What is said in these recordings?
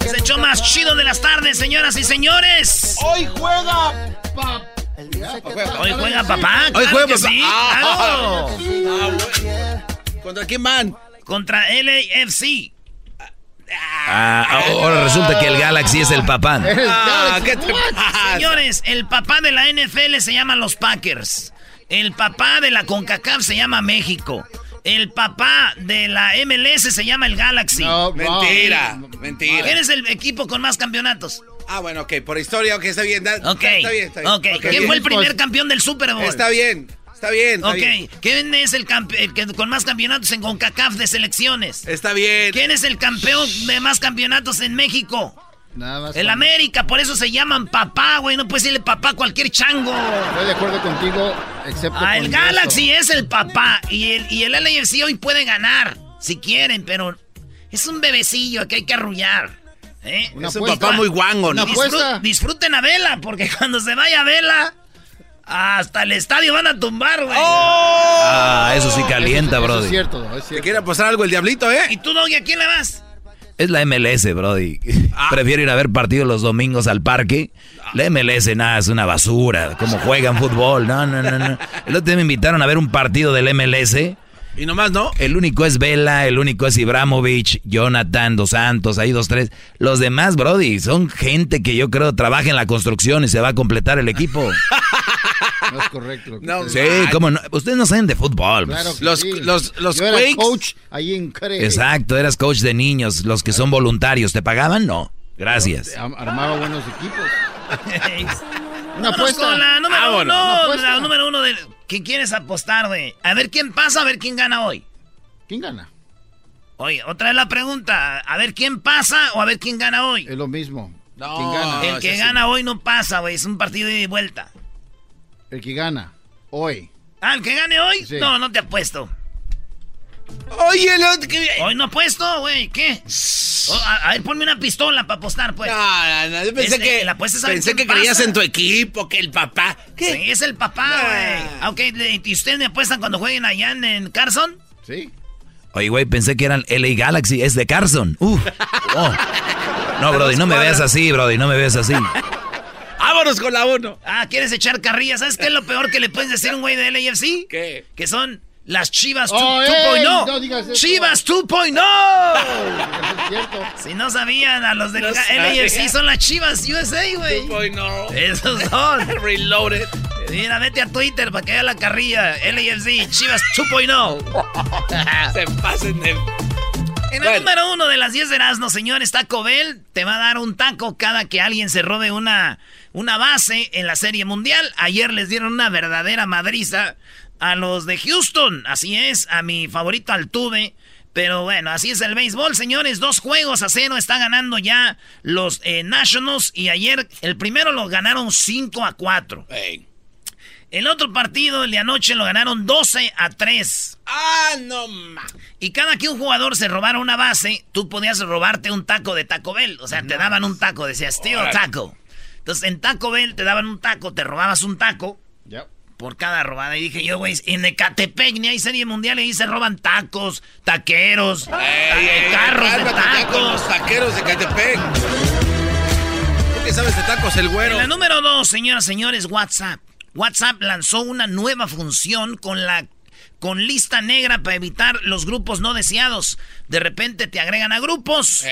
Se echó más chido de las tardes, señoras y señores. Hoy juega papá. Hoy juega papá. Hoy juega papá. sí, Ah, claro. ¿Contra quién van? Contra LAFC. Ah, ahora resulta que el Galaxy es el papá. Ah, ¿qué te pasa? Señores, el papá de la NFL se llama los Packers. El papá de la CONCACAF se llama México. El papá de la MLS se llama el Galaxy. Mentira, mentira. ¿Quién es el equipo con más campeonatos? Ah, bueno, ok, por historia, ok, está bien. da- Ok. Está bien, está bien. Ok. Ok, ¿Quién bien. fue el primer campeón del Super Bowl? Está bien, está bien, está Ok. bien. ¿Quién es el, el que con más campeonatos en CONCACAF de selecciones? Está bien. ¿Quién es el campeón de más campeonatos en México? Nada más. El con- América, por eso se llaman papá, güey. No puedes decirle papá a cualquier chango. Estoy de acuerdo contigo, excepto Ah, el Galaxy eso. es el papá. Y el, y el LAFC hoy puede ganar, si quieren, pero es un bebecillo que hay que arrullar. ¿eh? Una Es un papá muy guango, ¿no? Una apuesta. Disfru- disfruten a Vela, porque cuando se vaya Vela, hasta el estadio van a tumbar, güey. Ah, eso sí calienta, Eso- eso brody. Es cierto, es ¿Te cierto. quiere apostar algo el diablito, eh? ¿Y tú, Doggy, a quién le vas? Es la MLS, brody. Ah. Prefiero ir a ver partidos los domingos al parque. La MLS, nada, es una basura. Como juegan fútbol. No, no, no, no. El otro día me invitaron a ver un partido del MLS. Y nomás, ¿no? El único es Vela, el único es Ibramovich, Jonathan, Dos Santos, ahí dos, tres. Los demás, Brody, son gente que yo creo trabaja en la construcción y se va a completar el equipo. No es correcto. No, Sí, cómo no. Ustedes no saben de fútbol. Claro que Los- sí. los- los Yo era Quakes- coach ahí en Care. Exacto, eras coach de niños, los que son voluntarios. ¿Te pagaban? No. Gracias. Armaba buenos equipos. Una apuesta. la número uno. Una apuesta. La número uno de. ¿Qué quieres apostar, güey? A ver quién pasa, a ver quién gana hoy. ¿Quién gana? Oye, otra vez la pregunta. A ver quién pasa o a ver quién gana hoy. Es lo mismo. No. ¿Quién gana? El que sí. gana hoy no pasa, güey. Es un partido de vuelta. El que gana. Hoy. Ah, el que gane hoy. Sí. No, no te apuesto. Oye, el otro que... Hoy no apuesto, güey. ¿Qué? Oh, a, a ver, ponme una pistola para apostar, pues. No, no, no, yo pensé Este, que, la apuesta es a ver pensé que creías en tu equipo, que el papá... ¿Qué? Sí, es el papá, güey. Ah, ¿y ustedes me apuestan cuando jueguen allá en, en Carson? ¿Sí? Oye, güey, pensé que eran LA Galaxy, es de Carson. Uf. Oh. No, Brody, no me veas así, Brody, no me veas así. Vámonos con la uno. Ah, ¿quieres echar carrilla? ¿Sabes qué es lo peor que le puedes decir a un güey de LAFC? ¿Qué? Que son las Chivas Oh, 2.0. ey, no digas eso. Chivas 2.0. Es cierto. si no sabían, a los Ga- sabía. LAFC son las Chivas USA, güey. Hoy no. Esos son. Reloaded. Mira, vete a Twitter para que vea la carrilla. LAFC, Chivas 2.0. Se pasen de... En el Bueno. número uno de las 10 de Erasmo, señores, Taco Bell te va a dar un taco cada que alguien se robe una, una base en la Serie Mundial. Ayer les dieron una verdadera madriza a los de Houston. Así es, a mi favorito Altuve. Pero bueno, así es el béisbol, señores. Dos juegos a cero está ganando ya los eh, Nationals. Y ayer el primero lo ganaron 5 a 4. Ey. El otro partido, el de anoche, lo ganaron 12 a 3. Ah, no ma. Y cada que un jugador se robara una base, tú podías robarte un taco de Taco Bell. O sea, te daban un taco, decías, tío, taco. Entonces, en Taco Bell te daban un taco, te robabas un taco Ya. por cada robada. Y dije yo, güey, en Ecatepec ni hay serie mundial y ahí se roban tacos, taqueros, ta- Ey, ey, carros de con tacos. los taqueros de Catepec. ¿Tú qué sabes de tacos, el En güero? la número dos, señoras y señores, WhatsApp. WhatsApp lanzó una nueva función con la con lista negra para evitar los grupos no deseados. De repente te agregan a grupos.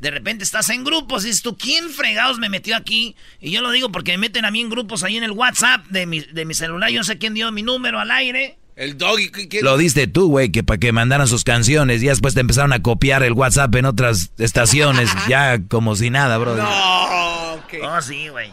De repente estás en grupos y dices tú, ¿quién fregados me metió aquí? Y yo lo digo porque me meten a mí en grupos ahí en el WhatsApp de mi, de mi celular. Yo no sé quién dio mi número al aire. El doggy. ¿qué- qué- Lo diste tú, güey, que para que mandaran sus canciones y después te empezaron a copiar el WhatsApp en otras estaciones, ya como si nada, Brody. No. ok. Oh, sí, güey.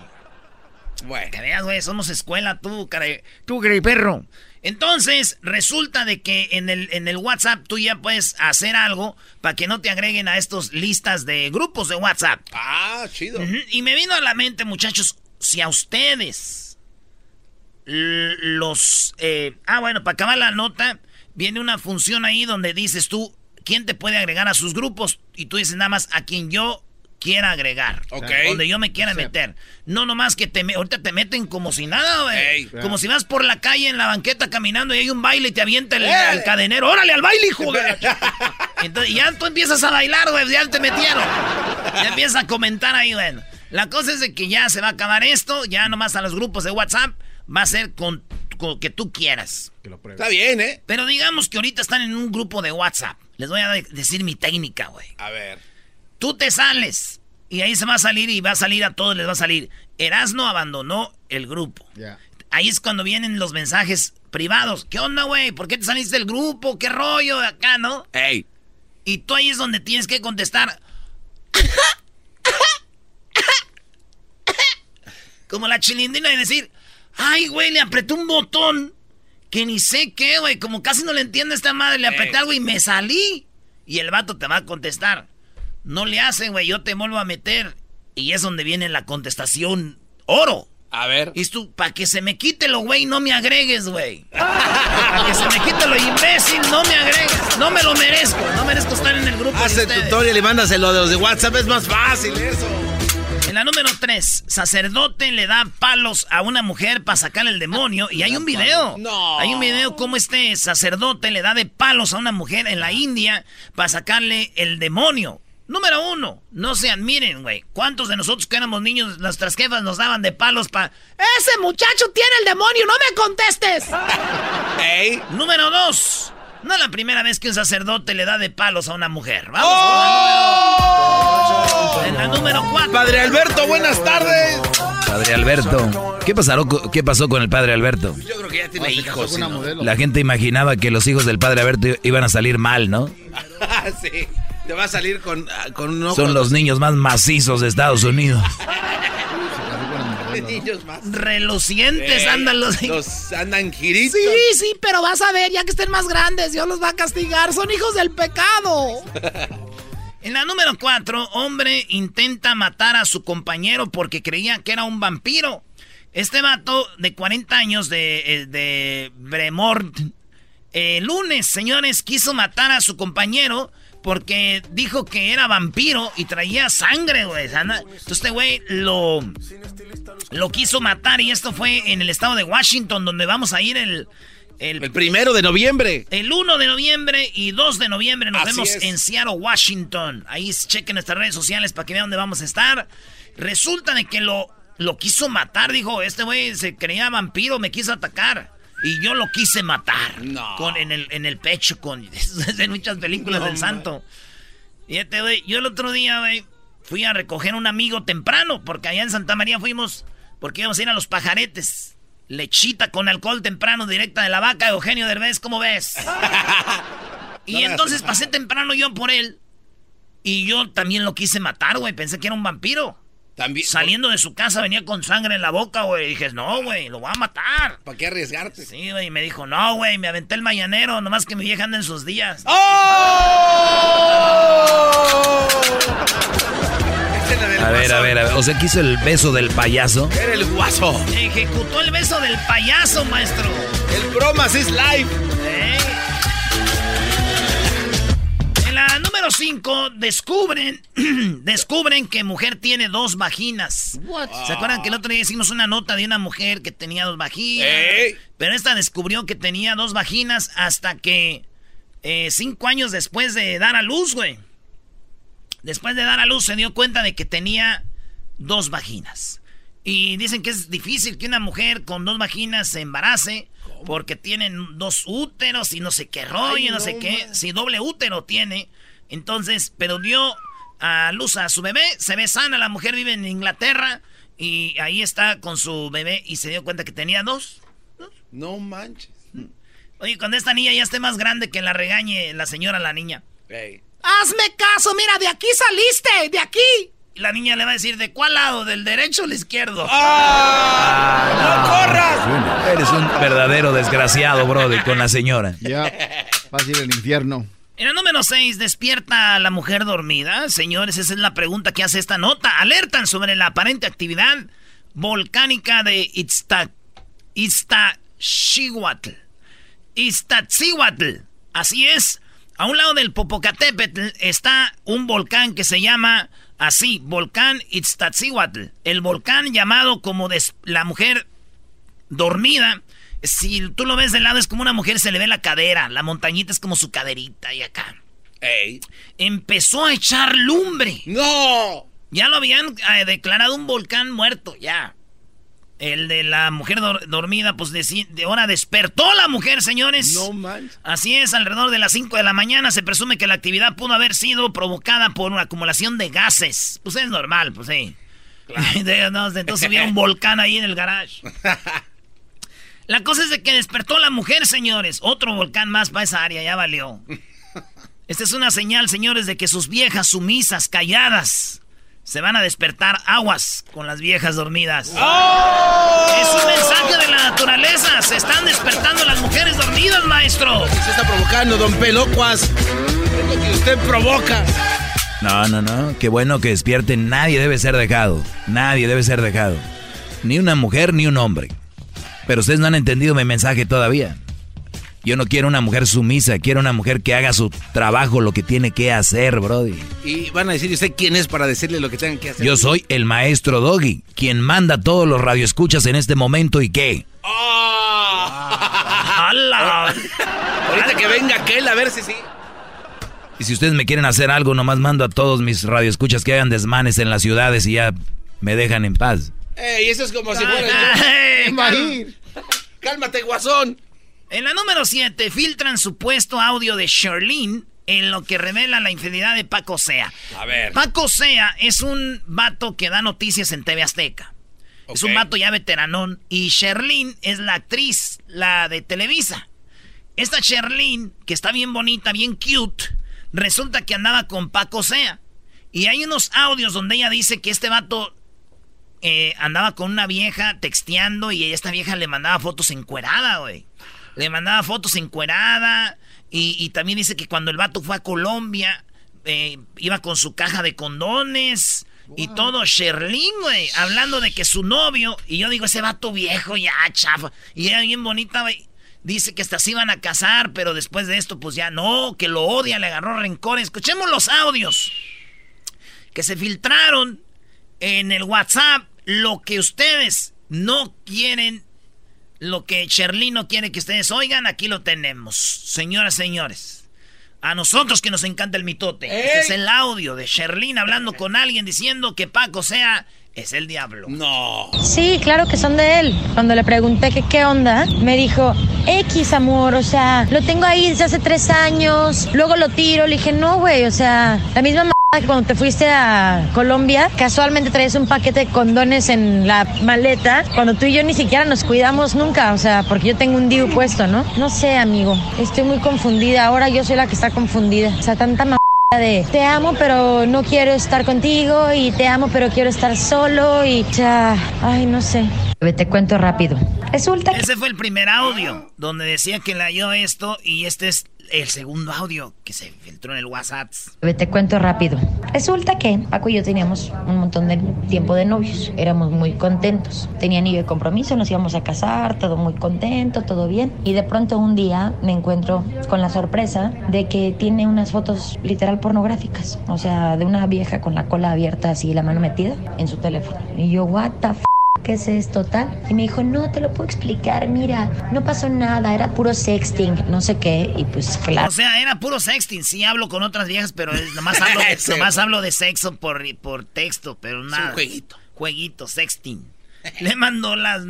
Bueno. Que veas, güey, somos escuela, tú, care, tú, perro. Entonces, resulta de que en el, en el WhatsApp tú ya puedes hacer algo para que no te agreguen a estos listas de grupos de WhatsApp. Ah, chido. Y me vino a la mente, muchachos, si a ustedes los... eh, ah, bueno, para acabar la nota, viene una función ahí donde dices tú, ¿quién te puede agregar a sus grupos? Y tú dices nada más a quien yo quiera agregar. Ok. Donde yo me quiera meter. No nomás que te me- ahorita te meten como si nada, güey. Ey. Como si vas por la calle en la banqueta caminando y hay un baile y te avienta el, el cadenero. ¡Órale al baile, hijo! de la ch-". Entonces ya tú empiezas a bailar, güey. Ya te metieron. Ya empiezas a comentar ahí, güey. La cosa es de que ya se va a acabar esto. Ya nomás a los grupos de WhatsApp va a ser con, con que tú quieras. Está bien, ¿eh? Pero digamos que ahorita están en un grupo de WhatsApp. Les voy a de- decir mi técnica, güey. A ver. Tú te sales y ahí se va a salir y va a salir a todos les va a salir. Erasno abandonó el grupo. Ahí es cuando vienen los mensajes privados. ¿Qué onda, güey? ¿Por qué te saliste del grupo? ¿Qué rollo de acá, no? Ey. Y tú ahí es donde tienes que contestar. Como la chilindrina y decir, ay, güey, le apreté un botón que ni sé qué, güey. Como casi no le entiende a esta madre, le apreté Ey. algo y me salí. Y el vato te va a contestar. No le hacen, güey, yo te vuelvo a meter. Y es donde viene la contestación oro. A ver. Y tú, para que se me quite lo, güey, no me agregues, güey. Para que se me quite lo imbécil, no me agregues. No me lo merezco. No merezco estar en el grupo de Haz el ustedes. tutorial y mándaselo de los de WhatsApp. Es más fácil eso. En la número 3, sacerdote le da palos a una mujer para sacarle el demonio. Y hay un video. No. Hay un video como este sacerdote le da de palos a una mujer en la India para sacarle el demonio. Número uno, no se admiren, güey. ¿Cuántos de nosotros que éramos niños, nuestras jefas nos daban de palos para... Ese muchacho tiene el demonio, no me contestes. Ey. Número dos, no es la primera vez que un sacerdote le da de palos a una mujer. Vamos ¡Oh! con la número... En la número cuatro. Padre Alberto, buenas tardes. Padre Alberto. ¿Qué, ¿Qué pasó con el padre Alberto? Yo creo que ya tiene hijos. con una ¿sí, no? modelo. La gente imaginaba que los hijos del padre Alberto iban a salir mal, ¿no? sí. Te va a salir con, ah, con un ojo. Son los niños más macizos de Estados Unidos. niños más. Relucientes andan los... Los andan giritos. Sí, sí, pero vas a ver, ya que estén más grandes, Dios los va a castigar. Son hijos del pecado. En la número 4, hombre intenta matar a su compañero porque creía que era un vampiro. Este vato de 40 años de, eh, de Bremort, el lunes, señores, quiso matar a su compañero porque dijo que era vampiro y traía sangre, güey. Entonces este güey lo, lo quiso matar y esto fue en el estado de Washington donde vamos a ir el... el El primero de noviembre. el 1 de noviembre y 2 de noviembre nos Así vemos es. en Seattle, Washington. Ahí chequen nuestras redes sociales para que vean dónde vamos a estar. Resulta de que lo, lo quiso matar, dijo, este güey se creía vampiro, me quiso atacar. Y yo lo quise matar. No. Con, en, el, en el pecho, con en muchas películas No, del santo. Y este güey, yo el otro día, güey, fui a recoger a un amigo temprano, porque allá en Santa María fuimos, porque íbamos a ir a los pajaretes. Lechita con alcohol temprano, directa de la vaca de Eugenio Derbez, ¿cómo ves? y entonces pasé temprano yo por él. Y yo también lo quise matar, güey. Pensé que era un vampiro. También. Saliendo de su casa venía con sangre en la boca, güey. Dije, no, güey, lo voy a matar. ¿Para qué arriesgarte? Sí, güey. Y me dijo, no, güey, me aventé el mañanero. Nomás que mi vieja anda en sus días. ¡Oh! Es A ver, a ver, a ver. O sea, quiso el beso del payaso. Era el guaso. Ejecutó el beso del payaso, maestro. El bromas is live. Número 5 descubren descubren que mujer tiene dos vaginas. ¿Se acuerdan que el otro día hicimos una nota de una mujer que tenía dos vaginas? Pero esta descubrió que tenía dos vaginas hasta que eh, cinco años después de dar a luz, güey. Después de dar a luz se dio cuenta de que tenía dos vaginas. Y dicen que es difícil que una mujer con dos vaginas se embarace porque tienen dos úteros y no sé qué rollo, Ay, no, no, sé qué. man. Si doble útero tiene. Entonces, pero dio a luz a su bebé, se ve sana, la mujer vive en Inglaterra y ahí está con su bebé y se dio cuenta que tenía dos. No manches. Oye, cuando esta niña ya esté más grande que la regañe la señora a la niña. Ey. Hazme caso, mira, de aquí saliste, de aquí. Y la niña le va a decir, ¿de cuál lado? ¿Del derecho o el izquierdo? ¡Ah! ¡No corras! Eres un verdadero desgraciado, brother, con la señora. Ya, vas a ir al infierno. En el número 6, ¿despierta a la mujer dormida? Señores, esa es la pregunta que hace esta nota. Alertan sobre la aparente actividad volcánica de Izta, Iztaccíhuatl. Iztaccíhuatl. Así es. A un lado del Popocatépetl está un volcán que se llama así, volcán Iztaccíhuatl. El volcán llamado como la mujer dormida. Si tú lo ves de lado es como una mujer se le ve la cadera, la montañita es como su caderita y acá. Ey. Empezó a echar lumbre. ¡No! Ya lo habían eh, declarado un volcán muerto, ya. El de la mujer dormida, pues de, de, ahora despertó la mujer, señores. No manches. Así es, alrededor de las 5 de la mañana se presume que la actividad pudo haber sido provocada por una acumulación de gases. Pues es normal, pues sí. entonces había un volcán ahí en el garage. La cosa es de que despertó la mujer, señores. Otro volcán más para esa área, ya valió. Esta es una señal, señores, de que sus viejas sumisas, calladas, se van a despertar aguas con las viejas dormidas. ¡Oh! Es un mensaje de la naturaleza. Se están despertando las mujeres dormidas, maestro. ¿Qué se está provocando, don Pelocuas? Es lo que usted provoca. No, no, no. Qué bueno que despierten. Nadie debe ser dejado. Nadie debe ser dejado. Ni una mujer ni un hombre. Pero ustedes no han entendido mi mensaje todavía. Yo no quiero una mujer sumisa, quiero una mujer que haga su trabajo, lo que tiene que hacer, Brody. Y van a decir, ¿usted quién es para decirle lo que tengan que hacer? Yo soy el maestro Doggy, quien manda a todos los radioescuchas en este momento y qué. ¡Oh! Ahorita que venga aquel, a ver si sí. Y si ustedes me quieren hacer algo, nomás mando a todos mis radioescuchas que hagan desmanes en las ciudades y ya me dejan en paz. ¡Ey, eso es como si fuera... ir? ¡Cálmate, guasón! En la número 7, filtran supuesto audio de Sherlyn en lo que revela la infidelidad de Paco Sea. A ver. Paco Sea es un vato que da noticias en TV Azteca. Es un vato ya veteranón. Y Sherlyn es la actriz, la de Televisa. Esta Sherlyn, que está bien bonita, bien cute, resulta que andaba con Paco Sea. Y hay unos audios donde ella dice que este vato eh, andaba con una vieja texteando y esta vieja le mandaba fotos encuerada, güey. Le mandaba fotos encuerada. Y, y, también dice que cuando el vato fue a Colombia, eh, iba con su caja de condones. Y todo, Sherlyn, güey, hablando de que su novio, y yo digo, ese vato viejo ya, chafa, y era bien bonita, güey, dice que hasta se iban a casar, pero después de esto, pues ya no, que lo odia, le agarró rencor. Escuchemos los audios que se filtraron en el WhatsApp, lo que ustedes no quieren lo que Sherlyn no quiere que ustedes oigan, aquí lo tenemos. Señoras, señores. A nosotros que nos encanta el mitote. Este es el audio de Sherlyn hablando con alguien diciendo que Paco sea es el diablo. No. Sí, claro que son de él. Cuando le pregunté que qué onda, me dijo, X amor, o sea, lo tengo ahí desde hace tres años, luego lo tiro. Le dije, no, güey, o sea, la misma cuando te fuiste a Colombia, casualmente traes un paquete de condones en la maleta, cuando tú y yo ni siquiera nos cuidamos nunca, o sea, porque yo tengo un DIU puesto, ¿no? No sé, amigo, estoy muy confundida, ahora yo soy la que está confundida, o sea, tanta m de te amo pero no quiero estar contigo y te amo pero quiero estar solo y ya, ay, no sé. Te cuento rápido. Resulta Ese fue el primer audio donde decía que le halló esto y este es el segundo audio que se filtró en el WhatsApp. Te cuento rápido. Resulta que Paco y yo teníamos un montón de tiempo de novios. Éramos muy contentos. Tenía anillo de compromiso, nos íbamos a casar, todo muy contento, todo bien. Y de pronto un día me encuentro con la sorpresa de que tiene unas fotos literal pornográficas. O sea, de una vieja con la cola abierta así, la mano metida en su teléfono. Y yo, what the f ¿qué es esto tal? Y me dijo, no, te lo puedo explicar, mira, no pasó nada, era puro sexting, no sé qué, y pues claro. O sea, era puro sexting, sí hablo con otras viejas, pero nomás hablo, nomás hablo de sexo por, por texto, pero nada. Es un jueguito. Jueguito, sexting. Le mandó las,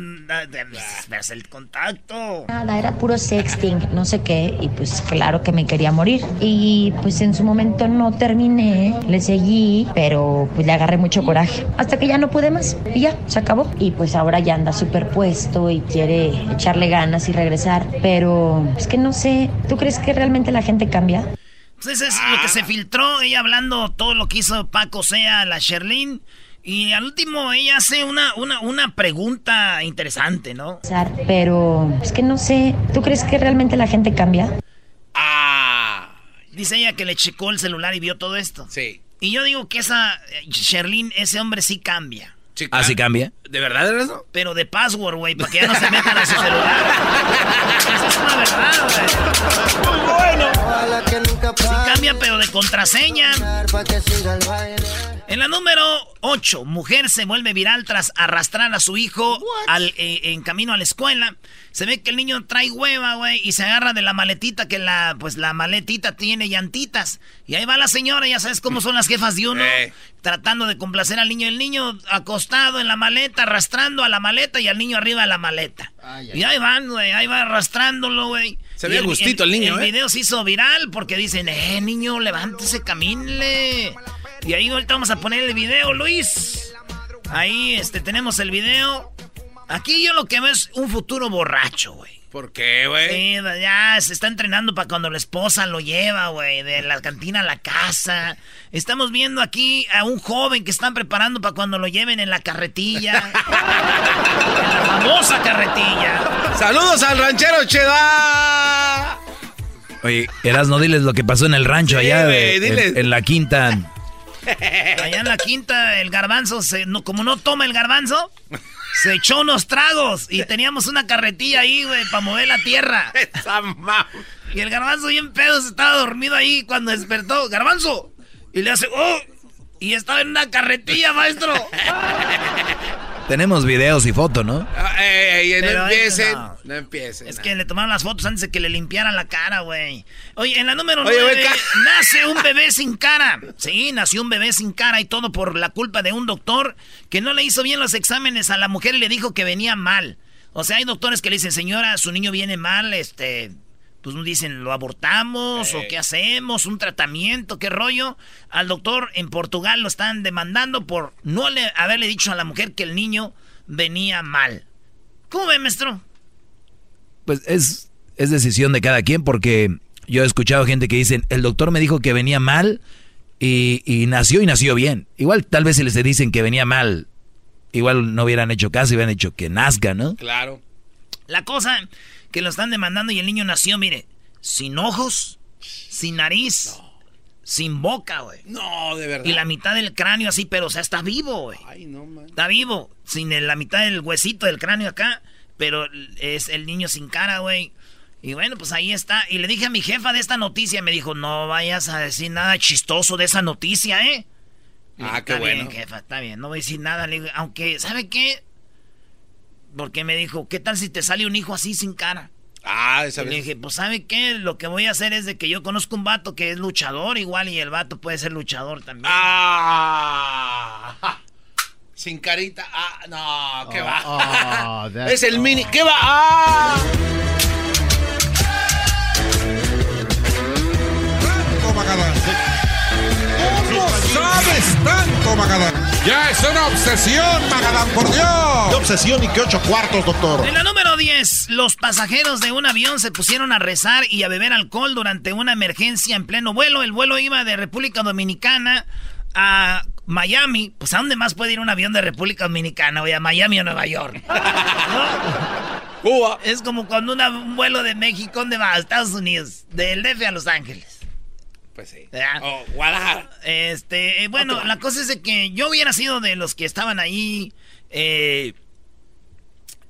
las, el contacto. Nada, era puro sexting, no sé qué, y pues claro que me quería morir. Y pues en su momento no terminé, le seguí, pero pues le agarré mucho coraje. Hasta que ya no pude más, y ya, se acabó. Y pues ahora ya anda superpuesto y quiere echarle ganas y regresar, pero es que no sé, ¿tú crees que realmente la gente cambia? Entonces es lo que se filtró, ella hablando todo lo que hizo Paco Sea, la Sherlyn. Y al último ella hace una, una, una pregunta interesante, ¿no? Pero es que no sé, ¿tú crees que realmente la gente cambia? Ah. Dice ella que le checó el celular y vio todo esto. Sí. Y yo digo que esa eh, Sherlyn, ese hombre sí cambia. ¿Ah, sí cambia? ¿De verdad es eso? Pero de password, güey, para que ya no se metan a su celular. Esa es una verdad, güey. Muy bueno. Sí cambia, pero de contraseña. En la número 8, mujer se vuelve viral tras arrastrar a su hijo al, eh, en camino a la escuela. Se ve que el niño trae hueva, güey, y se agarra de la maletita que la, pues la maletita tiene llantitas. Y ahí va la señora, ya sabes cómo son las jefas de uno, eh. tratando de complacer al niño. El niño acostado en la maleta, arrastrando a la maleta y al niño arriba de la maleta. y ahí van, güey, ahí va arrastrándolo, güey. Se ve gustito el, niño, El ¿eh? video se hizo viral porque dicen, eh, niño, levántese, camínle. Y ahí ahorita vamos a poner el video, Luis. Ahí este, tenemos el video. Aquí yo lo que veo es un futuro borracho, güey. ¿Por qué, güey? Sí, ya se está entrenando para cuando la esposa lo lleva, güey, de la cantina a la casa. Estamos viendo aquí a un joven que están preparando para cuando lo lleven en la carretilla. en la famosa carretilla. ¡Saludos al ranchero Cheda! Oye, Eras, no diles lo que pasó en el rancho allá, de, en la quinta. Allá en la quinta, el garbanzo, se, no, como no toma el garbanzo, se echó unos tragos y teníamos una carretilla ahí, güey, para mover la tierra. y el garbanzo bien pedo se estaba dormido ahí cuando despertó. ¡Garbanzo! Y le hace, ¡oh! Y estaba en una carretilla, maestro. Tenemos videos y fotos, ¿no? Ah, no empiecen. No. empiecen. Es que le tomaron las fotos antes de que le limpiaran la cara, güey. Oye, en la número 9 nace un bebé sin cara. Sí, nació un bebé sin cara y todo por la culpa de un doctor que no le hizo bien los exámenes a la mujer y le dijo que venía mal. O sea, hay doctores que le dicen, señora, su niño viene mal, este, pues nos dicen, ¿lo abortamos o qué hacemos? ¿Un tratamiento? ¿Qué rollo? Al doctor en Portugal lo están demandando por no le, haberle dicho a la mujer que el niño venía mal. ¿Cómo ve, maestro? Pues es, es decisión de cada quien porque yo he escuchado gente que dicen, el doctor me dijo que venía mal y, y nació y nació bien. Igual tal vez si les dicen que venía mal, igual no hubieran hecho caso y hubieran hecho que nazca, ¿no? Claro. La cosa que lo están demandando y el niño nació, mire, sin ojos, sin nariz, sin boca, güey. No, de verdad. Y la mitad del cráneo así, pero o sea, está vivo, güey. Ay, no, man. Está vivo, sin la mitad del huesito del cráneo acá, pero es el niño sin cara, güey. Y bueno, pues ahí está. Y le dije a mi jefa de esta noticia, me dijo, no vayas a decir nada chistoso de esa noticia, ¿eh? ah, qué bueno. Bien, jefa, está bien, no voy a decir nada. Le aunque, ¿sabe qué? Porque me dijo, ¿qué tal si te sale un hijo así sin cara? Ah, esa vez. Le dije, pues ¿sabe qué? Lo que voy a hacer es de que yo conozco un vato que es luchador igual y el vato puede ser luchador también. Ah. Sin carita. Ah, no, ¿qué va? Oh, es el mini. ¿Qué va? Ah. sabes tanto, Magadán? Ya es una obsesión, Magadán, por Dios. ¿Qué obsesión y qué ocho cuartos, doctor? En la número 10, los pasajeros de un avión se pusieron a rezar y a beber alcohol durante una emergencia en pleno vuelo. El vuelo iba de República Dominicana a Miami. Pues, ¿a dónde más puede ir un avión de República Dominicana? Oye, a Miami o Nueva York. Cuba. Es como cuando un vuelo de México, ¿dónde va? A Estados Unidos. Del DF a Los Ángeles. Pues sí. Oh, Guadalajara. Este, eh, bueno, la cosa es de que yo hubiera sido de los que estaban ahí, eh,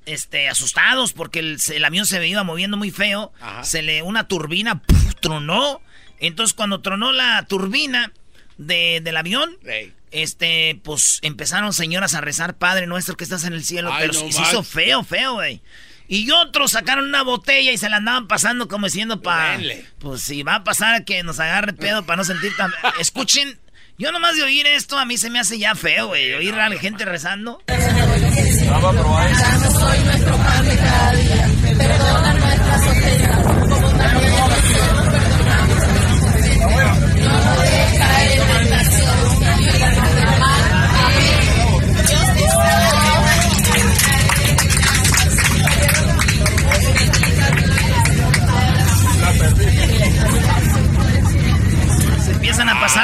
este, asustados porque el, avión se iba moviendo muy feo. Se le, una turbina, tronó. Entonces, cuando tronó la turbina del avión, este, pues empezaron señoras a rezar, Padre nuestro que estás en el cielo. pero se hizo feo, feo, güey. Y otros sacaron una botella y se la andaban pasando como diciendo para... Pues si va a pasar que nos agarre pedo para no sentir tan... Escuchen, yo nomás de oír esto a mí se me hace ya feo, güey. Oír a la gente rezando. Perdona nuestras ofensas,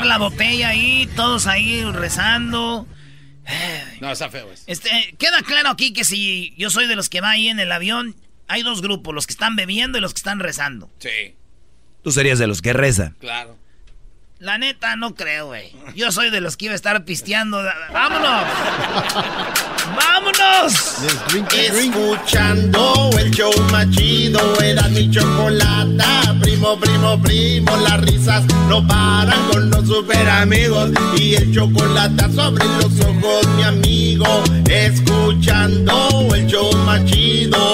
la botella ahí, todos ahí rezando. No, está feo eso. Este, queda claro aquí que si yo soy de los que va ahí en el avión, hay dos grupos, los que están bebiendo y los que están rezando. Sí. Tú serías de los que reza. Claro. La neta, no creo, güey. Yo soy de los que iba a estar pisteando. ¡Vámonos! ¡Vámonos! Escuchando el show machido, era mi chocolata. Primo, primo, primo, las risas no paran con los super amigos. Y el chocolate sobre los ojos, mi amigo. Escuchando el show machido.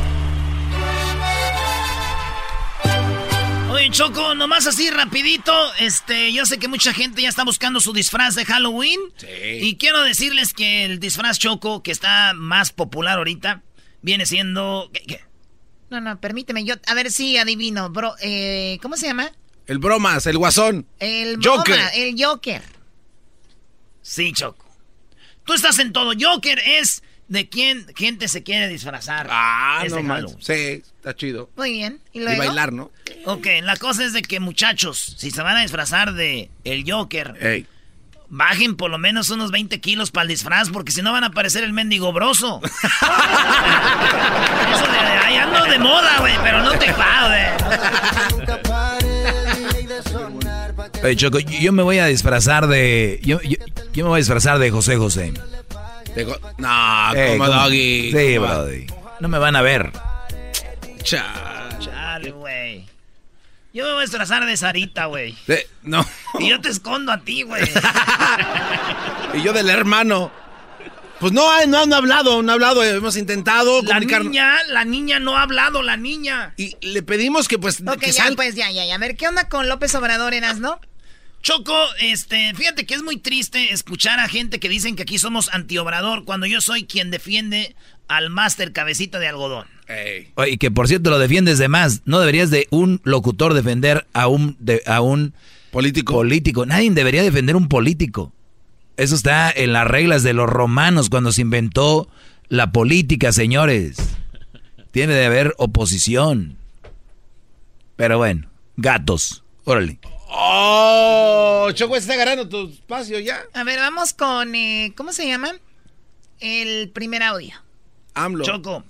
Oye, Choco, nomás así rapidito, este, yo sé que mucha gente ya está buscando su disfraz de Halloween. Sí. Y quiero decirles que el disfraz Choco, que está más popular ahorita, viene siendo... ¿qué, qué? No, no, permíteme, yo, a ver si adivino, bro, eh, ¿cómo se llama? El bromas, el guasón. El Joker. broma, el Joker. Sí, Choco. Tú estás en todo. Joker es de quién gente se quiere disfrazar. Ah, no. Sí, está chido. Muy bien. ¿Y bailar, ¿no? Ok, la cosa es de que muchachos, si se van a disfrazar de el Joker, Ey. bajen por lo menos unos 20 kilos para el disfraz, porque si no van a parecer el mendigo broso. Eso de ahí ando de moda, güey, pero no te Oye, Choco, yo me voy a disfrazar de. Yo, yo- yo me voy a disfrazar de José José. Go- No, Eh, como doggy. No me van a ver. Cha- Chale, güey. Yo me voy a disfrazar de Sarita, güey. No. Y yo te escondo a ti, güey. Y yo del hermano. Pues no, no han hablado, no han hablado. Hemos intentado La comunicar. niña, la niña no ha hablado, la niña. Y le pedimos que pues. Ok, que ya, sal- pues ya, ya, ya. A ver, ¿qué onda con López Obrador, Eras, no? Choco, este, fíjate que es muy triste escuchar a gente que dicen que aquí somos antiobrador cuando yo soy quien defiende al máster cabecita de algodón. Ey. Oye, que por cierto lo defiendes de más. No deberías de un locutor defender a un, de- a un Político. político. Nadie debería defender un político. Eso está en las reglas de los romanos cuando se inventó la política, señores. Tiene de haber oposición. Pero bueno, gatos. Órale. Oh, Choco está agarrando tu espacio ya. A ver, vamos con, eh, ¿cómo se llama? El primer audio. AMLO. Choco,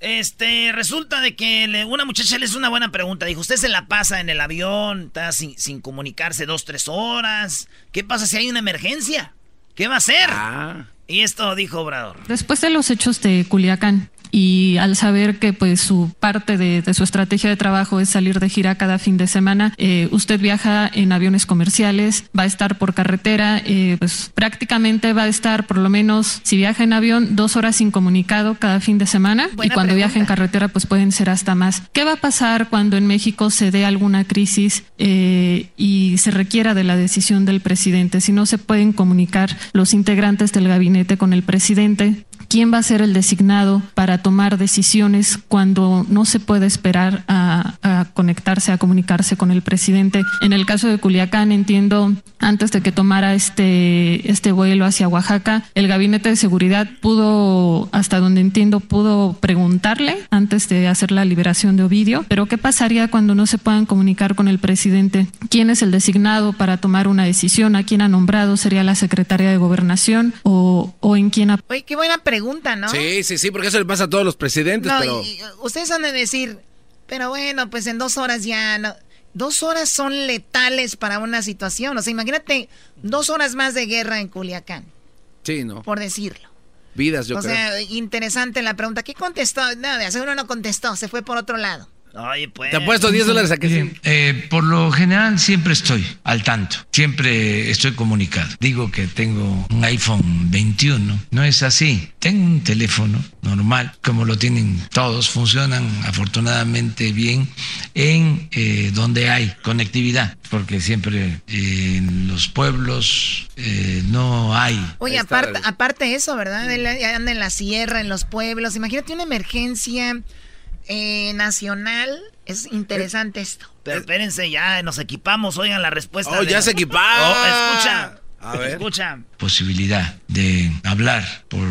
este, resulta de que le- una muchacha le hizo una buena pregunta. Dijo, usted se la pasa en el avión, está sin, sin comunicarse dos, tres horas. ¿Qué pasa si hay una emergencia? ¿Qué va a hacer? Ah. Y esto dijo Obrador. Después de los hechos de Culiacán y al saber que pues su parte de, de su estrategia de trabajo es salir de gira cada fin de semana, eh, usted viaja en aviones comerciales, va a estar por carretera, eh, pues prácticamente va a estar por lo menos, si viaja en avión, dos horas sin comunicado cada fin de semana Buena y cuando viaja en carretera pues pueden ser hasta más. ¿Qué va a pasar cuando en México se dé alguna crisis eh, y se requiera de la decisión del presidente? Si no se pueden comunicar los integrantes del gabinete con el presidente, ¿quién va a ser el designado para tomar decisiones cuando no se puede esperar a, conectarse, a comunicarse con el presidente? En el caso de Culiacán, entiendo, antes de que tomara este, este vuelo hacia Oaxaca, el gabinete de seguridad pudo, hasta donde entiendo, pudo preguntarle antes de hacer la liberación de Ovidio, pero ¿qué pasaría cuando no se puedan comunicar con el presidente? ¿Quién es el designado para tomar una decisión? ¿A quién ha nombrado? ¿Sería la secretaria de gobernación o, o en quién ha Oye, qué buena pregunta, ¿no? Sí, sí, sí, porque eso le pasa a todos los presidentes, No, pero. y- y ustedes han de decir, pero bueno, pues en dos horas ya no. Dos horas son letales para una situación. O sea, imagínate dos horas más de guerra en Culiacán, Sí, ¿no? por decirlo. Vidas, yo o creo. sea, interesante la pregunta. ¿Qué contestó? No, de seguro no contestó, se fue por otro lado. Pues. Te ha puesto 10 dólares a que sí. Eh, por lo general siempre estoy al tanto, siempre estoy comunicado. Digo que tengo un iPhone 21, no es así. Tengo un teléfono normal, como lo tienen todos, funcionan afortunadamente bien en eh, donde hay conectividad, porque siempre en los pueblos eh, no hay. Oye, aparte, aparte eso, ¿verdad? Anda en la sierra, en los pueblos. Imagínate una emergencia eh, nacional. Es interesante esto. Pero espérense, ya nos equipamos. Oigan la respuesta. Oh, ya se equiparon. Oh, escucha. A ver. Escucha. Posibilidad de hablar por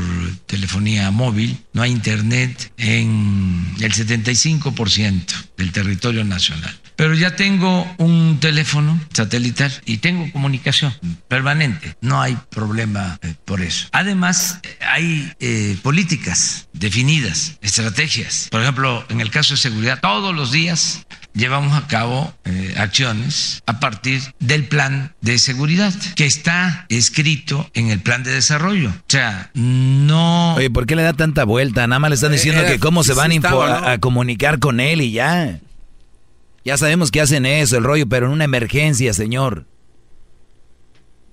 telefonía móvil. No hay internet en el 75% del territorio nacional. Pero ya tengo un teléfono satelital y tengo comunicación permanente. No hay problema eh, por eso. Además, hay eh, políticas definidas, estrategias. Por ejemplo, en el caso de seguridad, todos los días llevamos a cabo eh, acciones a partir del plan de seguridad que está escrito en el plan de desarrollo. O sea, no... Oye, ¿por qué le da tanta vuelta? Nada más le están diciendo que cómo se van a comunicar con él y ya. Ya sabemos que hacen eso, el rollo, pero en una emergencia, señor.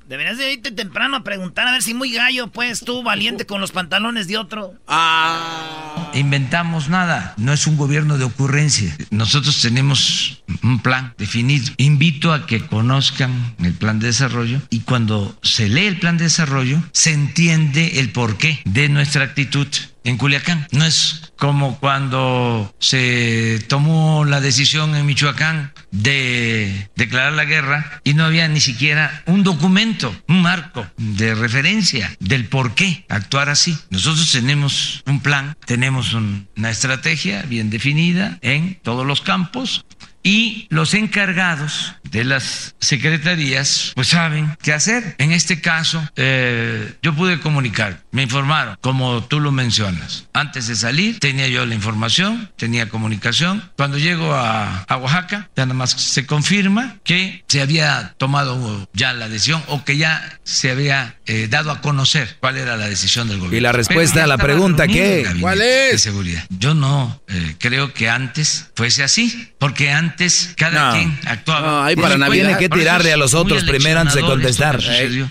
Deberías de irte temprano a preguntar a ver si muy gallo, pues tú, valiente con los pantalones de otro. Ah. Inventamos nada. No es un gobierno de ocurrencia. Nosotros tenemos un plan definido. Invito a que conozcan el plan de desarrollo y cuando se lee el plan de desarrollo se entiende el porqué de nuestra actitud en Culiacán. No es como cuando se tomó la decisión en Michoacán de declarar la guerra y no había ni siquiera un documento, un marco de referencia del por qué actuar así. Nosotros tenemos un plan, tenemos una estrategia bien definida en todos los campos y los encargados de las secretarías pues saben qué hacer. En este caso eh, yo pude comunicar, me informaron, como tú lo mencionas. Antes de salir tenía yo la información, tenía comunicación. Cuando llego a, Oaxaca ya nada más se confirma que se había tomado ya la decisión o que ya se había eh, dado a conocer cuál era la decisión del gobierno. Y la respuesta a la pregunta ¿qué? ¿Cuál es? De seguridad. Yo no eh, creo que antes fuese así, porque antes antes cada quien actuaba. No, hay para Navidad. Tiene que tirarle a los otros primero antes de contestar.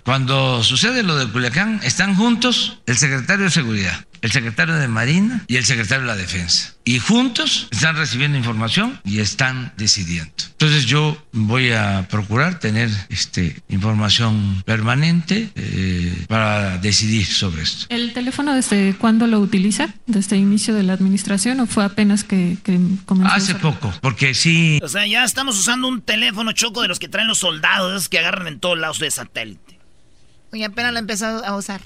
Cuando sucede lo de Culiacán, están juntos el secretario de Seguridad, el secretario de Marina y el secretario de la Defensa. Y juntos están recibiendo información y están decidiendo. Entonces yo voy a procurar tener este, información permanente eh, para decidir sobre esto. ¿El teléfono desde cuándo lo utiliza? ¿Desde el inicio de la administración o fue apenas que, comenzó? Hace poco, porque sí. O sea, ya estamos usando un teléfono choco de los que traen los soldados, que agarran en todos lados de satélite. Oye, apenas lo he empezado a usar.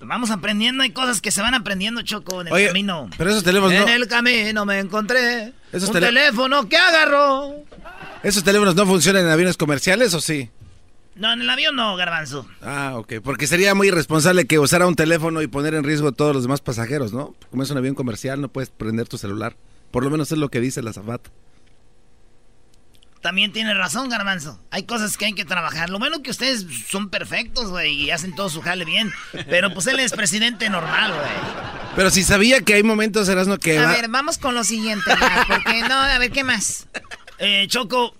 Vamos aprendiendo, hay cosas que se van aprendiendo, Choco, en el camino. Pero esos teléfonos En el camino me encontré un teléfono que agarró. ¿Esos teléfonos no funcionan en aviones comerciales o sí? No, en el avión no, garbanzo. Ah, ok. Porque sería muy irresponsable que usara un teléfono y poner en riesgo a todos los demás pasajeros, ¿no? Como es un avión comercial, no puedes prender tu celular. Por lo menos es lo que dice la zafata. También tiene razón, Garbanzo. Hay cosas que hay que trabajar. Lo bueno que ustedes son perfectos, güey, y hacen todo su jale bien. Pero pues él es presidente normal, güey. Pero si sabía que hay momentos, Erasmo, que... A ver, vamos con lo siguiente, porque no, a ver, ¿qué más? Eh, Choco,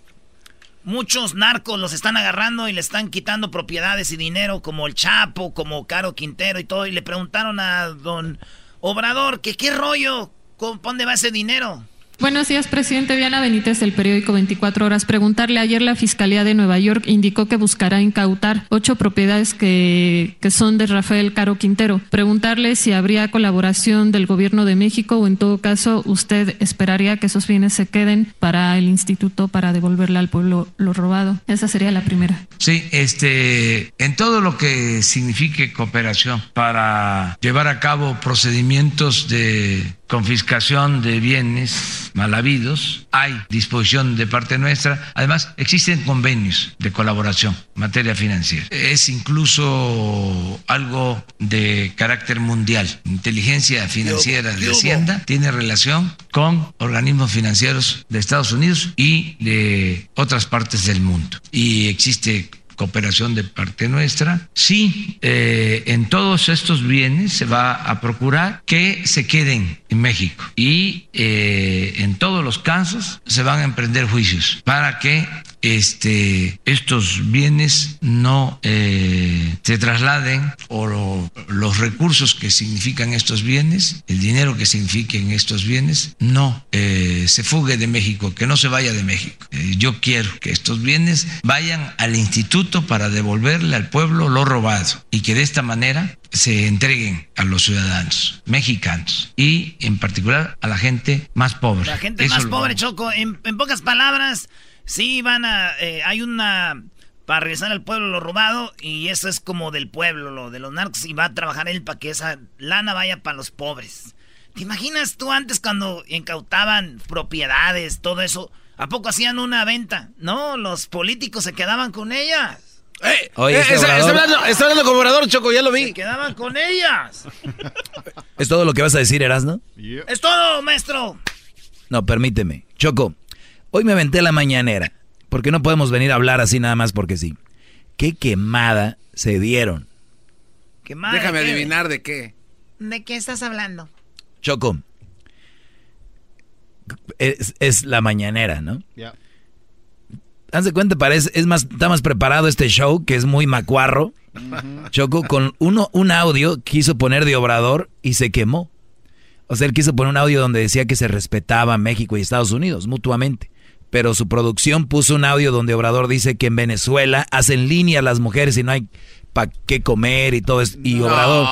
muchos narcos los están agarrando y le están quitando propiedades y dinero, como el Chapo, como Caro Quintero y todo. Y le preguntaron a don Obrador que qué rollo, ¿dónde va ese dinero? Buenos días, presidente Diana Benítez del periódico 24 Horas. Preguntarle, ayer la Fiscalía de Nueva York indicó que buscará incautar ocho propiedades que, que son de Rafael Caro Quintero. Preguntarle si habría colaboración del gobierno de México o en todo caso usted esperaría que esos bienes se queden para el instituto para devolverle al pueblo lo robado. Esa sería la primera. Sí, este, en todo lo que signifique cooperación para llevar a cabo procedimientos de confiscación de bienes mal habidos, hay disposición de parte nuestra. Además, existen convenios de colaboración en materia financiera. Es incluso algo de carácter mundial. Inteligencia financiera de Hacienda tiene relación con organismos financieros de Estados Unidos y de otras partes del mundo. Y existe cooperación de parte nuestra. Sí, eh, en todos estos bienes se va a procurar que se queden en México y eh, en en todos los casos se van a emprender juicios para que este, estos bienes no eh, se trasladen o los recursos que significan estos bienes, el dinero que signifiquen estos bienes, no eh, se fugue de México, que no se vaya de México. Eh, yo quiero que estos bienes vayan al instituto para devolverle al pueblo lo robado y que de esta manera se entreguen a los ciudadanos mexicanos y en particular a la gente más pobre. La gente más pobre, Choco, en, en pocas palabras Sí, van a. Eh, hay una. Para regresar al pueblo lo robado. Y eso es como del pueblo, lo de los narcos. Y va a trabajar él para que esa lana vaya para los pobres. ¿Te imaginas tú antes cuando incautaban propiedades, todo eso? ¿A poco hacían una venta? No, los políticos se quedaban con ellas. Eh, Oye, eh, está, hablando, está, hablando, como orador, Choco, ya lo vi. Se quedaban con ellas. ¿Es todo lo que vas a decir, Erasno? Es todo, maestro. No, permíteme. Choco, Hoy me aventé la mañanera, porque no podemos venir a hablar así nada más porque sí. ¿Qué quemada se dieron? ¿Quemada Déjame adivinar de qué. ¿De qué estás hablando? Choco. Es, la mañanera, ¿no? Ya. Haz de cuenta, parece, es más, está más preparado este show, que es muy macuarro. Choco, con uno, un audio quiso poner de obrador y se quemó. O sea, él quiso poner un audio donde decía que se respetaba México y Estados Unidos mutuamente pero su producción puso un audio donde Obrador dice que en Venezuela hacen línea las mujeres y no hay para qué comer y todo eso. Y Obrador.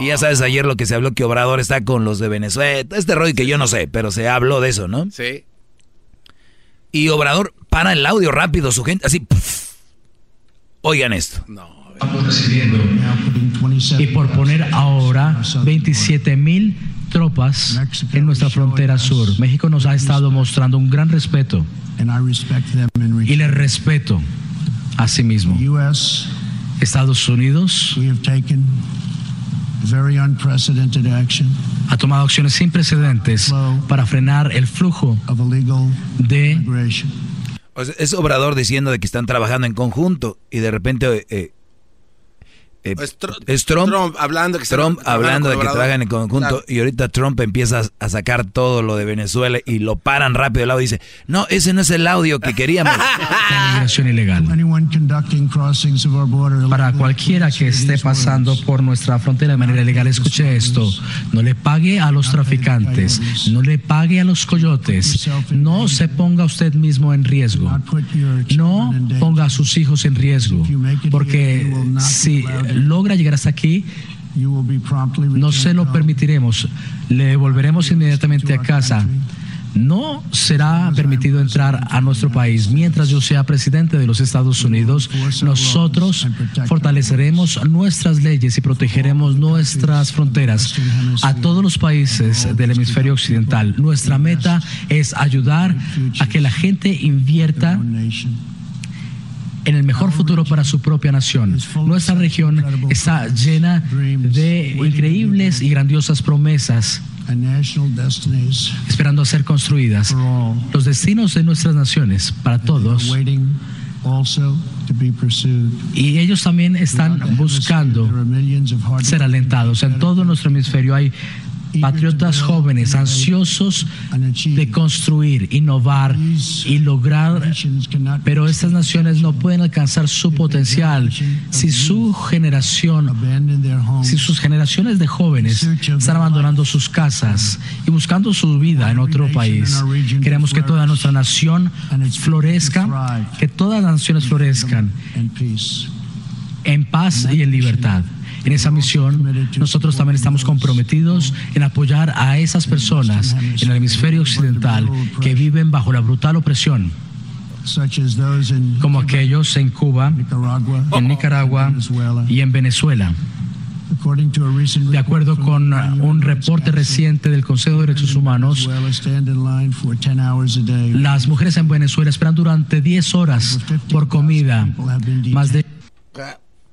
Y ya sabes ayer lo que se habló que Obrador está con los de Venezuela. Este rollo que yo no sé, pero se habló de eso, ¿no? Sí. Y Obrador para el audio rápido, su gente así. Oigan esto. No. Y por poner ahora 27 mil tropas en nuestra frontera sur. México nos ha estado mostrando un gran respeto y le respeto a sí mismo. Estados Unidos ha tomado acciones sin precedentes para frenar el flujo de... Es Obrador diciendo de que están trabajando en conjunto y de repente eh, eh, es, Trump, hablando, que Trump hablando de que trabajan en conjunto y ahorita Trump empieza a sacar todo lo de Venezuela y lo paran rápido lado y dice, no, ese no es el audio que queríamos. migración ilegal. Para cualquiera que esté pasando por nuestra frontera de manera ilegal, escuche esto, no le pague a los traficantes, no le pague a los coyotes, no se ponga usted mismo en riesgo, no ponga a sus hijos en riesgo, porque si logra llegar hasta aquí, no se lo permitiremos. Le volveremos inmediatamente a casa. No será permitido entrar a nuestro país. Mientras yo sea presidente de los Estados Unidos, nosotros fortaleceremos nuestras leyes y protegeremos nuestras fronteras a todos los países del hemisferio occidental. Nuestra meta es ayudar a que la gente invierta en el mejor futuro para su propia nación. Nuestra región está llena de increíbles y grandiosas promesas esperando a ser construidas. Los destinos de nuestras naciones para todos. Y ellos también están buscando ser alentados. En todo nuestro hemisferio hay patriotas jóvenes ansiosos de construir, innovar y lograr, pero estas naciones no pueden alcanzar su potencial si su generación, si sus generaciones de jóvenes están abandonando sus casas y buscando su vida en otro país. Queremos que toda nuestra nación florezca, que todas las naciones florezcan en paz y en libertad en esa misión, nosotros también estamos comprometidos en apoyar a esas personas en el hemisferio occidental que viven bajo la brutal opresión como aquellos en Cuba, en Nicaragua y en Venezuela. De acuerdo con un reporte reciente del Consejo de Derechos Humanos, las mujeres en Venezuela esperan durante 10 horas por comida. Más de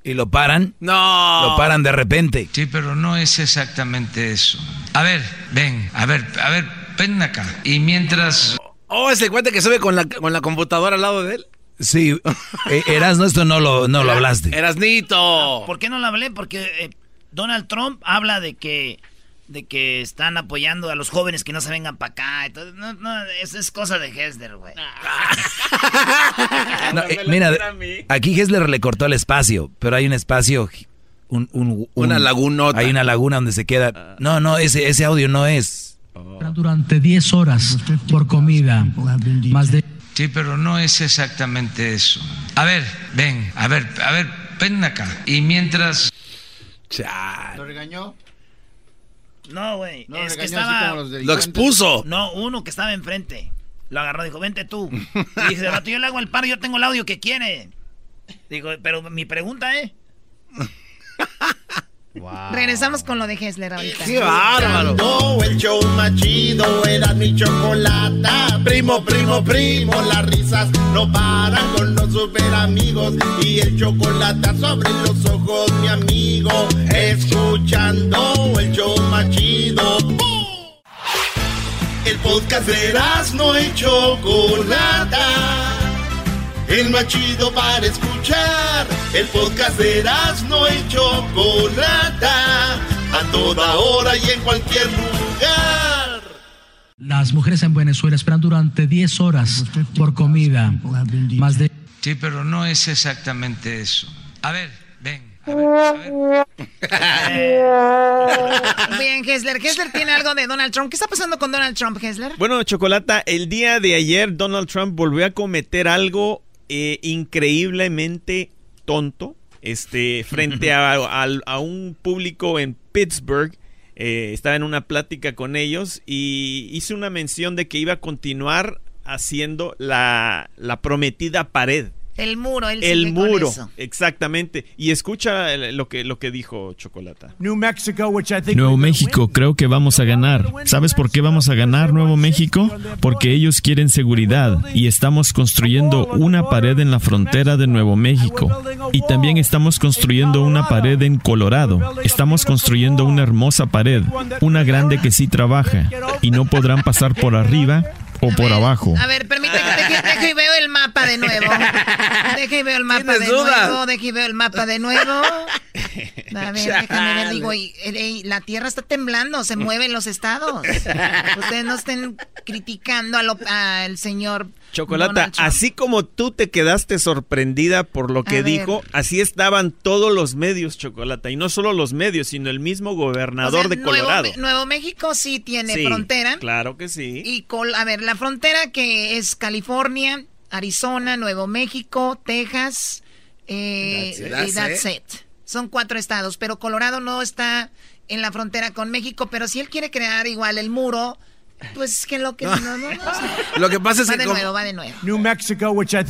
y lo paran. No. Lo paran de repente. Sí, pero no es exactamente eso. A ver, ven, a ver, a ver, ven acá. Y mientras. Oh, ese cuenta que sube con la, con la computadora al lado de él. Sí, eh, Erasno, esto no lo, no lo hablaste. Erasnito. ¿Por qué no lo hablé? Porque eh, Donald Trump habla de que de que están apoyando a los jóvenes que no se vengan para acá. Entonces, no, no, eso es cosa de Hessler, güey. Eh, mira, aquí Hessler le cortó el espacio, pero hay un espacio, un, una lagunota. Hay una laguna donde se queda. No, no, ese, ese audio no es. Durante 10 horas por comida, más de... Sí, pero no es exactamente eso. A ver, ven, a ver, a ver, ven acá. Y mientras... ¿Lo regañó? No, güey. No, es que estaba. Lo expuso. No, uno que estaba enfrente. Lo agarró, dijo, vente tú. Y dice, rato yo le hago el paro, yo tengo el audio que quiere. Digo, pero mi pregunta es. Regresamos con lo de Hessler ahorita. ¡Qué bárbaro! No, el show más chido era mi chocolata. Primo, primo, primo, las risas no paran con los super amigos. Y el chocolate sobre los ojos, mi amigo. Escuchando el show más chido. ¡Bum! El podcast de no y chocolata. El más chido para escuchar. El podcast de no y chocolata. A toda hora y en cualquier lugar. Las mujeres en Venezuela esperan durante 10 horas por comida, más de... Sí, pero no es exactamente eso. A ver, ven. A ver, a ver. Bien, Hessler. Hessler tiene algo de Donald Trump. ¿Qué está pasando con Donald Trump, Hessler? Bueno, Chocolata, el día de ayer Donald Trump volvió a cometer algo eh, increíblemente tonto este, frente a, a- a un público en Pittsburgh. Eh, estaba en una plática con ellos y hizo una mención de que iba a continuar haciendo la, la prometida pared. El muro, él El sigue con muro, eso. exactamente. Y escucha lo que, lo que dijo Chocolata. Nuevo México, creo que vamos a ganar. ¿Sabes por qué vamos a ganar Nuevo México? Porque ellos quieren seguridad y estamos construyendo una pared en la frontera de Nuevo México. Y también estamos construyendo una pared en Colorado. Estamos construyendo una hermosa pared, una grande que sí trabaja y no podrán pasar por arriba o por abajo. A ver, permíteme, deje, deje y veo el mapa de nuevo. Deje y veo el mapa de ¿Tienes dudas? nuevo. Deje y veo el mapa de nuevo. A ver, déjame ver, digo, ey, la tierra está temblando, se mueven los estados. Ustedes no estén criticando a lo- al señor Chocolata, así como tú te quedaste sorprendida por lo que A ver. dijo, así estaban todos los medios, Chocolata. Y no solo los medios, sino el mismo O gobernador sea, de Nuevo Colorado. Nuevo, México sí tiene Sí, frontera. Claro que sí. Y col- a ver, la frontera que es California, Arizona, Nuevo México, Texas eh, That's it. y that's it. Son cuatro estados, pero Colorado no está en la frontera con México, pero si él quiere crear igual el muro, pues que lo que... No, no, no, Lo que pasa es va que de como- nuevo, va de nuevo.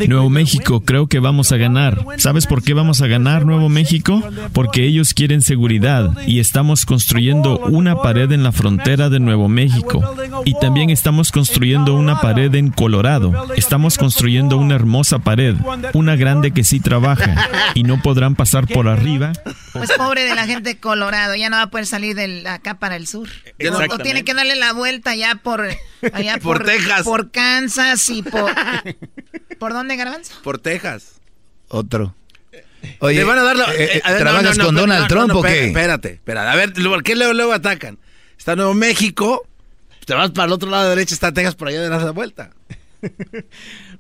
Nuevo México, creo que vamos a ganar. ¿Sabes por qué vamos a ganar Nuevo México? Porque ellos quieren seguridad y estamos construyendo una pared en la frontera de Nuevo México. Y también estamos construyendo una pared en Colorado. Estamos construyendo una hermosa pared, una grande que sí trabaja y no podrán pasar por arriba. Pues pobre de la gente de Colorado, ya no va a poder salir de acá para el sur. O, o tiene que darle la vuelta ya por... Allá Por Texas. Por Kansas y por... ¿Por dónde, Garbanzo? Por Texas. Otro. Oye, Le van a dar la- eh, eh, a ver, no, ¿trabajas no, no, con no, Donald no, Trump no, o espérate, qué? Espérate, espérate. A ver, ¿por qué luego, luego atacan? Está Nuevo México, te vas para el otro lado derecho, está Texas, por allá de la vuelta.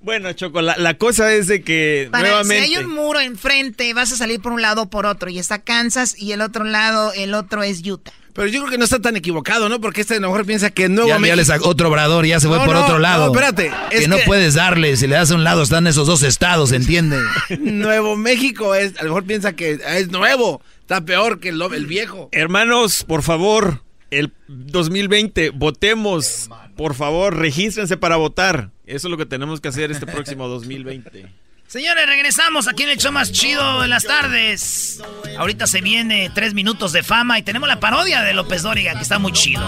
Bueno, Chocolata, la cosa es de que Para, nuevamente... Si hay un muro enfrente, vas a salir por un lado o por otro. Y está Kansas y el otro lado, el otro es Utah. Pero yo creo que no está tan equivocado, ¿no? Porque este a lo mejor piensa que Nuevo Ya, ya México... le sacó otro obrador, ya se fue No, por no, otro lado. no, espérate, Que es no que- puedes darle, si le das a un lado están esos dos estados, ¿entiende? Nuevo México es, a lo mejor piensa que es nuevo, está peor que el, el viejo. Hermanos, por favor, el 2020, votemos. Por favor, regístrense para votar. Eso es lo que tenemos que hacer este próximo 2020. Señores, regresamos aquí en el show más chido de las tardes. Ahorita se viene tres minutos de fama y tenemos la parodia de López Dóriga, que está muy chido.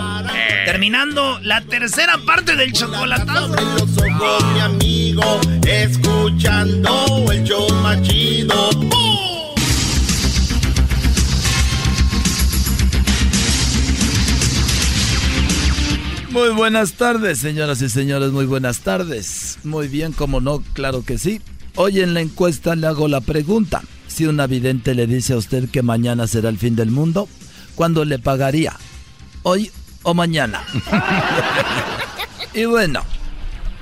Terminando la tercera parte del chocolatazo. Abre los ojos, mi amigo, escuchando el show más chido. ¡Bum! Muy buenas tardes, señoras y señores, muy buenas tardes. Muy bien, como no, claro que sí. Hoy en la encuesta le hago la pregunta. Si un vidente le dice a usted que mañana será el fin del mundo, ¿cuándo le pagaría? hoy o mañana. y bueno,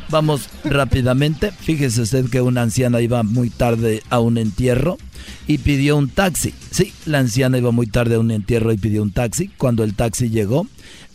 vamos rápidamente. Fíjese usted que una anciana iba muy tarde a un entierro y pidió un taxi. Sí, la anciana iba muy tarde a un entierro y pidió un taxi. Cuando el taxi llegó,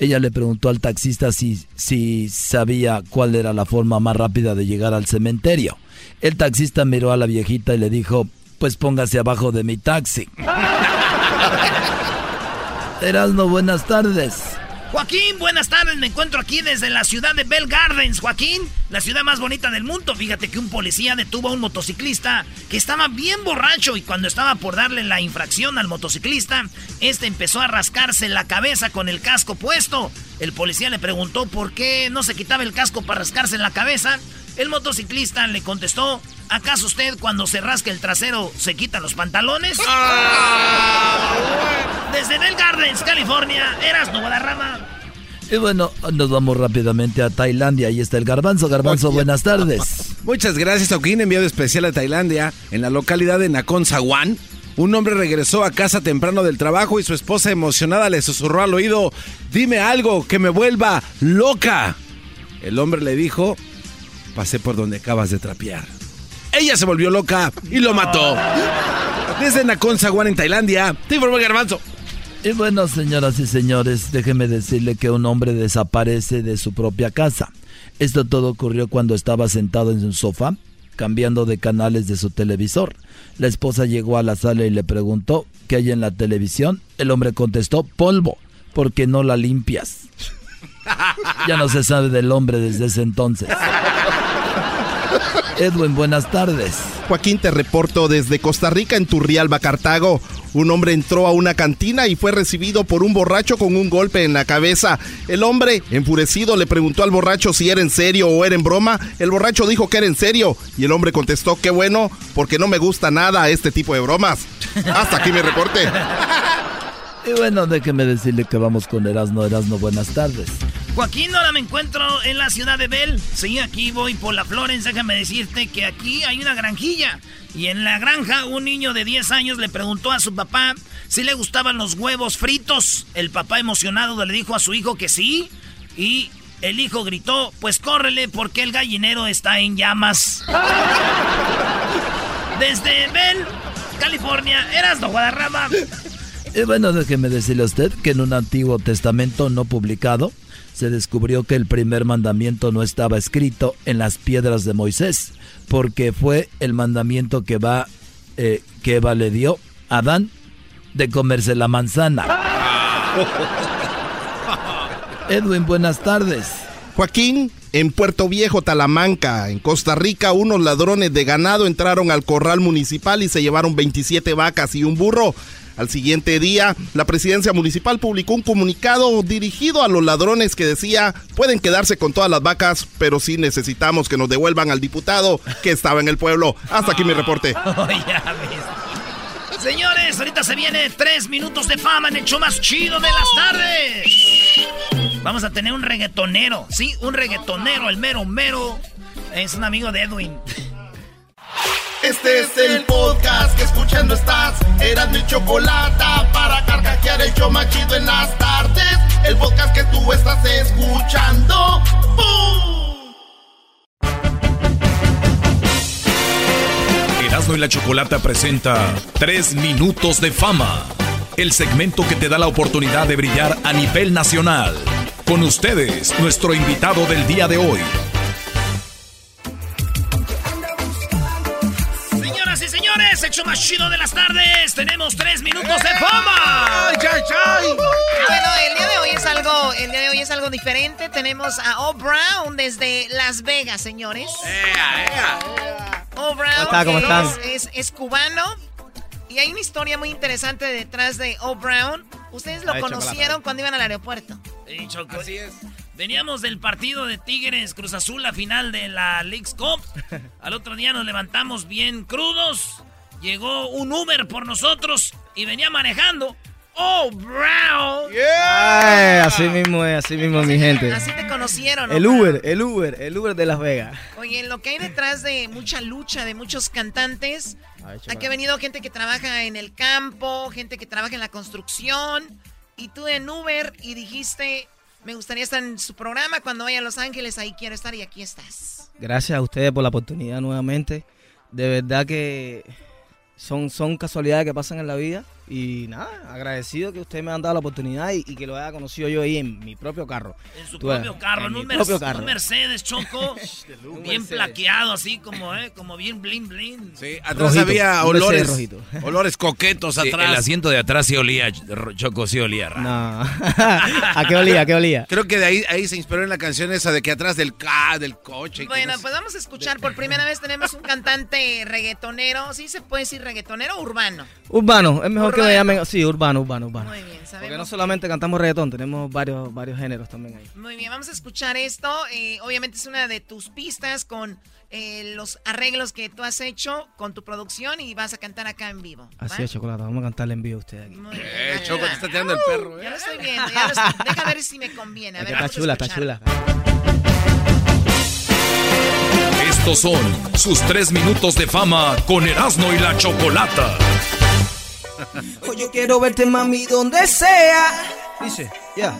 ella le preguntó al taxista si, si sabía cuál era la forma más rápida de llegar al cementerio. El taxista miró a la viejita y le dijo, pues póngase abajo de mi taxi. Erasno, buenas tardes. Joaquín, buenas tardes. Me encuentro aquí desde la ciudad de Bell Gardens, Joaquín, la ciudad más bonita del mundo. Fíjate que un policía detuvo a un motociclista que estaba bien borracho y cuando estaba por darle la infracción al motociclista, este empezó a rascarse la cabeza con el casco puesto. El policía le preguntó por qué no se quitaba el casco para rascarse en la cabeza. El motociclista le contestó, ¿acaso usted cuando se rasca el trasero se quita los pantalones? Desde Bell Gardens, California, eras Nueva Rama. Y bueno, nos vamos rápidamente a Tailandia. Ahí está el garbanzo. Garbanzo, buenas tardes. Muchas gracias, Joaquín. Enviado especial a Tailandia, en la localidad de Nakhon Sawan. Un hombre regresó a casa temprano del trabajo y su esposa emocionada le susurró al oído, dime algo que me vuelva loca. El hombre le dijo, pasé por donde acabas de trapear. Ella se volvió loca y lo mató. Desde Nakhon Sawan en Tailandia, te informó garbanzo. Y bueno, señoras y señores, déjeme decirle que un hombre desaparece de su propia casa. Esto todo ocurrió cuando estaba sentado en su sofá, cambiando de canales de su televisor. La esposa llegó a la sala y le preguntó qué hay en la televisión. El hombre contestó, polvo, porque no la limpias. Ya no se sabe del hombre desde ese entonces. Edwin, buenas tardes. Joaquín, te reporto desde Costa Rica en Turrialba, Cartago. Un hombre entró a una cantina y fue recibido por un borracho con un golpe en la cabeza. El hombre, enfurecido, le preguntó al borracho si era en serio o era en broma. El borracho dijo que era en serio y el hombre contestó, qué bueno, porque no me gusta nada este tipo de bromas. Hasta aquí mi reporte. Y bueno, déjeme decirle que vamos con Erasno. Erasno, buenas tardes. Joaquín, ahora me encuentro en la ciudad de Bell. Sí, aquí voy por la Florence. Déjame decirte que aquí hay una granjilla. Y en la granja, un niño de 10 años le preguntó a su papá si le gustaban los huevos fritos. El papá emocionado le dijo a su hijo que sí. Y el hijo gritó, pues córrele porque el gallinero está en llamas. Desde Bell, California, Erasno Guadarrama. Y bueno, déjeme decirle a usted que en un antiguo testamento no publicado se descubrió que el primer mandamiento no estaba escrito en las piedras de Moisés, porque fue el mandamiento que va eh, que Eva le dio a Adán de comerse la manzana. Edwin, buenas tardes. Joaquín, en Puerto Viejo, Talamanca, en Costa Rica, unos ladrones de ganado entraron al corral municipal y se llevaron 27 vacas y un burro. Al siguiente día, la presidencia municipal publicó un comunicado dirigido a los ladrones que decía, pueden quedarse con todas las vacas, pero sí necesitamos que nos devuelvan al diputado que estaba en el pueblo. Hasta aquí mi reporte. Señores, ahorita se viene tres minutos de fama en el show más chido de las tardes. Vamos a tener un reggaetonero, sí, un reggaetonero, el mero mero. Es un amigo de Edwin. Este es el podcast que escuchando estás. Eran mi chocolate para carcajear el show más chido en las tardes. El podcast que tú estás escuchando. ¡Bum! Erasmo y la Chocolata presenta Tres Minutos de Fama, el segmento que te da la oportunidad de brillar a nivel nacional. Con ustedes, nuestro invitado del día de hoy. Hecho más chido de las tardes. Tenemos tres minutos de fama. ¡Ay, ay, ay! Bueno, el día de hoy es algo, el día de hoy es algo diferente. Tenemos a O Brown desde Las Vegas, señores. O Brown ¿Cómo es, es- es cubano. Y hay una historia muy interesante detrás de O Brown. Ustedes lo Ay, conocieron chocolate. cuando iban al aeropuerto. Sí, Choco. Así es. Veníamos del partido de Tigres Cruz Azul, la final de la League's Cup. Al otro día nos levantamos bien crudos. Llegó un Uber por nosotros y venía manejando. ¡Oh, Brown! Ay, así mismo es, así mismo es mi gente. Así te conocieron. El O Brown. Uber, el Uber, el Uber de Las Vegas. Oye, lo que hay detrás de mucha lucha de muchos cantantes, Ay, aquí ha venido gente que trabaja en el campo, gente que trabaja en la construcción y tú en Uber y dijiste, me gustaría estar en su programa cuando vaya a Los Ángeles, ahí quiero estar y aquí estás. Gracias a ustedes por la oportunidad nuevamente. De verdad que son, son casualidades que pasan en la vida. Y nada, agradecido que ustedes me han dado la oportunidad y, que lo haya conocido yo ahí en mi propio carro. En su propio carro, en, un, Mercedes Choco, bien plaqueado, así como, eh, como bien bling bling. Sí, atrás había olores, olores coquetos atrás. el asiento de atrás sí olía, Choco sí olía raro. No, ¿a qué olía, a qué olía? Creo que de ahí, ahí se inspiró en la canción esa de que atrás del, del coche. Bueno, pues vamos a escuchar, por primera vez tenemos un cantante reggaetonero, ¿sí se puede decir reggaetonero o urbano? Urbano, es mejor que sí, urbano, urbano, urbano. Muy bien, sabemos. Porque no solamente cantamos reggaetón, tenemos varios, varios géneros también ahí. Muy bien, vamos a escuchar esto. Eh, obviamente es una de tus pistas con eh, los arreglos que tú has hecho con tu producción y vas a cantar acá en vivo. Así es, Chocolata, vamos a cantarle en vivo a usted aquí. Muy eh, Choco, te está tirando el perro, ¿eh? Ya lo estoy viendo, ya lo estoy, deja ver si me conviene. A ver, está chula, está chula. Estos son sus tres minutos de fama con Erasmo y la Chocolata. Hoy yo quiero verte, mami, donde sea. Dice, ya.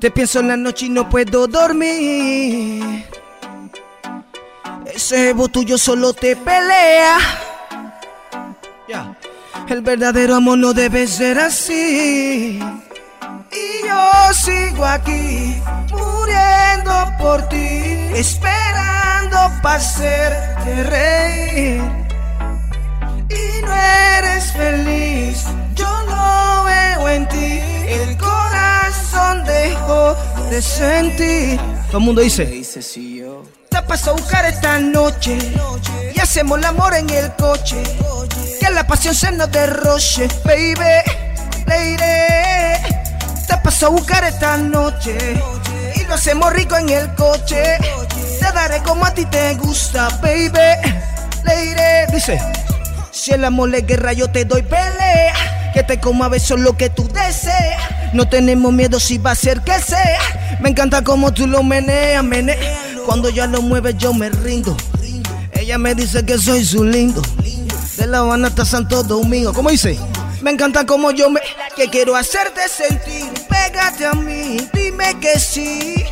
Te pienso en la noche y no puedo dormir. Ese ego tuyo solo te pelea. Ya. El verdadero amor no debe ser así. Y yo sigo aquí, muriendo por ti, esperando para hacerte reír y no eres feliz. Yo lo veo en ti. El corazón dejó de sentir. Todo el mundo dice. Te paso a buscar esta noche y hacemos el amor en el coche. Que la pasión se nos derroche, baby. Le iré. Te paso a buscar esta noche y lo hacemos rico en el coche. Te daré como a ti te gusta, baby. Le iré. Dice. Si el amor es guerra, yo te doy pelea. Que te coma besos lo que tú deseas. No tenemos miedo si va a ser que sea. Me encanta como tú lo meneas, meneas. Cuando ya lo mueves, yo me rindo. Ella me dice que soy su lindo. De La Habana hasta Santo Domingo. ¿Cómo dice? Me encanta como yo me. Que quiero hacerte sentir. Pégate a mí, dime que sí.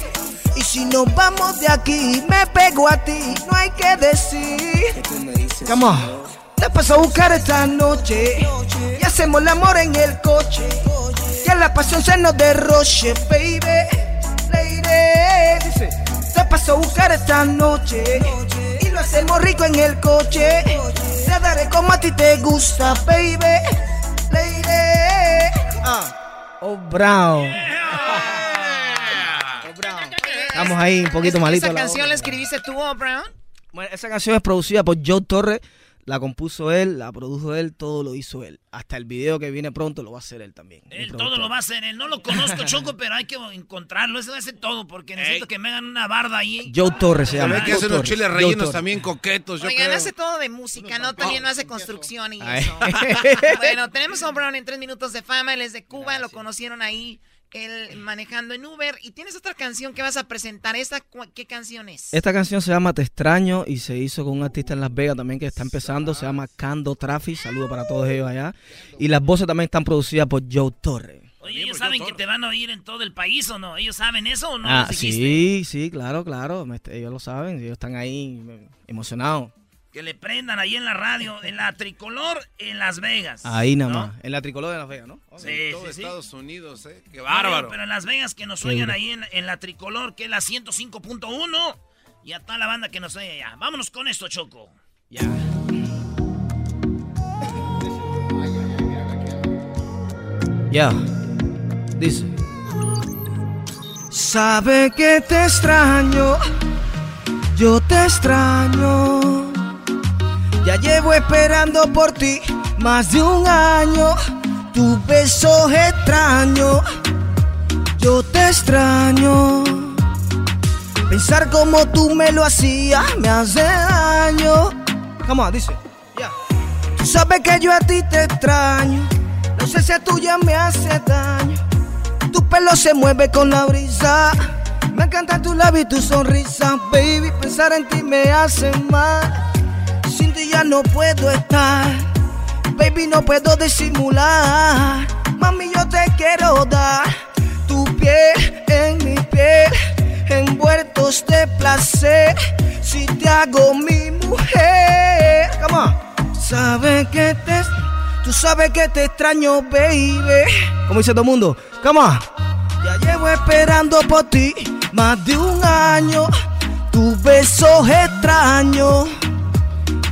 Y si nos vamos de aquí, me pego a ti. No hay que decir. Come on. Te paso a buscar esta noche y hacemos el amor en el coche. Que la pasión se nos derroche, baby. Lady, dice. Te paso a buscar esta noche y lo hacemos rico en el coche. Te daré como a ti te gusta, baby. Lady. Ah. Oh, Brown. Oh, Brown. Estamos ahí un poquito malito. ¿Esa canción la escribiste tú, Oh, Brown? Bueno, esa canción es producida por Joe Torres la compuso él, la produjo él, todo lo hizo él. Hasta el video que viene pronto lo va a hacer él también. Él todo lo va a hacer él. No lo conozco, Choco, pero hay que encontrarlo. Eso hace todo porque necesito que me hagan una barda ahí. Joe Torres se llama. Hay que hacer unos chiles rellenos también coquetos. Yo Oigan, hace todo de música, ¿no? También no hace construcción y eso. bueno, tenemos a Brown en tres minutos de fama. Él es de Cuba, lo conocieron ahí él manejando en Uber. Y tienes otra canción que vas a presentar. ¿Esta qué canción es? Esta canción se llama Te extraño y se hizo con un artista en Las Vegas también que está empezando. Se llama Cando Traffic. Saludo para todos ellos allá. Y las voces también están producidas por Joe Torre. Oye, ¿ellos saben que te van a oír en todo el país o no? ¿Ellos saben eso o no? Ah, sí, sí, claro, claro. Ellos lo saben. Ellos están ahí emocionados. Que le prendan ahí en la radio, en la tricolor en Las Vegas. Ahí nada más, en la tricolor de Las Vegas, ¿no? Sí, en todo Estados Unidos, ¿eh? Qué bárbaro. Pero, en Las Vegas que nos oigan ahí en, la tricolor, que es la 105.1. Y a toda la banda que nos oye allá. Vámonos con esto, Choco. Ya. Ya. Dice. Sabe que te extraño. Yo te extraño ya llevo esperando por ti más de un año. Tu beso extraño, yo te extraño. Pensar como tú me lo hacías me hace daño. ¿Cómo dice. Ya. Tú sabes que yo a ti te extraño. No sé si a tuya me hace daño. Tu pelo se mueve con la brisa. Me encanta tu labio y tu sonrisa, baby. Pensar en ti me hace mal sin ti ya no puedo estar. Baby, no puedo disimular. Mami, yo te quiero dar tu piel en mi piel, envueltos de placer. Si te hago mi mujer, come on. Sabe que te, tú sabes que te extraño, baby. Como dice todo el mundo, come on. Ya llevo esperando por ti más de un año. Tu beso extraño,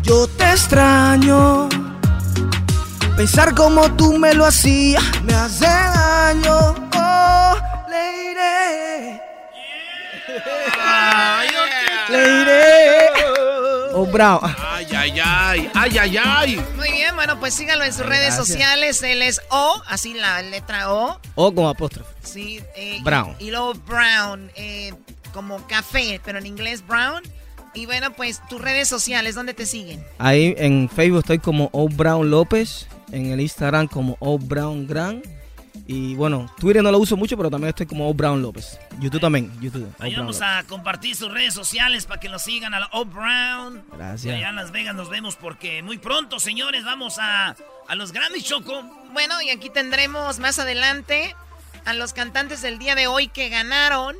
yo te extraño. Pensar como tú me lo hacías me hace daño. Oh, Leire. Leire. Oh, Brown. Ay, ay, ay. Ay, ay, ay. Muy bien, bueno, pues síganlo en sus redes sociales. Él es O, así la letra O. O con apóstrofe. Sí. eh, Brown. Y, y luego Brown, eh, como café, pero en inglés Brown. Y bueno, pues tus redes sociales, ¿dónde te siguen? Ahí en Facebook estoy como O Brown López, en el Instagram como O Brown Gran. Y bueno, Twitter no lo uso mucho, pero también estoy como O Brown López. YouTube también, YouTube. Ahí vamos a compartir sus redes sociales para que lo sigan a la O Brown. Gracias. Y allá en Las Vegas nos vemos porque muy pronto, señores, vamos a, a los Grammys Choco. Bueno, y aquí tendremos más adelante a los cantantes del día de hoy que ganaron.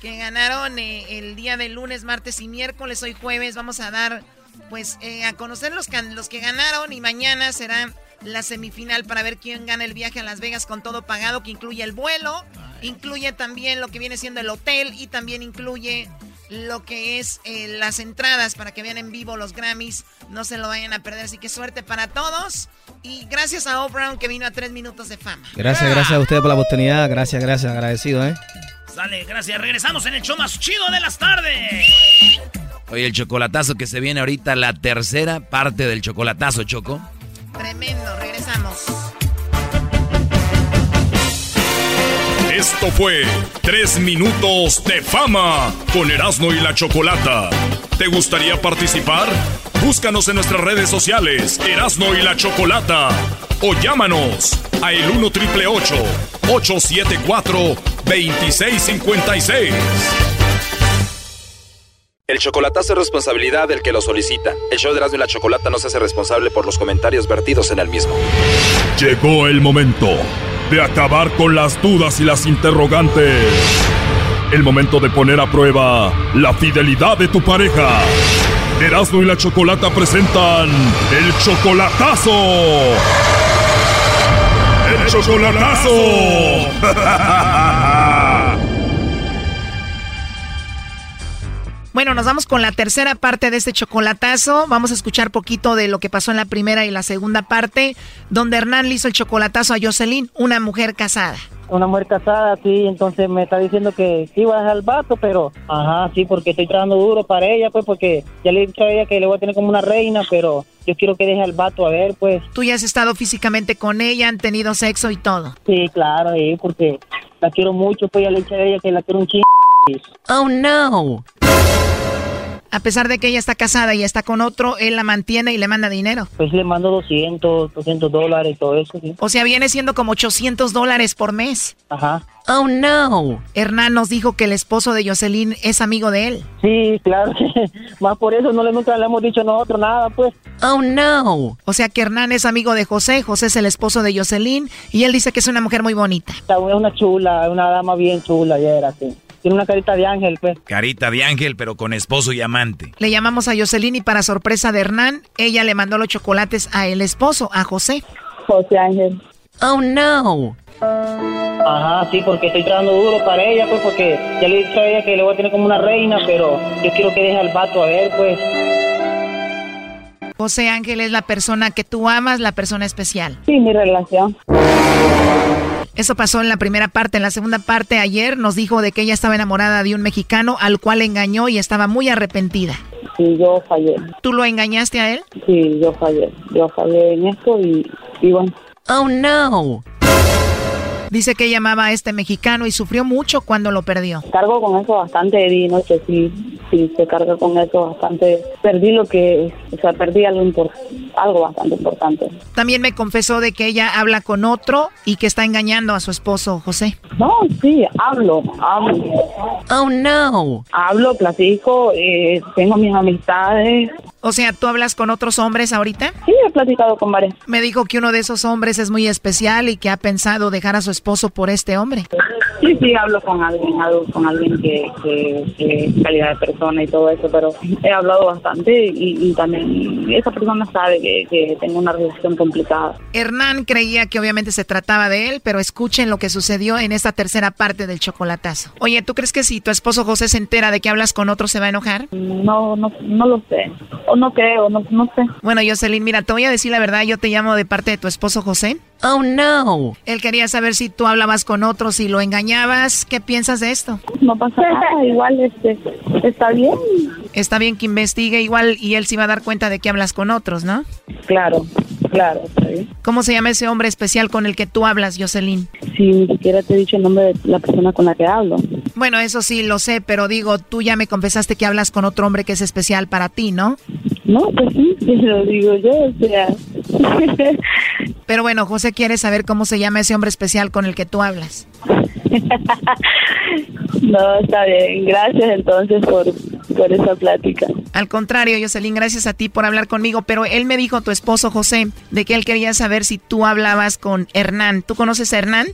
Que ganaron eh, el día de lunes, martes y miércoles. Hoy jueves vamos a dar, pues, eh, a conocer los, los que ganaron. Y mañana será la semifinal para ver quién gana el viaje a Las Vegas con todo pagado, que incluye el vuelo, incluye también lo que viene siendo el hotel y también incluye lo que es eh, las entradas para que vean en vivo los Grammys. No se lo vayan a perder, así que suerte para todos. Y gracias a O Brown que vino a tres minutos de fama. Gracias, gracias a ustedes por la oportunidad. Gracias, gracias, agradecido, ¿eh? Sale, gracias. Regresamos en el show más chido de las tardes. Oye, el chocolatazo que se viene ahorita, la tercera parte del chocolatazo, Choco. Tremendo, regresamos. Esto fue Tres Minutos de Fama con Erasmo y la Chocolata. ¿Te gustaría participar? Búscanos en nuestras redes sociales, Erasmo y la Chocolata. O llámanos a el 1 triple 874 2656. El chocolatazo es responsabilidad del que lo solicita. El show de Erasmo y la Chocolata no se hace responsable por los comentarios vertidos en el mismo. Llegó el momento de acabar con las dudas y las interrogantes. El momento de poner a prueba la fidelidad de tu pareja. Erasmo y la Chocolata presentan el chocolatazo. Chocolatazo. Bueno, nos vamos con la tercera parte de este chocolatazo. Vamos a escuchar poquito de lo que pasó en la primera y la segunda parte, donde Hernán le hizo el chocolatazo a Jocelyn, una mujer casada. Una mujer casada, sí, entonces me está diciendo que sí va a dejar al vato, pero, ajá, sí, porque estoy trabajando duro para ella, pues, porque ya le he dicho a ella que le voy a tener como una reina, pero yo quiero que deje al vato, a ver, pues. Tú ya has estado físicamente con ella, han tenido sexo y todo. Sí, claro, sí, porque la quiero mucho, pues ya le he dicho a ella que la quiero un chingo. Oh, no. A pesar de que ella está casada y está con otro, él la mantiene y le manda dinero. Pues le mando 200, 200 dólares, todo eso, sí. O sea, viene siendo como 800 dólares por mes. Ajá. Oh, no. Hernán nos dijo que el esposo de Jocelyn es amigo de él. Sí, claro, más por eso no le nunca le hemos dicho nosotros nada, pues. Oh, no. O sea que Hernán es amigo de José, José es el esposo de Jocelyn y él dice que es una mujer muy bonita. Es una chula, una dama bien chula, ya era así. Tiene una carita de ángel, pues. Carita de ángel, pero con esposo y amante. Le llamamos a Jocelyn y para sorpresa de Hernán, ella le mandó los chocolates a el esposo, a José. José Ángel. Oh, no. Ajá, sí, porque estoy trabajando duro para ella, pues, porque ya le he dicho a ella que le voy a tener como una reina, pero yo quiero que deje al vato, a ver, pues. José Ángel es la persona que tú amas, la persona especial. Sí, mi relación. Eso pasó en la primera parte. En la segunda parte, ayer nos dijo de que ella estaba enamorada de un mexicano al cual engañó y estaba muy arrepentida. Sí, yo fallé. ¿Tú lo engañaste a él? Sí, yo fallé. Yo fallé en esto y, y bueno. Oh, no. Dice que ella amaba a este mexicano y sufrió mucho cuando lo perdió. Cargo con eso bastante y noche, sí, sí, se carga con eso bastante. Perdí lo que, o sea, perdí algo, impor- algo bastante importante. También me confesó de que ella habla con otro y que está engañando a su esposo José. No, sí, hablo, hablo. Oh, no. Hablo, platico, eh, tengo mis amistades. O sea, ¿tú hablas con otros hombres ahorita? Sí, he platicado con varios. Me dijo que uno de esos hombres es muy especial y que ha pensado dejar a su esposo por este hombre. Sí, sí, hablo con alguien, hablo con alguien que, que, es calidad de persona y todo eso, pero he hablado bastante y, también esa persona sabe que, que tengo una relación complicada. Hernán creía que obviamente se trataba de él, pero escuchen lo que sucedió en esta tercera parte del chocolatazo. Oye, ¿tú crees que si tu esposo José se entera de que hablas con otro se va a enojar? No, no, no lo sé. O no creo, no, no sé. Bueno, Jocelyn, mira, te voy a decir la verdad, yo te llamo de parte de tu esposo José. Oh, no. Él quería saber si tú hablabas con otros y lo engañabas. ¿Qué piensas de esto? No pasa nada, igual este, está bien. Está bien que investigue igual y él se va a dar cuenta de que hablas con otros, ¿no? Claro, claro, está bien. ¿Cómo se llama ese hombre especial con el que tú hablas, Jocelyn? Sí, ni siquiera te he dicho el nombre de la persona con la que hablo. Bueno, eso sí lo sé, pero digo, tú ya me confesaste que hablas con otro hombre que es especial para ti, ¿no? No, pues sí, lo digo yo, o sea. pero bueno, José quiere saber cómo se llama ese hombre especial con el que tú hablas. no, está bien. Gracias entonces por, por esa plática. Al contrario, Jocelyn, gracias a ti por hablar conmigo. Pero él me dijo, tu esposo José, de que él quería saber si tú hablabas con Hernán. ¿Tú conoces a Hernán?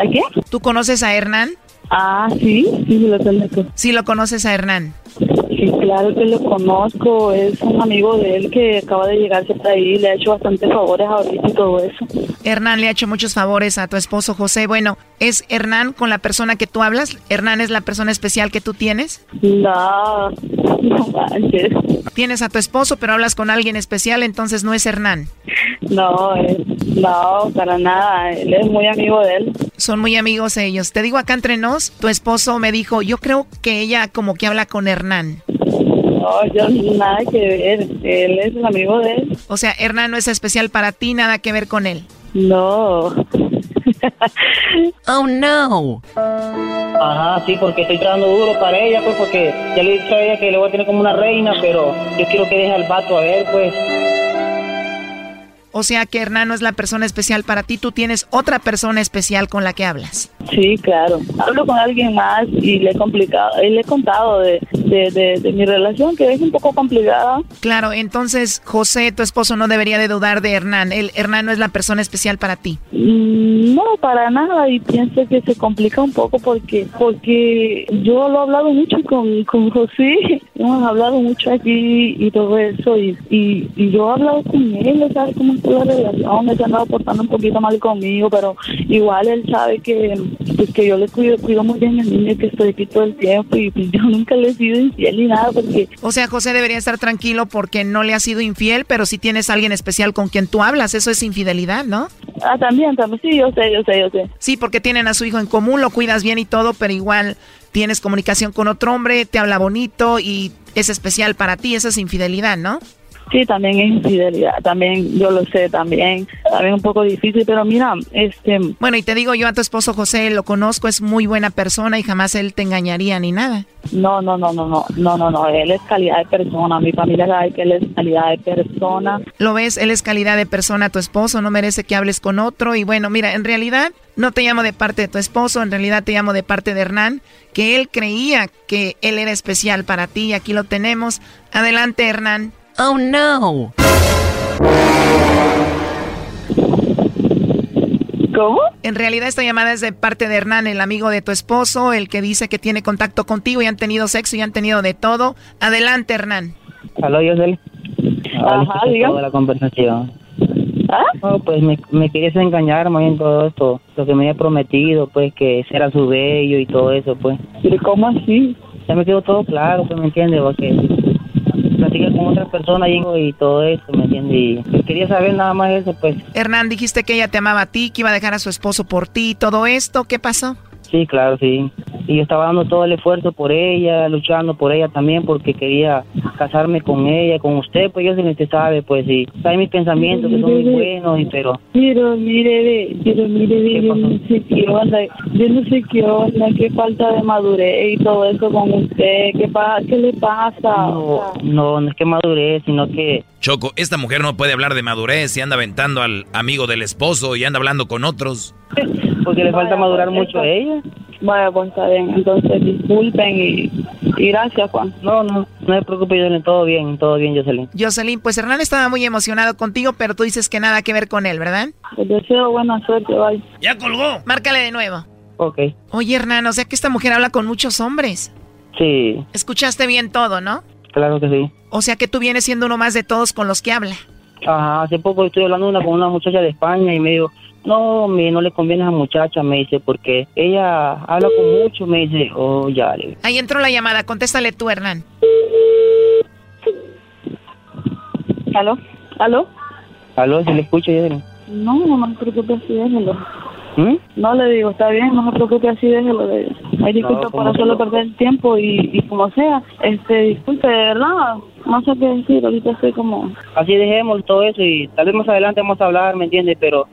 ¿A qué? ¿Tú conoces a Hernán? Ah, sí, sí, lo conozco. Sí, lo conoces a Hernán. Sí, claro que lo conozco. Es un amigo de él que acaba de llegarse hasta ahí. Le ha hecho bastantes favores ahorita y todo eso. Hernán le ha hecho muchos favores a tu esposo José. Bueno, ¿es Hernán con la persona que tú hablas? ¿Hernán es la persona especial que tú tienes? No, no manches. Tienes a tu esposo, pero hablas con alguien especial, entonces no es Hernán. No, no, para nada. Él es muy amigo de él. Son muy amigos ellos. Te digo acá entre nos, tu esposo me dijo, yo creo que ella como que habla con Hernán. No, yo nada que ver. Él es el amigo de él. O sea, Hernán no es especial para ti, nada que ver con él. No. oh no. Ajá, sí, porque estoy trabajando duro para ella, pues, porque ya le he dicho a ella que le voy a tener como una reina, pero yo quiero que deje al vato a ver, pues. O sea que Hernán no es la persona especial para ti, tú tienes otra persona especial con la que hablas. Sí, claro. Hablo con alguien más y le he complicado, le he contado de, de, mi relación que es un poco complicada. Claro, entonces José, tu esposo, no debería de dudar de Hernán. El Hernán no es la persona especial para ti. Mm, no, para nada. Y pienso que se complica un poco porque porque yo lo he hablado mucho con, con José. Hemos hablado mucho aquí y todo eso. Y, y, yo he hablado con él, ¿sabes cómo la relación, él se andaba portando un poquito mal conmigo, pero igual él sabe que, pues, que yo le cuido, cuido muy bien al niño, que estoy aquí todo el tiempo y pues, yo nunca le he sido infiel ni nada porque... O sea, José debería estar tranquilo porque no le ha sido infiel, pero si tienes a alguien especial con quien tú hablas, eso es infidelidad, ¿no? Ah, también, también, sí, yo sé, yo sé, yo sé. Sí, porque tienen a su hijo en común, lo cuidas bien y todo, pero igual tienes comunicación con otro hombre, te habla bonito y es especial para ti, eso es infidelidad, ¿no? Sí, también es infidelidad, también yo lo sé, también, también un poco difícil, pero mira, este... Bueno, y te digo yo a tu esposo José, lo conozco, es muy buena persona y jamás él te engañaría ni nada. No, no, no, no, no, no, no, no, él es calidad de persona, mi familia sabe que él es calidad de persona. Lo ves, él es calidad de persona, tu esposo no merece que hables con otro y bueno, mira, en realidad no te llamo de parte de tu esposo, en realidad te llamo de parte de Hernán, que él creía que él era especial para ti y aquí lo tenemos. Adelante, Hernán. Oh no. ¿Cómo? En realidad esta llamada es de parte de Hernán, el amigo de tu esposo, el que dice que tiene contacto contigo y han tenido sexo y han tenido de todo. Adelante, Hernán. Aló, Yosel. Ajá, diga. la conversación. ¿Ah? pues me, me querías engañar más en todo esto, lo que me había prometido, pues que será su bello y todo eso, pues. ¿Y cómo así? Ya me quedó todo claro, pues me entiendes, porque platicar con otras personas y, todo eso, ¿me entiendes? Y pues, quería saber nada más eso, pues. Hernán, dijiste que ella te amaba a ti, que iba a dejar a su esposo por ti, todo esto, ¿qué pasó? Sí, claro, sí. Y yo estaba dando todo el esfuerzo por ella, luchando por ella también, porque quería casarme con ella, con usted, pues yo sé que usted sabe, pues sí. Sabe mis pensamientos que son muy buenos, y pero... Pero mire, pero mire, yo no sé qué onda, yo no sé qué onda, qué falta de madurez y todo eso con usted, ¿qué, pa qué le pasa? No, no, no es que madurez, sino que... Choco, esta mujer no puede hablar de madurez y anda aventando al amigo del esposo y anda hablando con otros. porque le falta madurar mucho a ella. Bueno, pues está bien. Entonces disculpen y Y gracias, Juan. No, no, no se preocupe, Jocelyn, todo bien, todo bien, Jocelyn. Jocelyn, pues Hernán estaba muy emocionado contigo, pero tú dices que nada que ver con él, ¿verdad? Te deseo buena suerte, bye. Ya colgó. Márcale de nuevo. Ok. Oye, Hernán, o sea que esta mujer habla con muchos hombres. Sí, Escuchaste bien todo, ¿no? Claro que sí. O sea que tú vienes siendo uno más de todos con los que habla. Ajá, hace poco estoy hablando una, con una muchacha de España y me dijo, no, me, no le conviene a esa muchacha, me dice, porque ella habla con mucho, me dice, oh, ya. Ahí entró la llamada, contéstale tú, Hernán. ¿Aló? ¿Aló? ¿Aló? ¿Se le escucha, Jocelyn? No, no se preocupe así, déjelo. ¿Mm? No le digo, está bien, no se preocupe así, déjelo. De... Ay, disculpe No, por ¿cómo hacerlo que perder el tiempo y, y como sea. Este, disculpe, de verdad, no sé qué decir, ahorita estoy como... Así dejemos todo eso y tal vez más adelante vamos a hablar, ¿me entiendes? Pero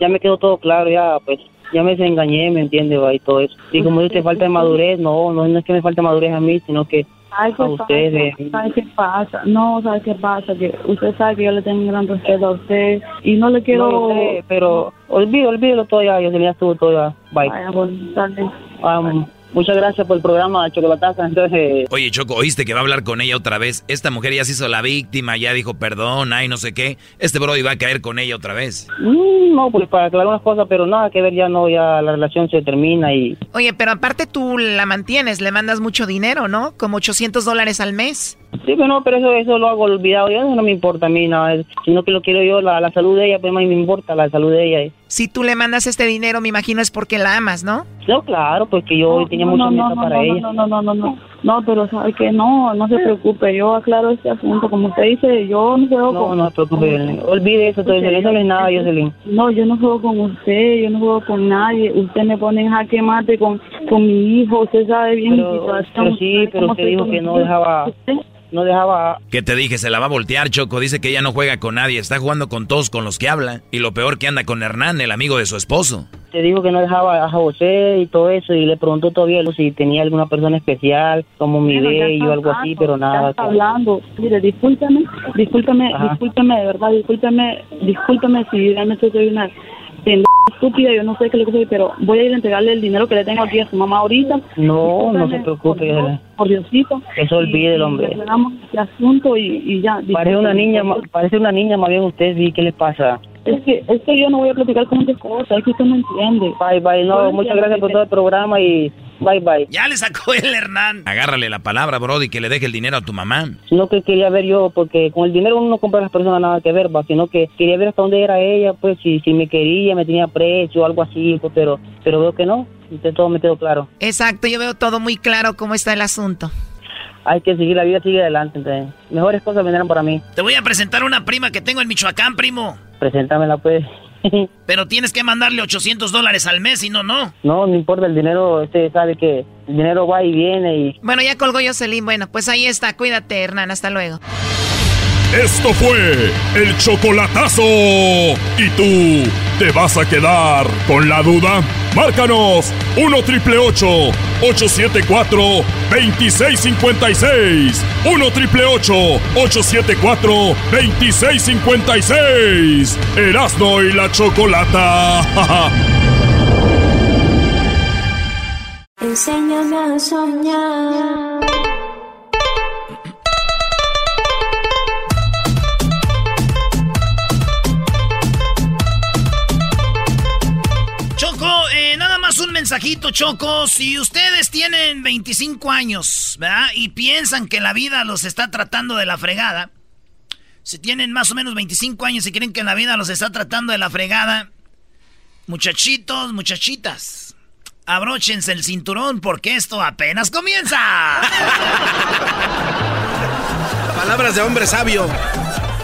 ya me quedó todo claro, ya, pues, ya me desengañé, ¿me entiendes? Y todo eso. Y como dice, falta de madurez, no, no, no es que me falte madurez a mí, sino que Ay, a pues, ustedes. ¿sabe, ¿sabe qué pasa? No, ¿sabe qué pasa? Que usted sabe que yo le tengo un gran respeto a usted y no le quiero... No, sé, pero olvídalo, olvídalo todo ya, yo estuvo todo ya. Bye. Vaya, pues, dale. Um, muchas gracias por el programa Chocolataza. Entonces, Oye, Choco, ¿oíste que va a hablar con ella otra vez? Esta mujer ya se hizo la víctima, ya dijo perdón, ay, no sé qué. Este Brody va a caer con ella otra vez. mm, no, pues para aclarar unas cosas, pero nada que ver, ya no, ya la relación se termina y Oye, pero aparte tú la mantienes, le mandas mucho dinero, ¿no? Como 800 dólares al mes. Sí, pero no, pero eso, eso lo hago olvidado. Yo eso no me importa a mí nada. Sino que lo quiero yo, la, la salud de ella, pues más me importa la salud de ella. Si tú le mandas este dinero, me imagino es porque la amas, ¿no? No, claro, pues que yo tenía mucha no, meta no, para no, ella. No, no, no, no, no, no, pero sabe que no, no se preocupe, yo aclaro este asunto, como usted dice, yo no juego No, con... no se preocupe, olvide eso, todo eso, eso no es nada, Jocelyn. No, yo no juego con usted, yo no juego con nadie, usted me pone en jaque mate con, con mi hijo, usted sabe bien mi Pero, situación. pero sí, pero usted dijo que no dejaba, no dejaba ¿Qué te dije? Se la va a voltear, Choco. Dice que ella no juega con nadie, está jugando con todos con los que habla. Y lo peor que anda con Hernán, el amigo de su esposo. te dijo que no dejaba a José y todo eso y le preguntó todavía si tenía alguna persona especial como mi está o algo así pero nada está que- hablando. Mire, discúlpeme, discúlpeme, Ajá. discúlpeme, de verdad, discúlpeme, discúlpeme si realmente soy una estúpida, yo no sé qué que soy, pero voy a ir a entregarle el dinero que le tengo aquí a su mamá ahorita. no no se preocupe por, Dios, por Diosito. Eso olvide el hombre. Y arreglamos este asunto y, y ya. parece una niña ma- parece una niña más bien usted sí qué le pasa Es que, es que yo no voy a platicar con muchas cosas, es que usted no entiende. bye bye no Yo muchas gracias por todo el programa y bye bye Ya le sacó el Hernán. Agárrale la palabra, Brody, que le deje el dinero a tu mamá. sino que quería ver yo porque con el dinero uno no compra a las personas nada que ver va sino que quería ver hasta dónde era ella pues si si me quería me tenía precio o algo así pues, pero pero veo que no entonces todo me quedó claro Exacto, yo veo todo muy claro cómo está el asunto. hay que seguir la vida sigue adelante entonces mejores cosas vendrán para mí Te voy a presentar una prima que tengo en Michoacán, primo. preséntamela pues Pero tienes que mandarle 800 dólares al mes, y no, no. no no importa el dinero usted sabe que el dinero va y viene y Bueno, ya colgó Jocelyn. Bueno, pues ahí está. Cuídate, Hernán. Hasta luego. Esto fue el chocolatazo. ¿Y tú te vas a quedar con la duda? Márcanos 1 triple 874 2656. 1 triple 874 2656. Erasno y la chocolata. Enséñame a soñar. Mensajito, Choco. Si ustedes tienen 25 años, ¿verdad? Y piensan que la vida los está tratando de la fregada. Si tienen más o menos 25 años y creen que la vida los está tratando de la fregada. Muchachitos, muchachitas. Abróchense el cinturón porque esto apenas comienza. Palabras de hombre sabio.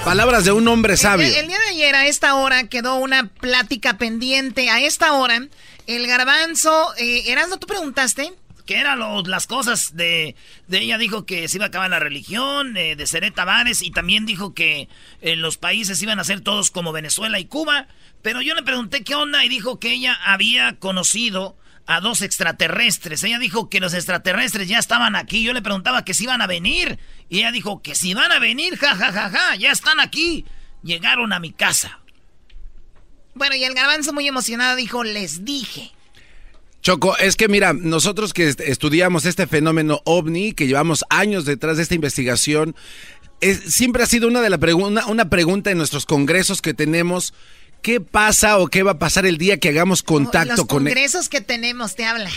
Palabras de un hombre sabio. El, el día de ayer a esta hora quedó una plática pendiente. A esta hora, el garbanzo... Eh, Erasmo, ¿tú preguntaste? que eran lo- las cosas de, de ella dijo que se iba a acabar la religión, eh, de Seré Tavares, y también dijo que en los países iban a ser todos como Venezuela y Cuba. Pero yo le pregunté qué onda y dijo que ella había conocido a dos extraterrestres. Ella dijo que los extraterrestres ya estaban aquí. Yo le preguntaba que si iban a venir. Y ella dijo que si van a venir, ja, ja, ja, ja, ya están aquí. Llegaron a mi casa. Bueno, y el garbanzo muy emocionado dijo, les dije. Choco, es que mira, nosotros que estudiamos este fenómeno ovni, que llevamos años detrás de esta investigación, siempre ha sido una de la pregunta, una pregunta en nuestros congresos que tenemos. ¿Qué pasa o qué va a pasar el día que hagamos contacto con Los e- congresos que tenemos, te habla.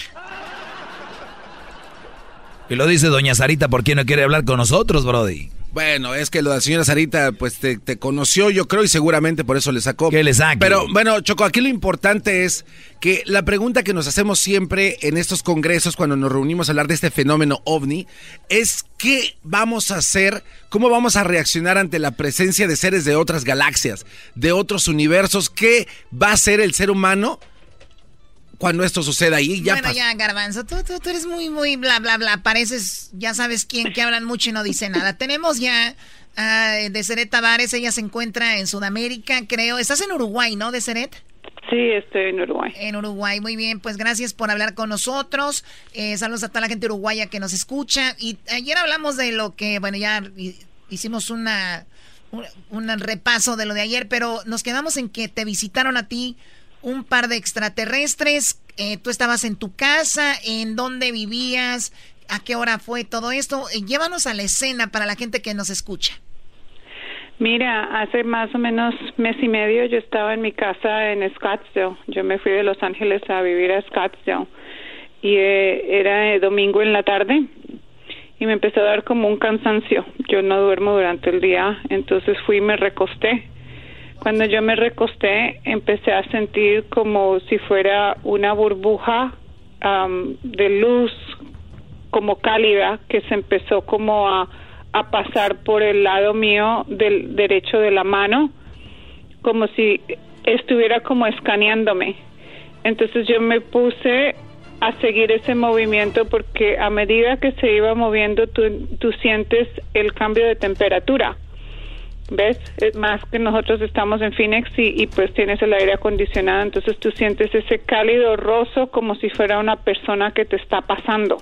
Y lo dice doña Sarita, ¿por qué no quiere hablar con nosotros, Brody? Bueno, es que la señora Sarita, pues te, conoció, yo creo, y seguramente por eso le sacó. Que le saque. Pero bueno, Choco, aquí lo importante es que la pregunta que nos hacemos siempre en estos congresos, cuando nos reunimos a hablar de este fenómeno ovni, es qué vamos a hacer, cómo vamos a reaccionar ante la presencia de seres de otras galaxias, de otros universos, qué va a ser el ser humano cuando esto suceda ahí. Ya bueno, ya, Garbanzo, tú, tú, eres muy, muy bla, bla, bla. Pareces, ya sabes quién, que hablan mucho y no dice nada. Tenemos ya uh, Deseret Tavares, ella se encuentra en Sudamérica, creo. Estás en Uruguay, ¿no, Deseret? Sí, estoy en Uruguay. En Uruguay, muy bien. Pues gracias por hablar con nosotros. Eh, saludos a toda la gente uruguaya que nos escucha. Y ayer hablamos de lo que, bueno, ya hicimos una, un, un repaso de lo de ayer, pero nos quedamos en que te visitaron a ti un par de extraterrestres. Eh, tú estabas en tu casa, en dónde vivías, a qué hora fue todo esto. Eh, llévanos a la escena para la gente que nos escucha. Mira, hace más o menos mes y medio yo estaba en mi casa en Scottsdale. Yo me fui de Los Ángeles a vivir a Scottsdale y eh, era domingo en la tarde y me empezó a dar como un cansancio. Yo no duermo durante el día, entonces fui y me recosté cuando yo me recosté, empecé a sentir como si fuera una burbuja de luz como cálida que se empezó como a, a pasar por el lado mío del derecho de la mano, como si estuviera como escaneándome. Entonces yo me puse a seguir ese movimiento porque a medida que se iba moviendo tú, tú sientes el cambio de temperatura. ¿Ves? Es más que nosotros estamos en Phoenix y, pues tienes el aire acondicionado, entonces tú sientes ese cálido roso como si fuera una persona que te está pasando.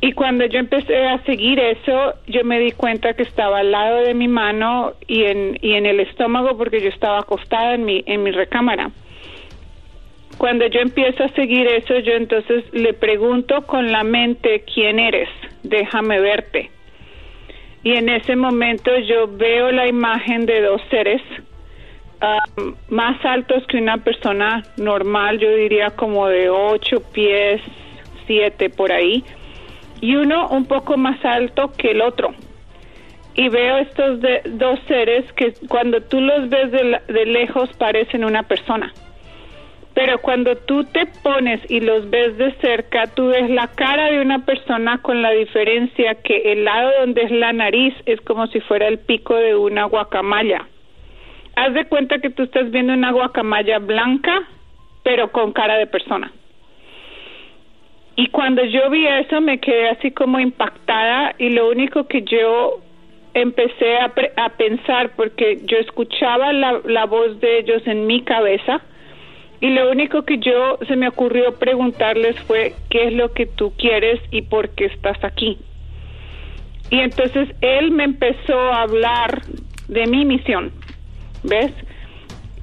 Y cuando yo empecé a seguir eso, yo me di cuenta que estaba al lado de mi mano y en, y en el estómago porque yo estaba acostada en mi, en mi recámara. Cuando yo empiezo a seguir eso, yo entonces le pregunto con la mente, ¿quién eres? Déjame verte y en ese momento yo veo la imagen de dos seres um, más altos que una persona normal, yo diría como de ocho pies, siete por ahí, y uno un poco más alto que el otro. Y veo estos dos seres que cuando tú los ves de lejos parecen una persona pero cuando tú te pones y los ves de cerca, tú ves la cara de una persona con la diferencia que el lado donde es la nariz es como si fuera el pico de una guacamaya. Haz de cuenta que tú estás viendo una guacamaya blanca, pero con cara de persona. Y cuando yo vi eso me quedé así como impactada y lo único que yo empecé a, a pensar, porque yo escuchaba la voz de ellos en mi cabeza, y lo único que yo se me ocurrió preguntarles fue qué es lo que tú quieres y por qué estás aquí. Y entonces él me empezó a hablar de mi misión, ¿ves?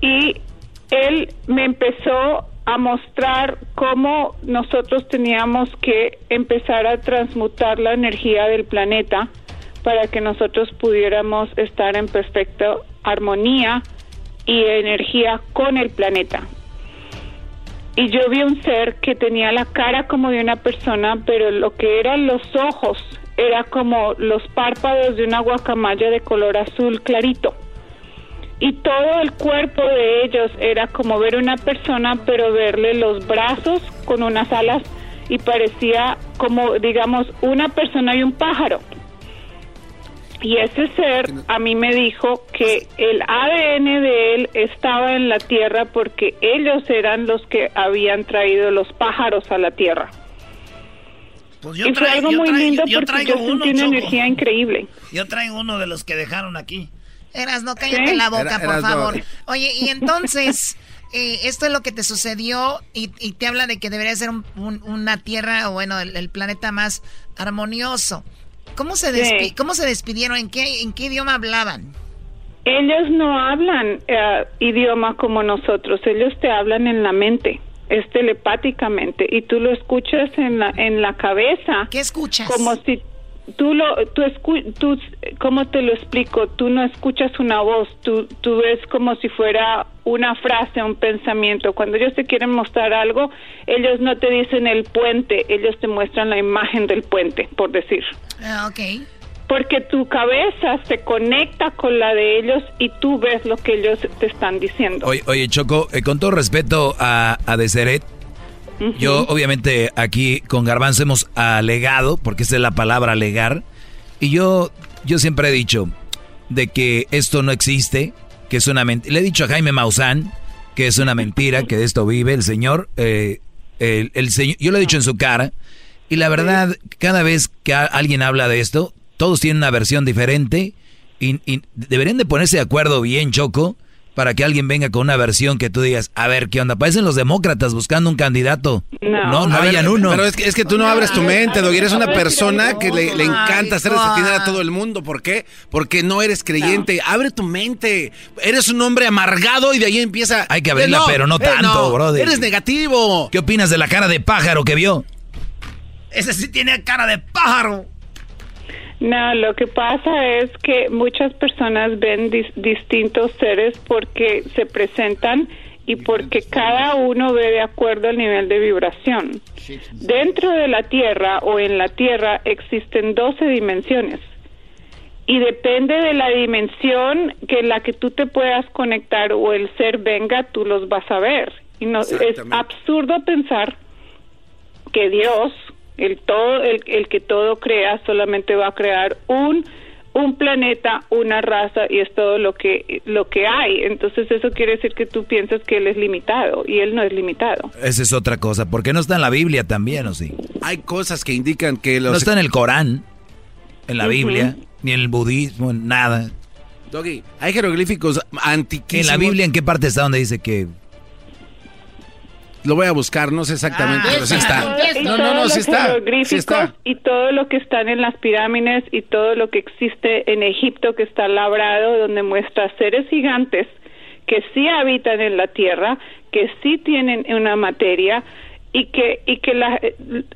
Y él me empezó a mostrar cómo nosotros teníamos que empezar a transmutar la energía del planeta para que nosotros pudiéramos estar en perfecta armonía y energía con el planeta y yo vi un ser que tenía la cara como de una persona, pero lo que eran los ojos era como los párpados de una guacamaya de color azul clarito. Y todo el cuerpo de ellos era como ver una persona, pero verle los brazos con unas alas y parecía como, digamos, una persona y un pájaro. Y ese ser a mí me dijo que el ADN de él estaba en la Tierra porque ellos eran los que habían traído los pájaros a la Tierra. Pues y fue algo muy lindo porque yo sentí una energía increíble. Yo traigo uno de los que dejaron aquí. Eras, no cállate la boca, por favor. Oye, y entonces, eh, esto es lo que te sucedió y, te habla de que debería ser una tierra, o bueno, el planeta más armonioso. ¿Cómo se, ¿Cómo se despidieron? ¿En qué, ¿En qué idioma hablaban? Ellos no hablan eh, idioma como nosotros, ellos te hablan en la mente. es telepáticamente y tú lo escuchas en la en la cabeza. ¿Qué escuchas? Como si tú lo tú, escu tú cómo te lo explico tú no escuchas una voz tú tú ves como si fuera una frase un pensamiento. Cuando ellos te quieren mostrar algo ellos no te dicen el puente ellos te muestran la imagen del puente por decir. Ah, ok. porque tu cabeza se conecta con la de ellos y tú ves lo que ellos te están diciendo. Oye, oye, Choco, eh, con todo respeto a, a Deseret, yo obviamente aquí con Garbanzo hemos alegado, porque esa es la palabra alegar, y yo, yo siempre he dicho de que esto no existe, que es una mentira. Le he dicho a Jaime Maussan que es una mentira, que de esto vive el señor, eh, el, señor, yo lo he dicho en su cara, y la verdad, cada vez que alguien habla de esto, todos tienen una versión diferente, y, y deberían de ponerse de acuerdo bien, Choco, para que alguien venga con una versión que tú digas, a ver, ¿qué onda? Parecen los demócratas buscando un candidato. No, no, A ver, hayan uno. Pero es que, es que tú no abres tu mente, Doggy. Eres una persona que le, le encanta hacer desatinar a todo el mundo. ¿Por qué? Porque no eres creyente. Abre tu mente. Eres un hombre amargado y de ahí empieza. Hay que abrirla, Eh, pero no eh, tanto, brother. Eres negativo. ¿Qué opinas de la cara de pájaro que vio? Ese sí tiene cara de pájaro. No, lo que pasa es que muchas personas ven dis- distintos seres porque se presentan y porque cada uno ve de acuerdo al nivel de vibración. Dentro de la Tierra o en la Tierra existen 12 dimensiones y depende de la dimensión que la que tú te puedas conectar o el ser venga, tú los vas a ver. Y no, es absurdo pensar que Dios, el todo, el, el que todo crea, solamente va a crear un un planeta, una raza y es todo lo que lo que hay. Entonces eso quiere decir que tú piensas que él es limitado y él no es limitado. Esa es otra cosa. ¿Por qué no está en la Biblia también, o sí? Hay cosas que indican que los. No está en el Corán, en la. Biblia, ni en el budismo, en nada. Doggy, hay jeroglíficos antiquísimos. En la Biblia, ¿en qué parte está donde dice que Lo voy a buscar, no sé exactamente, pero sí está. Y No, no, no, sí los está. Sí está. Y todo lo que están en las pirámides y todo lo que existe en Egipto que está labrado, donde muestra seres gigantes que sí habitan en la tierra, que sí tienen una materia y que y que la-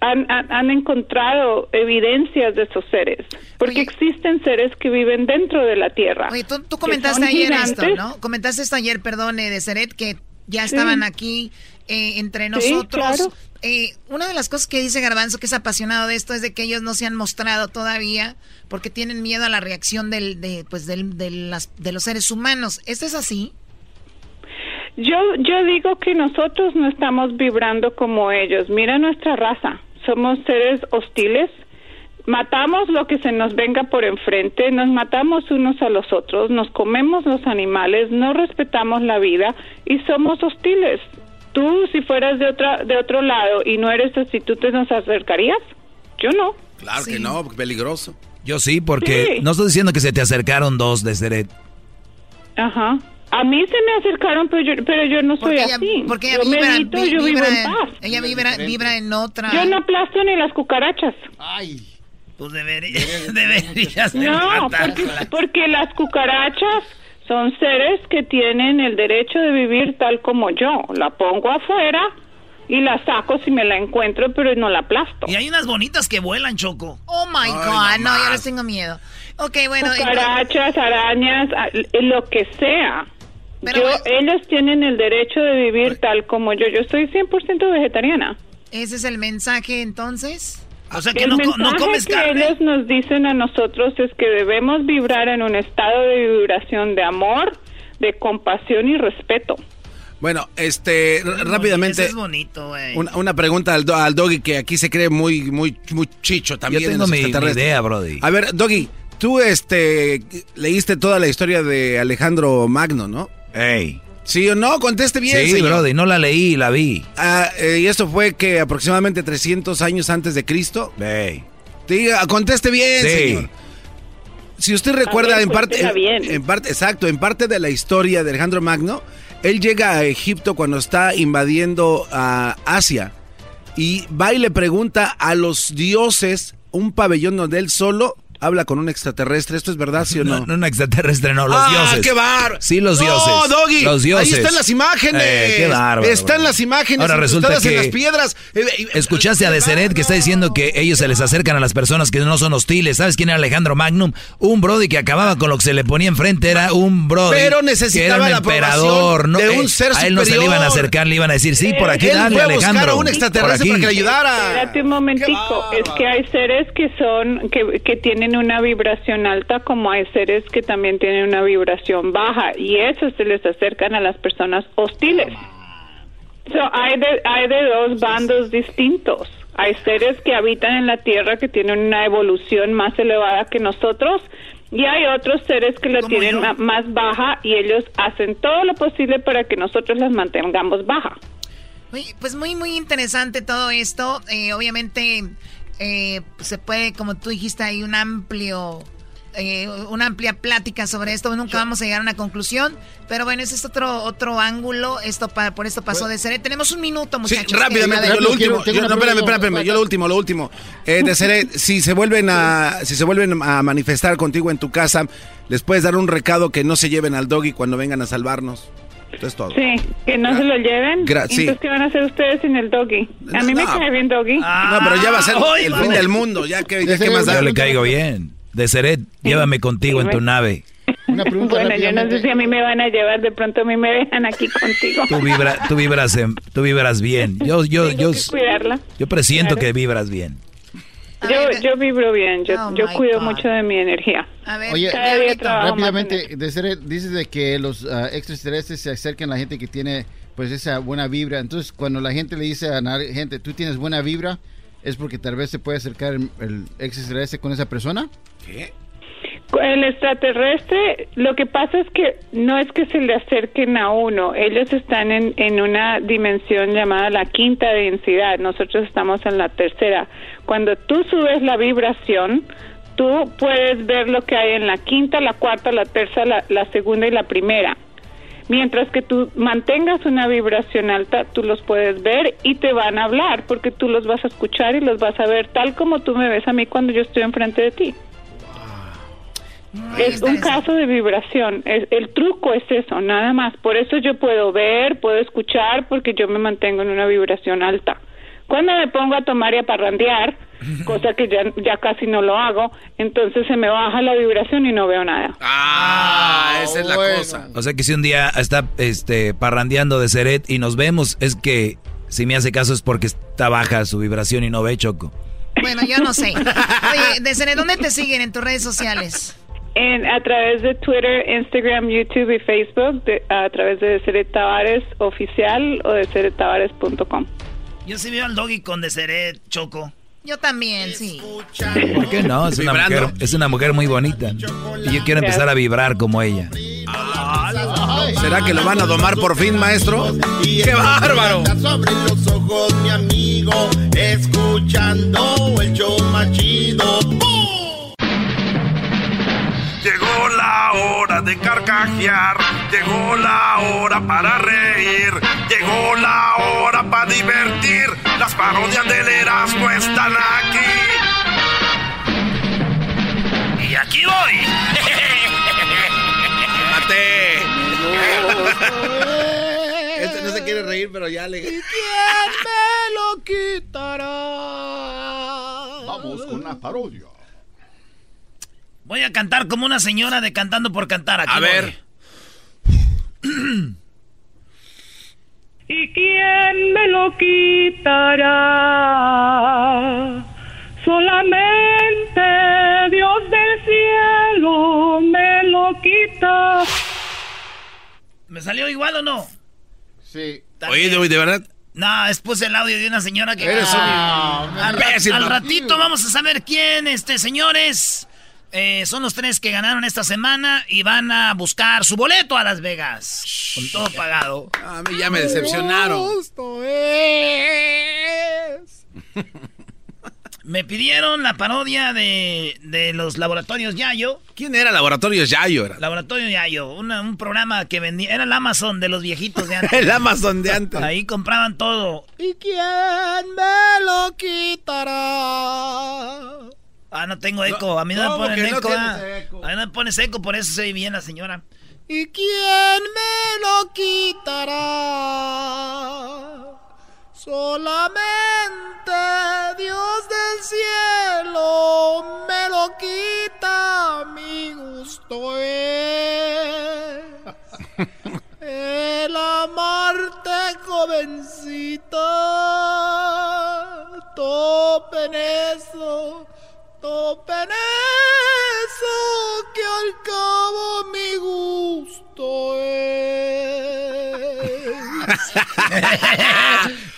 han, han- han encontrado evidencias de esos seres, porque existen seres que viven dentro de la tierra. Oye, tú, comentaste ayer esto, gigantes. ¿no? Comentaste esto ayer, perdón, eh, de Seret, que ya Sí. estaban aquí eh, entre Sí, nosotros. claro. Eh, una de las cosas que dice Garbanzo, que es apasionado de esto, es de que ellos no se han mostrado todavía porque tienen miedo a la reacción del, de, pues, del, de, las, de los seres humanos. ¿Esto es así? Yo, yo digo que nosotros no estamos vibrando como ellos. Mira nuestra raza. Somos seres hostiles. Matamos lo que se nos venga por enfrente, nos matamos unos a los otros, nos comemos los animales, no respetamos la vida y somos hostiles. Tú, si fueras de otra, de otro lado y no eres así, ¿tú te nos acercarías? Yo no. Claro que no, peligroso. Yo sí, porque Sí. no estoy diciendo que se te acercaron dos de Seret. Ajá. A mí se me acercaron, pero yo, pero yo no soy Porque ella- así. porque ella yo vibra- medito, vi- yo vivo vibra en en- paz. ella vibra- vibra en otra... Yo no aplasto ni las cucarachas. Pues debería, deberías de No, porque, porque las cucarachas son seres que tienen el derecho de vivir tal como yo. La pongo afuera y la saco si me la encuentro, pero no la aplasto. Y hay unas bonitas que vuelan, Choco. Oh my God, no, yo les tengo miedo. Ok, bueno. Cucarachas, arañas, a- lo que sea. Pero yo, es- ellos tienen el derecho de vivir tal como yo. Yo soy 100% vegetariana. ¿Ese es el mensaje entonces? O sea el mensaje que ellos nos dicen a nosotros es que debemos vibrar en un estado de vibración de amor, de compasión y respeto. Bueno, este, r- rápidamente. Eso es bonito, güey. Una, una pregunta al, al Doggy que aquí se cree muy, muy, muy chicho también. Yo en tengo los mi- mi idea, brody. A ver, Doggy, tú este, leíste toda la historia de Alejandro Magno, ¿no? Ey. ¿Sí o no? Conteste bien, Sí, señor. brody, no la leí, la vi. Ah, eh, y esto fue que aproximadamente 300 años antes de Cristo. Ey. Diga, conteste bien, Sí. señor. Si usted recuerda ver, en parte, en, bien. en parte, exacto, en parte de la historia de Alejandro Magno, él llega a Egipto cuando está invadiendo a Asia y va y le pregunta a los dioses un pabellón donde él solo habla con un extraterrestre. ¿Esto es verdad, sí o no? No, un extraterrestre, no, los ah, dioses. qué bárbaro! Sí, los no, dioses. Doggy, los dioses. Ahí están las imágenes. Eh, qué bárbaro. Están las imágenes Ahora resulta que en las piedras. Eh, eh, Escuchaste a Deseret que está diciendo que ellos se les acercan a las personas que no son hostiles. ¿Sabes quién era Alejandro Magnum? Un brody que acababa con lo que se le ponía enfrente. Era un brody. Pero necesitaba que era un la emperador. No, de eh, un ser a él no se le iban a acercar, le iban a decir, sí, por aquí, Él dale, fue a buscar Alejandro. a un extraterrestre para que le ayudara. Espérate un momentico, es que hay seres que son, que, que tienen una vibración alta como hay seres que también tienen una vibración baja y esos se les acercan a las personas hostiles. So, hay, de, hay de dos bandos distintos. Hay seres que habitan en la Tierra que tienen una evolución más elevada que nosotros y hay otros seres que la tienen ma- más baja y ellos hacen todo lo posible para que nosotros las mantengamos baja. Pues muy, muy interesante todo esto. Eh, obviamente eh, se puede, como tú dijiste, hay un amplio, eh, una amplia plática sobre esto. Nunca vamos a llegar a una conclusión. Pero bueno, ese es otro otro ángulo. Esto pa- por esto pasó de ser. Tenemos un minuto, Sí, muchachos. rápidamente, Que- yo lo último, yo- no, espérame, espérame, espérame, yo lo último, lo último. Eh, Deseret, si se vuelven a, si se vuelven a manifestar contigo en tu casa, les puedes dar un recado que no se lleven al doggy cuando vengan a salvarnos. Es todo. Sí, que no se lo lleven. Gra- sí. Entonces, ¿qué van a hacer ustedes sin el doggy? A mí me no. cae bien doggy. no, pero ya va a ser el fin del mundo, ya que, ya que más da. Yo le caigo bien. Deseret, llévame contigo en tu nave. bueno, yo no sé si a mí me van a llevar, de pronto a mí me dejan aquí contigo. Tú, vibra, tú, vibras, tú vibras bien. Yo, yo, yo, Cuidarla. yo presiento Claro. que vibras bien. Yo, yo vibro bien, yo, Oh, yo cuido God. mucho de mi energía. Oye, Cada día trabajo rápidamente, de ser- dices de que los ah, extraterrestres se acercan a la gente que tiene pues esa buena vibra. Entonces, cuando la gente le dice a la gente, tú tienes buena vibra, es porque tal vez se puede acercar el, el extraterrestre con esa persona. ¿Qué? El extraterrestre, lo que pasa es que no es que se le acerquen a uno, ellos están en, en una dimensión llamada la quinta densidad, nosotros estamos en la tercera. Cuando tú subes la vibración, tú puedes ver lo que hay en la quinta, la cuarta, la tercera, la, la segunda y la primera. Mientras que tú mantengas una vibración alta, tú los puedes ver y te van a hablar, porque tú los vas a escuchar y los vas a ver tal como tú me ves a mí cuando yo estoy enfrente de ti. Es un caso de vibración. Es- el truco es eso, nada más. Por eso yo puedo ver, puedo escuchar, porque yo me mantengo en una vibración alta. Cuando me pongo a tomar y a parrandear, cosa que ya, ya casi no lo hago, entonces se me baja la vibración y no veo nada. Ah, esa es la cosa. O sea que si un día está este, parrandeando de Seret y nos vemos, es que si me hace caso es porque está baja su vibración y no ve Choco. Bueno, yo no sé. Oye, Desiree, ¿dónde te siguen en tus redes sociales? En, a través de Twitter, Instagram, YouTube y Facebook, de- a través de Deseret Tavares Oficial o deseretavares.com. Yo sí veo al doggy con Deseret Choco. Yo también, sí. ¿Por qué no? Es una, mujer, es una mujer muy bonita. Y yo quiero empezar a vibrar como ella. ¿Será que lo van a domar por fin, maestro? ¡Qué bárbaro! sobre los ojos, mi amigo, escuchando el show más hora de carcajear, llegó la hora para reír, llegó la hora para divertir. Las parodias del Erasmo están aquí. Y aquí voy. ¡Mate! Este no se quiere reír, pero ya le... ¿Quién me lo quitará? Vamos con la parodia. Voy a cantar como una señora de cantando por cantar. Aquí A voy. ver. ¿Y quién me lo quitará? Solamente Dios del cielo me lo quita. ¿Me salió igual o no? Sí. Oye, de, de verdad. No, es puse el audio de una señora que... Eres un al, al ratito vamos a saber quién, este, señores. Eh, son los tres que ganaron esta semana y van a buscar su boleto a Las Vegas. Con todo pagado. A mí ya me decepcionaron. Me pidieron la parodia de, de los laboratorios Yayo. ¿Quién era Laboratorio Yayo? Era? Laboratorio Yayo, una- un programa que vendía, era el Amazon de los viejitos de antes. El Amazon de antes. Ahí compraban todo. ¿Y quién me lo quitará? Ah, no tengo eco. A mí no me ponen eco, ah. A mí no me pones eco, por eso soy bien la señora. ¿Y quién me lo quitará? Solamente Dios del cielo me lo quita mi gusto. El amarte, jovencita, topen eso, topen eso, que al cabo mi gusto es.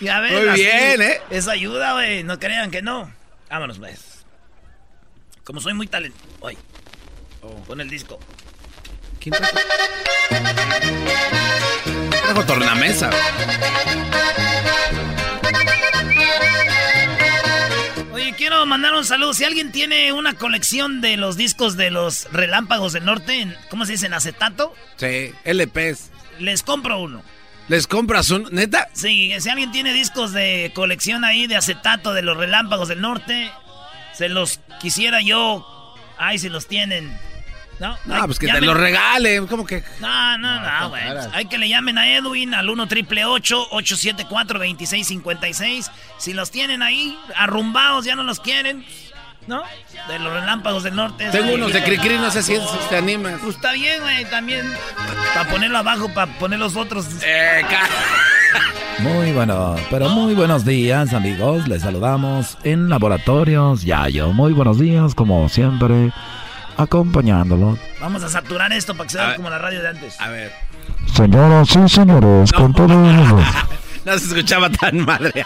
ya ves, Muy bien, ¿eh? Eso ayuda, güey. No crean que no. Vámonos, pues. Como soy muy talentoso. Ay. Pon el disco. ¿Quién? Trajo tornamesa. Oye, quiero mandar un saludo. Si alguien tiene una colección de los discos de los Relámpagos del Norte, en- ¿cómo se dice? ¿En acetato? Sí, LPs. Les compro uno. ¿Les compras un. ¿Neta? Sí, si alguien tiene discos de colección ahí de acetato de los Relámpagos del Norte, se los quisiera yo. Ay, si los tienen. No, No, pues que te lo regalen. ¿Cómo que? No, no, no, güey. Hay que le llamen a Edwin al 1 triple 874 2656 Si los tienen ahí, arrumbados, ya no los quieren. ¿No? De los relámpagos del norte. Tengo unos de Cricri, no sé si si te animas. Pues está bien, güey, también. Para ponerlo abajo, para poner los otros. Eh, Muy bueno, pero muy buenos días amigos, les saludamos en Laboratorios Yayo. Muy buenos días, como siempre, acompañándolos. Vamos a saturar esto para que se vea como la radio de antes. A ver. Señoras y señores, con todo... No se escuchaba tan madre.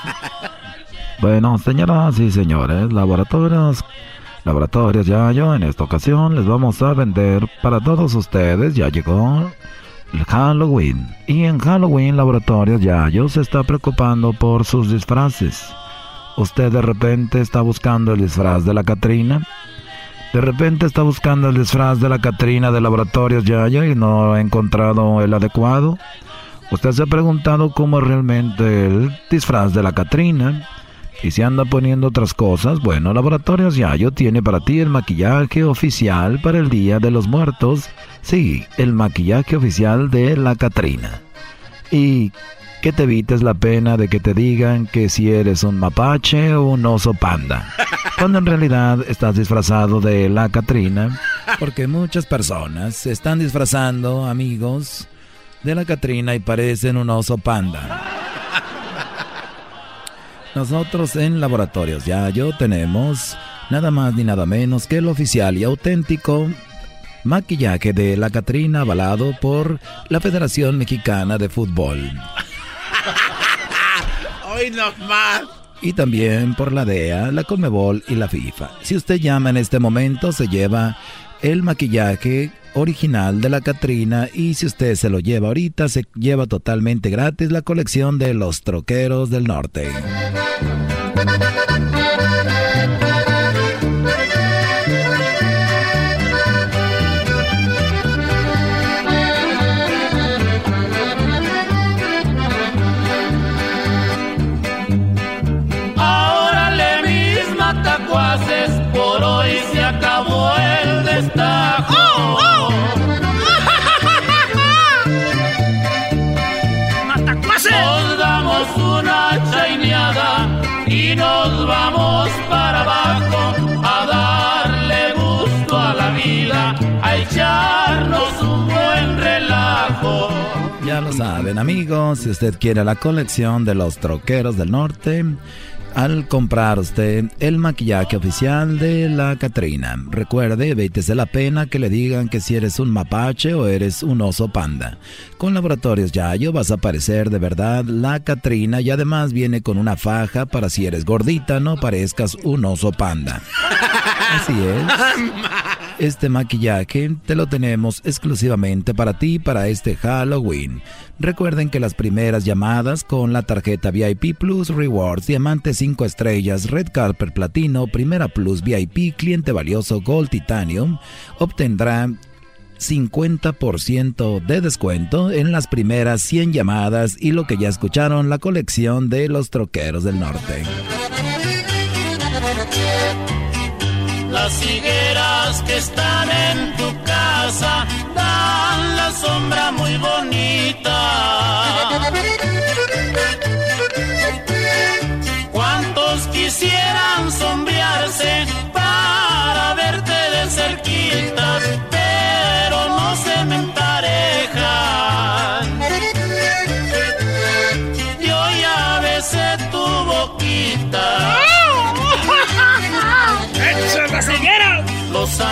Bueno, señoras y señores, Laboratorios... Laboratorios Yayo, en esta ocasión les vamos a vender para todos ustedes, ya llegó el Halloween. Y en Halloween Laboratorios Yayo se está preocupando por sus disfraces. Usted de repente está buscando el disfraz de la Catrina. De repente está buscando el disfraz de la Catrina de Laboratorios Yayo y no ha encontrado el adecuado. Usted se ha preguntado cómo es realmente el disfraz de la Catrina. Y si anda poniendo otras cosas, bueno, Laboratorios Yayo tiene para ti el maquillaje oficial para el Día de los Muertos. Sí, el maquillaje oficial de la Catrina. Y que te evites la pena de que te digan que si eres un mapache o un oso panda. Cuando en realidad estás disfrazado de la Catrina. Porque muchas personas se están disfrazando, amigos, de la Catrina y parecen un oso panda. Nosotros en Laboratorios Yayo tenemos nada más ni nada menos que el oficial y auténtico maquillaje de la Catrina avalado por la Federación Mexicana de Fútbol Hoy no más. y también por la DEA, la Conmebol y la FIFA. Si usted llama en este momento se lleva el maquillaje original de la Catrina y si usted se lo lleva ahorita se lleva totalmente gratis la colección de los troqueros del norte. Saben amigos, si usted quiere la colección de los troqueros del norte, al comprar usted el maquillaje oficial de la Catrina, recuerde, evítese la pena que le digan que si eres un mapache o eres un oso panda. Con Laboratorios Yayo vas a parecer de verdad la Catrina y además viene con una faja para si eres gordita no parezcas un oso panda. Así es. Este maquillaje te lo tenemos exclusivamente para ti para este Halloween. Recuerden que las primeras llamadas con la tarjeta VIP Plus Rewards, Diamante 5 estrellas, Red Carpet Platino, Primera Plus VIP, Cliente Valioso Gold Titanium, obtendrán 50% de descuento en las primeras 100 llamadas y lo que ya escucharon, la colección de los troqueros del norte. Que están en tu casa dan la sombra muy bonita.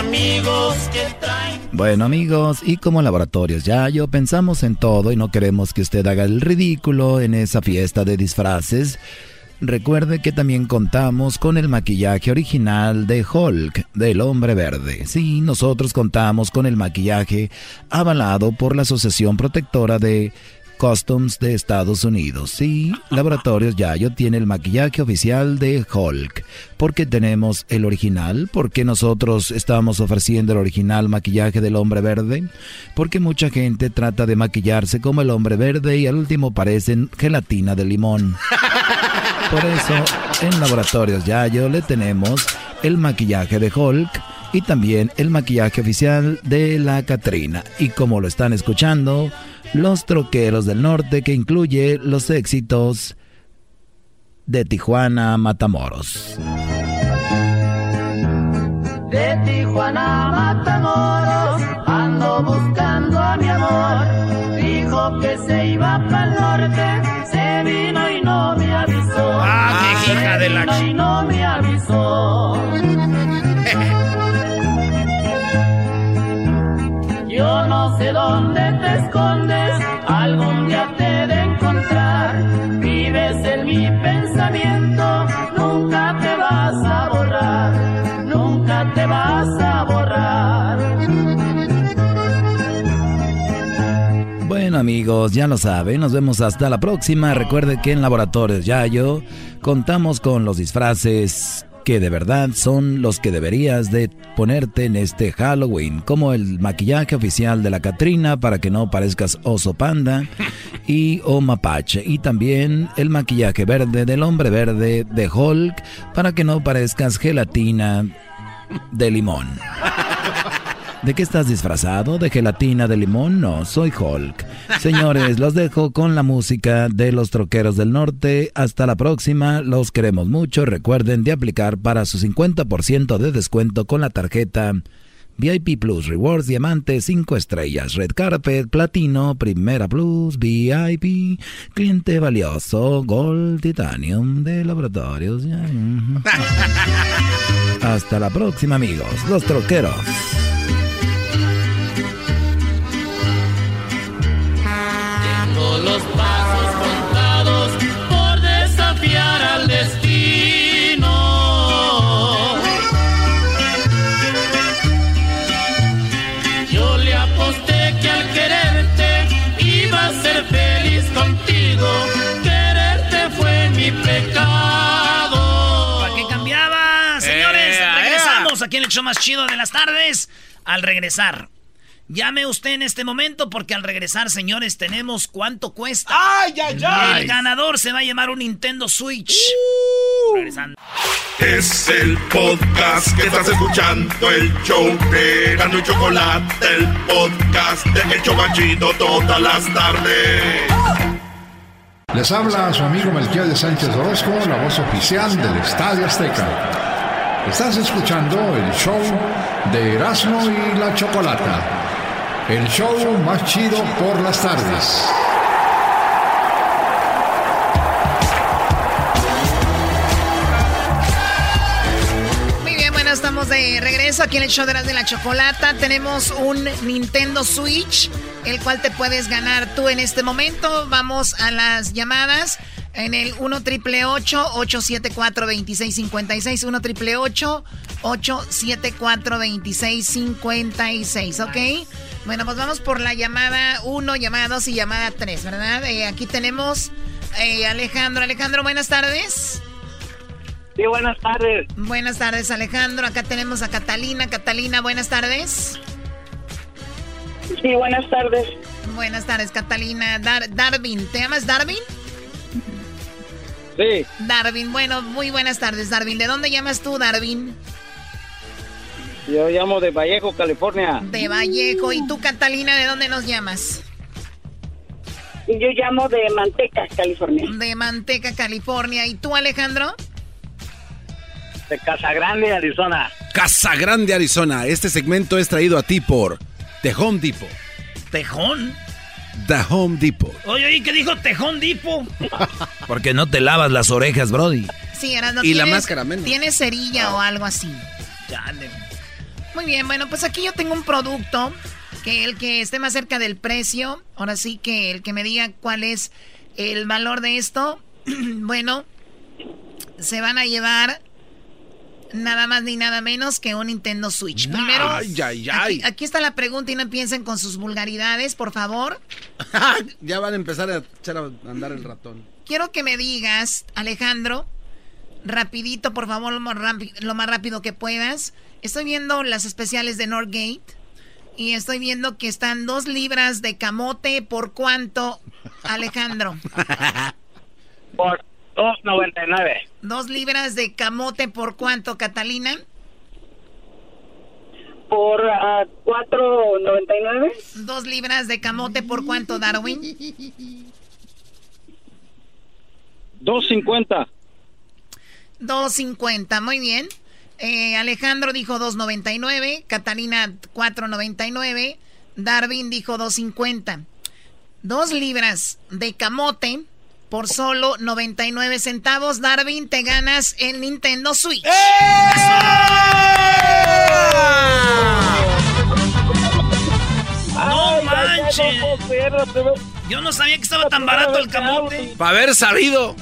Amigos que traen. Bueno amigos, y como laboratorios ya yo pensamos en todo y no queremos que usted haga el ridículo en esa fiesta de disfraces. Recuerde que también contamos con el maquillaje original de Hulk, del hombre verde. Sí, nosotros contamos con el maquillaje avalado por la Asociación Protectora de Customs de Estados Unidos. Sí, Laboratorios Yayo tiene el maquillaje oficial de Hulk. ¿Por qué tenemos el original? Porque nosotros estamos ofreciendo el original maquillaje del hombre verde. Porque mucha gente trata de maquillarse como el hombre verde y al último parecen gelatina de limón. Por eso, en Laboratorios Yayo le tenemos el maquillaje de Hulk y también el maquillaje oficial de la Catrina. Y como lo están escuchando, los Troqueros del Norte, que incluye los éxitos de Tijuana Matamoros. De Tijuana Matamoros ando buscando a mi amor. Dijo que se iba para el norte, se vino y no me avisó. Ah, qué hija de la Se vino y no me avisó. Sé dónde te escondes, algún día te he de encontrar. Vives en mi pensamiento, nunca te vas a borrar, nunca te vas a borrar. Bueno amigos, ya lo saben, nos vemos hasta la próxima. Recuerde que en Laboratorios Yayo contamos con los disfraces que de verdad son los que deberías de ponerte en este Halloween, como el maquillaje oficial de la Catrina para que no parezcas oso panda y o mapache, y también el maquillaje verde del hombre verde de Hulk para que no parezcas gelatina de limón. ¿De qué estás disfrazado? ¿De gelatina de limón? No, soy Hulk. Señores, los dejo con la música de los troqueros del norte. Hasta la próxima, los queremos mucho. Recuerden de aplicar para su 50% de descuento con la tarjeta VIP Plus Rewards Diamante 5 estrellas, Red Carpet, Platino, Primera Plus, VIP, Cliente Valioso, Gold Titanium de Laboratorios. Hasta la próxima amigos, los troqueros. Show más chido de las tardes. Al regresar. Llame usted en este momento porque al regresar, señores, tenemos cuánto cuesta. ¡Ay, ay, ay! El ganador se va a llamar un Nintendo Switch. Regresando. Es el podcast que estás escuchando, el show de Gano y Chocolate, el podcast de El Chobachito todas las tardes. Les habla su amigo Melquiades Sánchez Orozco, la voz oficial del Estadio Azteca. Estás escuchando el show de Erasmo y la Chocolata. El show más chido por las tardes. De regreso aquí en el show de las de la chocolata. Tenemos un Nintendo Switch, el cual te puedes ganar tú en este momento. Vamos a las llamadas en el 1 triple 874 2656 1 triple 874 2656 ¿ok? Bueno, pues vamos por la llamada 1, llamada 2 y llamada 3, ¿verdad? Eh, aquí tenemos eh, Alejandro. Alejandro, buenas tardes. Sí, buenas tardes. Buenas tardes, Alejandro. Acá tenemos a Catalina. Catalina, buenas tardes. Sí, buenas tardes. Buenas tardes, Catalina. Dar- Darwin, ¿te llamas Darwin? Sí, Darwin, bueno, muy buenas tardes, Darwin. ¿De dónde llamas tú, Darwin? Yo llamo de Vallejo, California. De Vallejo. ¿Y tú, Catalina, de dónde nos llamas? Yo llamo de Manteca, California. De Manteca, California. ¿Y tú, Alejandro? De Casa Grande, Arizona. Casa Grande, Arizona. Este segmento es traído a ti por The Home Depot. ¿Tejón? The Home Depot. Oye, oye, ¿qué dijo Tejón Depot? Porque no te lavas las orejas, Brody. Sí, ahora no Y la máscara menos. Tienes cerilla o algo así. Chale. Muy bien, bueno, pues aquí yo tengo un producto que el que esté más cerca del precio, ahora sí que el que me diga cuál es el valor de esto, bueno, se van a llevar nada más ni nada menos que un Nintendo Switch. Primero, Ay, ay, ay. Aquí, aquí está la pregunta y no piensen con sus vulgaridades, por favor. ya van a empezar a echar a andar el ratón. Quiero que me digas, Alejandro, rapidito, por favor, lo más, lo más rápido que puedas. Estoy viendo las especiales de Northgate y estoy viendo que están dos libras de camote. ¿Por cuánto, Alejandro? Por 2.99. Dos libras de camote, ¿por cuánto, Catalina? Por ah, 4.99. Dos libras de camote, ¿por cuánto, Darwin? 2.50. 2.50, muy bien. Eh, Alejandro dijo 2.99, Catalina 4.99, Darwin dijo 2.50. Dos libras de camote por solo 99 centavos. Darwin, te ganas el Nintendo Switch. ¡No manches! Yo no sabía que estaba tan barato el camote. Para haber sabido.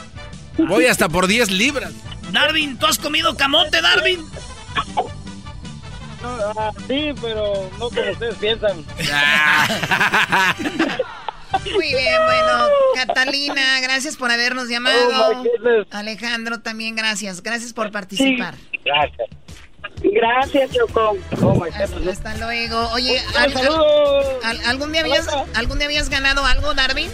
Voy hasta por 10 libras. Darwin, ¿tú has comido camote, Darwin? Ah, sí, pero no como ustedes piensan. Muy bien, bueno, Catalina, gracias por habernos llamado. Oh. Alejandro, también gracias. Gracias por participar. Gracias. Gracias, Choco. Hasta, hasta luego. Oye, al- al- ¿algún, día habías, ¿algún día habías ganado algo, Darwin?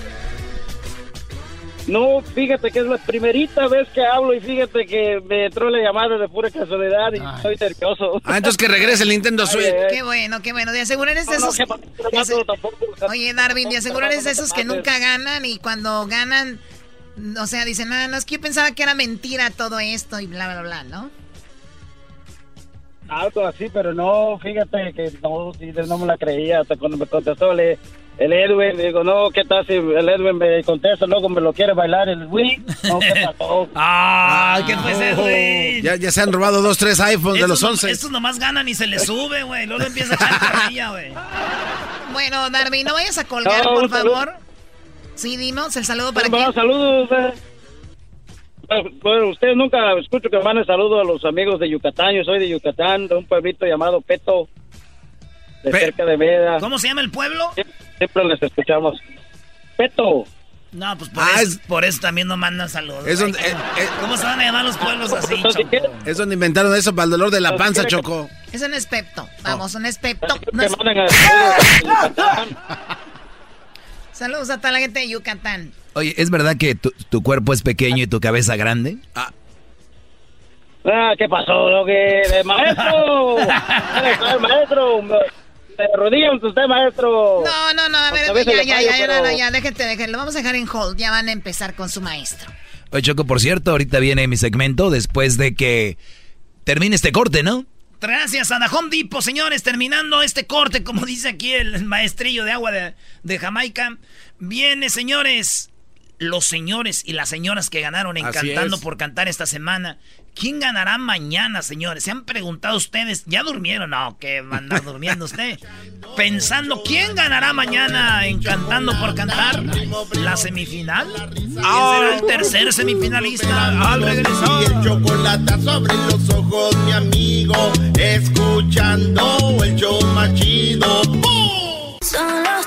No, fíjate que es la primerita vez que hablo y fíjate que me entró la llamada de pura casualidad y estoy nervioso. Ah, entonces que regrese el Nintendo Switch. Qué bueno, qué bueno. De asegurar es de No, no, esos. que ese-. Oye, Darwin, de asegurar es de esos que nunca ganan y cuando ganan, o sea, dicen, ah, no, es que yo pensaba que era mentira todo esto y bla, bla, bla, ¿no? Algo así, pero no, fíjate que no, no me la creía. Hasta cuando me contestó el, el Edwin, digo, no, ¿qué tal si el Edwin me contesta, luego me lo quiere bailar el Wii? No, ¿qué pasó? ¡Ah! ¿Qué fue ese, güey? Ya, ya se han robado dos, tres iPhones de los Estos no- 11. Estos nomás ganan y se les sube, güey. Luego empieza a echar güey. Bueno, Darwin, no vayas a colgar, No, por saludo. favor. Sí, dimos el saludo para Bueno, quién. saludos. eh. Bueno, ustedes nunca escucho que manden saludos a los amigos de Yucatán. Yo soy de Yucatán, de un pueblito llamado Peto, de cerca de Meda. ¿Cómo se llama el pueblo? Siempre les escuchamos. Peto. No, pues por, eso, por eso también no mandan saludos. Ah, Es donde- eh, ¿Cómo se van a llamar los pueblos así, Choco? Es donde inventaron eso para el dolor de la panza, Choco. Eso no es Pepto. Vamos, un es Pepto. Que No es- mandan a saludos a toda la gente de Yucatán. Oye, ¿es verdad que tu, tu cuerpo es pequeño y tu cabeza grande? Ah, ¿qué pasó? Lo que de maestro. el maestro. De rodillas usted, maestro. No, no, no, a ver, A ya, ya, ya, ya, pero- no, no, ya, déjate, déjate, lo vamos a dejar en hold, ya van a empezar con su maestro. Oye, Choco, por cierto, ahorita viene mi segmento después de que termine este corte, ¿no? Gracias a The Home Depot, señores. Terminando este corte, como dice aquí el maestrillo de agua de, de Jamaica. Viene, señores, los señores y las señoras que ganaron en Así Cantando es. por Cantar esta semana. ¿Quién ganará mañana, señores? ¿Se han preguntado ustedes? ¿Ya durmieron? No, que van a andar durmiendo usted. Pensando, ¿quién ganará mañana en Cantando por Cantar? ¿La semifinal? ¿Quién será el tercer semifinalista? Al regresar. Y el chocolate sobre los ojos, mi amigo, escuchando el show más chido. ¡Bum! Son los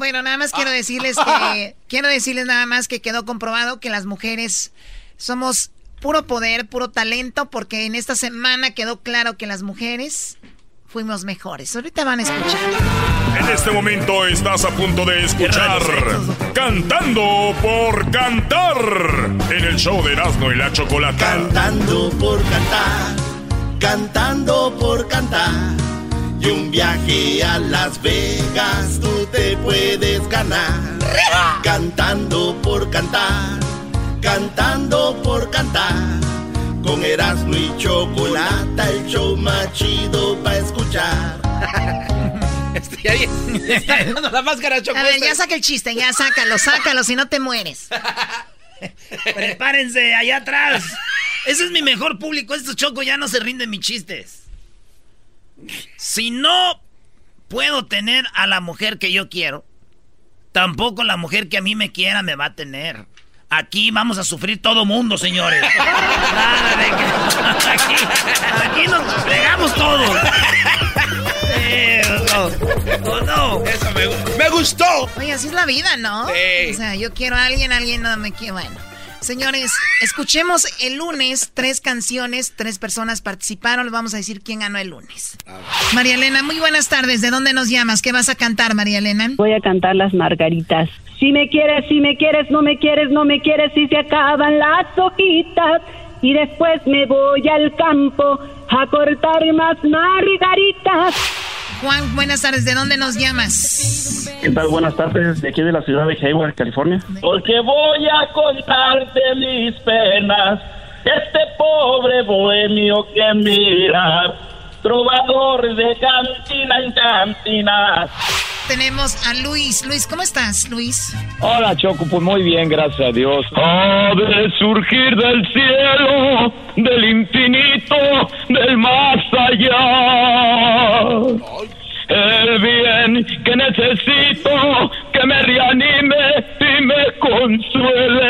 Bueno, nada más quiero decirles que quiero decirles nada más que quedó comprobado que las mujeres somos puro poder, puro talento, porque en esta semana quedó claro que las mujeres fuimos mejores. Ahorita van a escuchar. En este momento estás a punto de escuchar Cantando por Cantar en el show de Erasmo y la Chocolata. Cantando por cantar, cantando por cantar. Y un viaje a Las Vegas tú te puedes ganar. Cantando por cantar, cantando por cantar. Con Erasmo y Chocolata, el show más chido para escuchar. Estoy ahí. Está dando la máscara A ver, ya saca el chiste, ya sácalo, sácalo, si no te mueres. Prepárense, allá atrás. Ese es mi mejor público. Estos chocos ya no se rinden mis chistes. Si no puedo tener a la mujer que yo quiero, tampoco la mujer que a mí me quiera me va a tener. Aquí vamos a sufrir todo mundo, señores. Nada de que- Aquí, aquí nos pegamos todos. Eh, no, no, no. Eso me, me gustó. Oye, así es la vida, ¿no? Sí. O sea, yo quiero a alguien, alguien no me quiere. Bueno, señores, escuchemos el lunes tres canciones, tres personas participaron. Les vamos a decir quién ganó el lunes. María Elena, muy buenas tardes. ¿De dónde nos llamas? ¿Qué vas a cantar, María Elena? Voy a cantar las margaritas. Si me quieres, si me quieres, no me quieres, no me quieres, si se acaban las hojitas. Y después me voy al campo a cortar más margaritas. Juan, buenas tardes. ¿De dónde nos llamas? ¿Qué tal? Buenas tardes, de aquí de la ciudad de Hayward, California. Porque voy a contarte mis penas, este pobre bohemio que mira, trovador de cantina en cantina. Tenemos a Luis. Luis, ¿cómo estás, Luis? Hola Choco, pues muy bien, gracias a Dios. Ha de surgir del cielo, del infinito, del más allá. El bien que necesito, que me reanime y me consuele.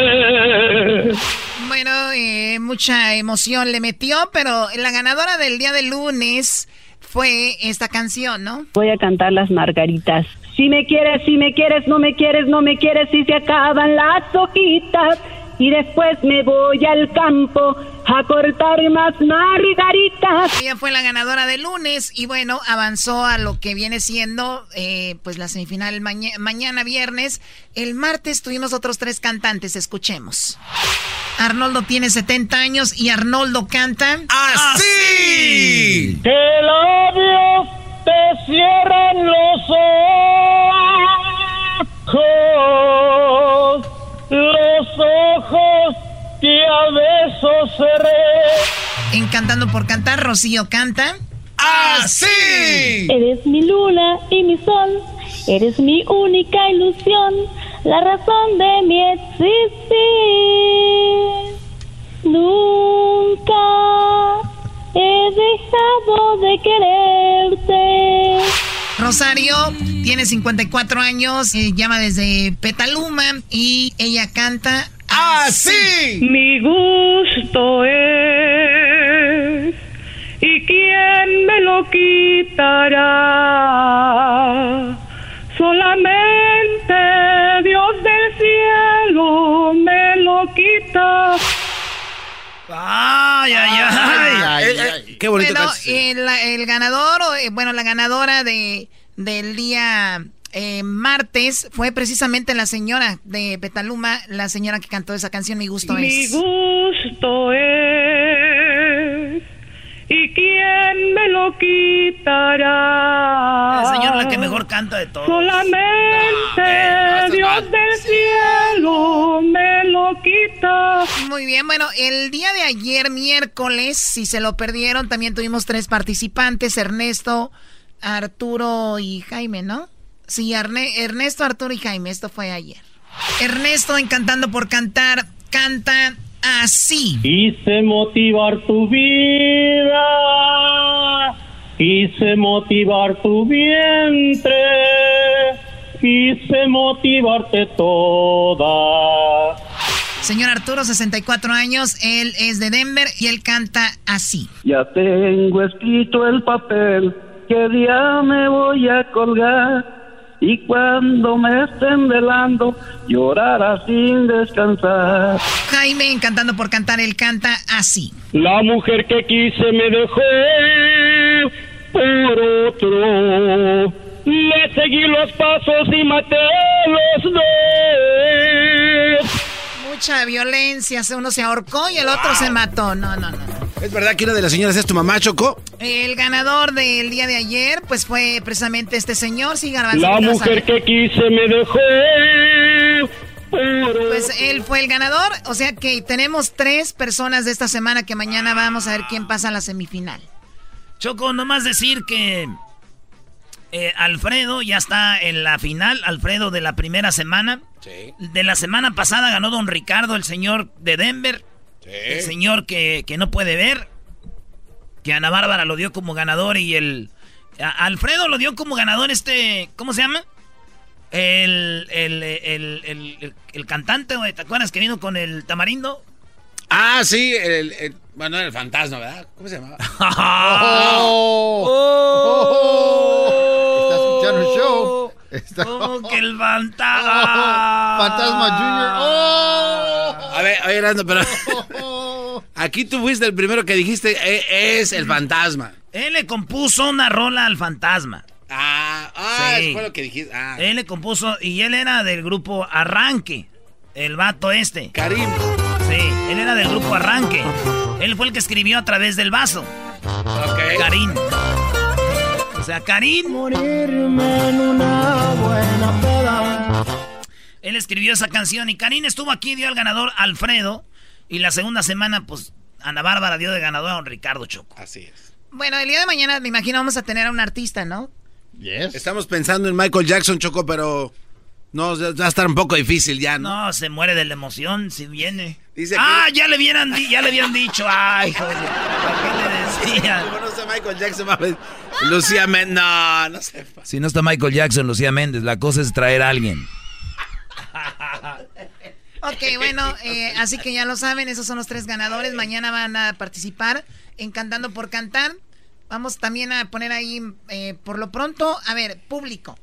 Bueno, eh, mucha emoción le metió, pero la ganadora del día de lunes fue esta canción, ¿no? Voy a cantar las margaritas. Si me quieres, si me quieres, no me quieres, no me quieres, si se acaban las hojitas. Y después me voy al campo a cortar más margaritas. Ella fue la ganadora del lunes y bueno, avanzó a lo que viene siendo eh, pues la semifinal maña- mañana viernes. El martes tuvimos otros tres cantantes, escuchemos. Arnoldo tiene 70 años y Arnoldo canta ¡Así! Que labios te cierran los ojos, besos cerré. En Cantando por Cantar, Rocío canta. ¡Así! Eres mi luna y mi sol, eres mi única ilusión, la razón de mi existir. Nunca he dejado de quererte. Rosario tiene 54 años, eh, llama desde Petaluma y ella canta así. Mi gusto es, ¿y quién me lo quitará? Solamente Dios del cielo me lo quita. ¡Ay, ay, ay! Eh, eh, qué bonito Bueno, el, el ganador, o, eh, bueno, la ganadora de, del día eh, martes fue precisamente la señora de Petaluma, la señora que cantó esa canción, Mi Gusto Mi es. gusto es, ¿y quién me lo quitará? La señora la que mejor canta de todos. Solamente Ah, eh, Dios del cielo me lo quita. Muy bien, bueno, el día de ayer, miércoles, si se lo perdieron, también tuvimos tres participantes, Ernesto, Arturo y Jaime, ¿no? Sí, Arne- Ernesto, Arturo y Jaime, esto fue ayer. Ernesto, en Cantando por Cantar, canta así. Quise motivar tu vida, quise motivar tu vientre, quise motivarte toda. Señor Arturo, 64 años, él es de Denver y él canta así. Ya tengo escrito el papel que día me voy a colgar y cuando me estén velando llorará sin descansar. Jaime, en Cantando por Cantar, él canta así. La mujer que quise me dejó por otro. Le seguí los pasos y maté los dos. Mucha violencia, uno se ahorcó y el otro se mató. No, no, no. ¿Es verdad que una de las señoras es tu mamá, Choco? El ganador del día de ayer, pues fue precisamente este señor, sí, Garbanzo. La ¿qué vas a mujer que quise me dejó. Pues él fue el ganador, o sea que tenemos tres personas de esta semana que mañana vamos a ver quién pasa a la semifinal. Choco, nomás decir que eh, Alfredo ya está en la final, Alfredo de la primera semana. De la semana pasada ganó Don Ricardo, el señor de Denver. El señor que, que no puede ver. Que Ana Bárbara lo dio como ganador y el... a- Alfredo lo dio como ganador este... ¿Cómo se llama? El, el, el, el, cantante, güey, ¿te acuerdas que vino con el tamarindo? Ah, sí, el, el- bueno, el fantasma, ¿verdad? ¿Cómo se llamaba? Está escuchando el show. Está... ¿Cómo que el fantasma? Fantasma Junior. ¡Oh! A ver, a ver, Erasmo, pero... Aquí tú fuiste el primero que dijiste, "Eh, es el fantasma. Él le compuso una rola al fantasma. Ah, ah, Sí. eso fue lo que dijiste. Ah. Él le compuso y él era del grupo Arranque. El vato este. Karim. Sí, él era del grupo Arranque. Él fue el que escribió a través del vaso. Karim. O sea, Karim. Él escribió esa canción y Karim estuvo aquí, dio al ganador Alfredo. Y la segunda semana, pues, Ana Bárbara dio de ganador a don Ricardo Choco. Así es. Bueno, el día de mañana me imagino vamos a tener a un artista, ¿no? Estamos pensando en Michael Jackson, Choco, pero no, va a estar un poco difícil ya, ¿no? No, se muere de la emoción si viene. Dice ah, ya le hubieran di- ya le habían dicho. Ay, joder. ¿Para qué le decían? Como no sé Michael Jackson. Lucía Men, no, no sé. Si no está Michael Jackson, Lucía Méndez, la cosa es traer a alguien. Ok, bueno, eh, así que ya lo saben, esos son los tres ganadores. Mañana van a participar en Cantando por Cantar. Vamos también a poner ahí, eh, por lo pronto, a ver, público.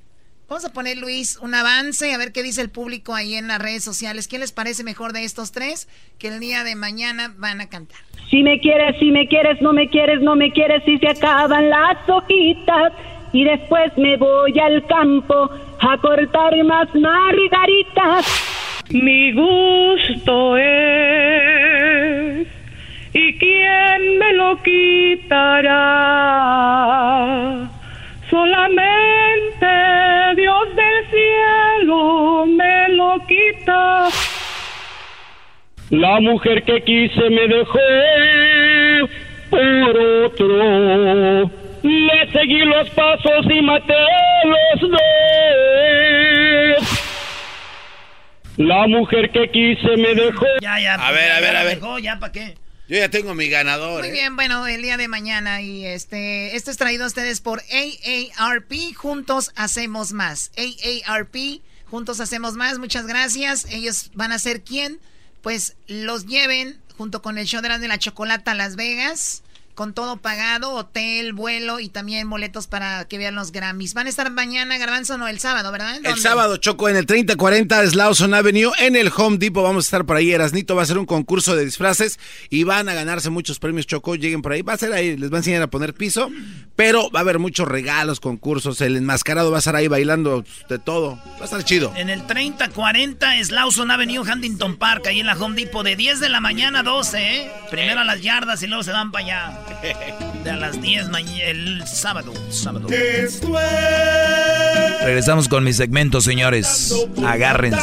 Vamos a poner, Luis, un avance, a ver qué dice el público ahí en las redes sociales. ¿Qué les parece mejor de estos tres que el día de mañana van a cantar? Si me quieres, si me quieres, no me quieres, no me quieres, si se acaban las hojitas. Y después me voy al campo a cortar más margaritas. Mi gusto es, ¿y quién me lo quitará? Solamente Dios del cielo me lo quita. La mujer que quise me dejó por otro. Le seguí los pasos y maté los dos. La mujer que quise me dejó. Ya, ya. A ver, a ver, a ver. Dejó, ya, ¿para qué? Yo ya tengo mi ganador. Muy ¿eh? bien, bueno, el día de mañana y este, este es traído a ustedes por AARP, Juntos Hacemos Más. AARP, Juntos Hacemos Más, muchas gracias. Ellos van a ser quien, pues, los lleven junto con el show de la, de la chocolata a Las Vegas, con todo pagado, hotel, vuelo y también boletos para que vean los Grammys. Van a estar mañana, Garbanzo, no, el sábado, ¿verdad? ¿En El sábado, Choco, en el 3040 Slauson Avenue, en el Home Depot. Vamos a estar por ahí. Erasnito va a hacer un concurso de disfraces y van a ganarse muchos premios, Choco. Lleguen por ahí. Va a ser ahí, les va a enseñar a poner piso, pero va a haber muchos regalos, concursos. El enmascarado va a estar ahí bailando de todo. Va a estar chido. En el 3040 Slauson Avenue, Huntington Park, ahí en la Home Depot, de 10 de la mañana a 12, ¿eh? Primero a las yardas y luego se van para allá. De a las 10 mañana, el sábado. sábado. Regresamos con mi segmento, señores. Agárrense.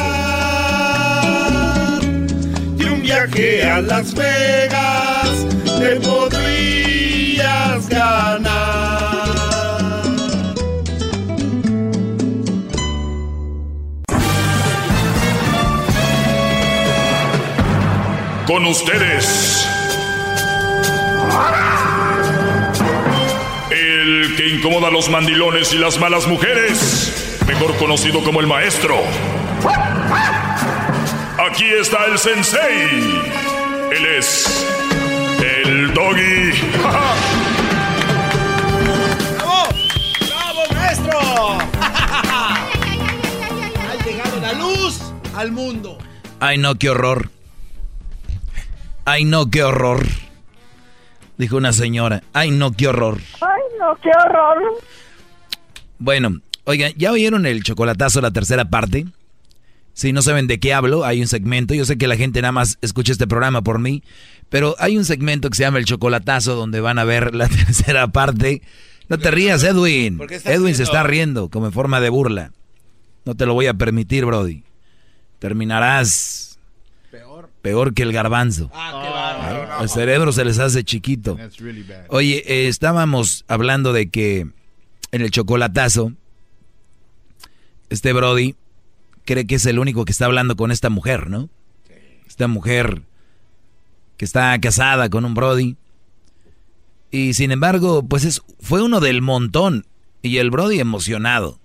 Y un viaje a Las Vegas te podrías ganar. Con ustedes. El que incomoda a los mandilones y las malas mujeres. Mejor conocido como el maestro. Aquí está el sensei. Él es el doggy. ¡Bravo! ¡Bravo, maestro! ha llegado la luz al mundo. Ay, no, qué horror. Ay, no, qué horror. Dijo una señora. Ay, no, qué horror. Ay, no, qué horror. Bueno, oigan, ¿ya oyeron el chocolatazo, la tercera parte? Si no saben de qué hablo, hay un segmento. Yo sé que la gente nada más escucha este programa por mí, pero hay un segmento que se llama El Chocolatazo donde van a ver la tercera parte. No te rías, Edwin. ¿Por qué estás Edwin se está riendo como en forma de burla. No te lo voy a permitir, Brody. Terminarás peor, que el garbanzo. El cerebro se les hace chiquito. Oye, eh, estábamos hablando de que en el chocolatazo, este Brody cree que es el único que está hablando con esta mujer, ¿no? Esta mujer que está casada con un Brody. Y sin embargo, pues es, fue uno del montón. Y el Brody emocionado.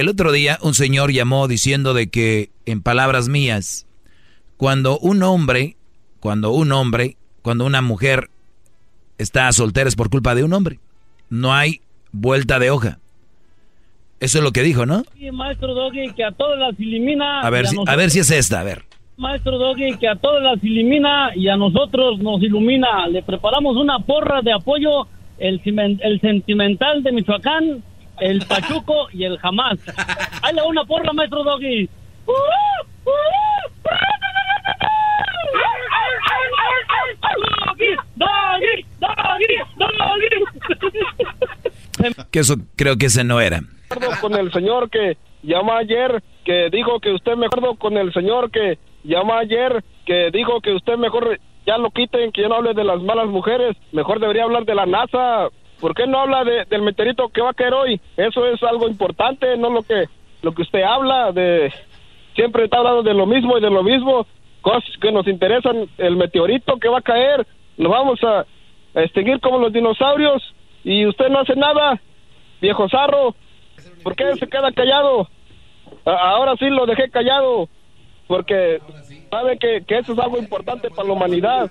El otro día un señor llamó diciendo de que, en palabras mías, cuando un hombre, cuando un hombre, cuando una mujer está soltera es por culpa de un hombre. No hay vuelta de hoja. Eso es lo que dijo, ¿no? Sí, maestro Doggy, que a todas las elimina. A ver, si, a nosotros- ver si es esta, a ver. Maestro Doggy, que a todas las elimina y a nosotros nos ilumina. Le preparamos una porra de apoyo, el, el sentimental de Michoacán, el Pachuco y el Jamás. Ahí le una porra, maestro Doggy. Que eso creo que ese no era. con el señor que llamó ayer, que dijo que usted me acuerdo con el señor que llamó ayer, que dijo que usted mejor ya lo quiten, que ya no hable de las malas mujeres, mejor debería hablar de la NASA. ¿Por qué no habla de- del meteorito que va a caer hoy? Eso es algo importante, no lo que lo que usted habla de siempre está hablando de lo mismo y de lo mismo, cosas que nos interesan, el meteorito que va a caer, nos vamos a, extinguir como los dinosaurios y usted no hace nada, viejo zarro. ¿Por qué se queda callado? Ahora sí lo dejé callado, porque sabe que, que eso es algo importante para la humanidad.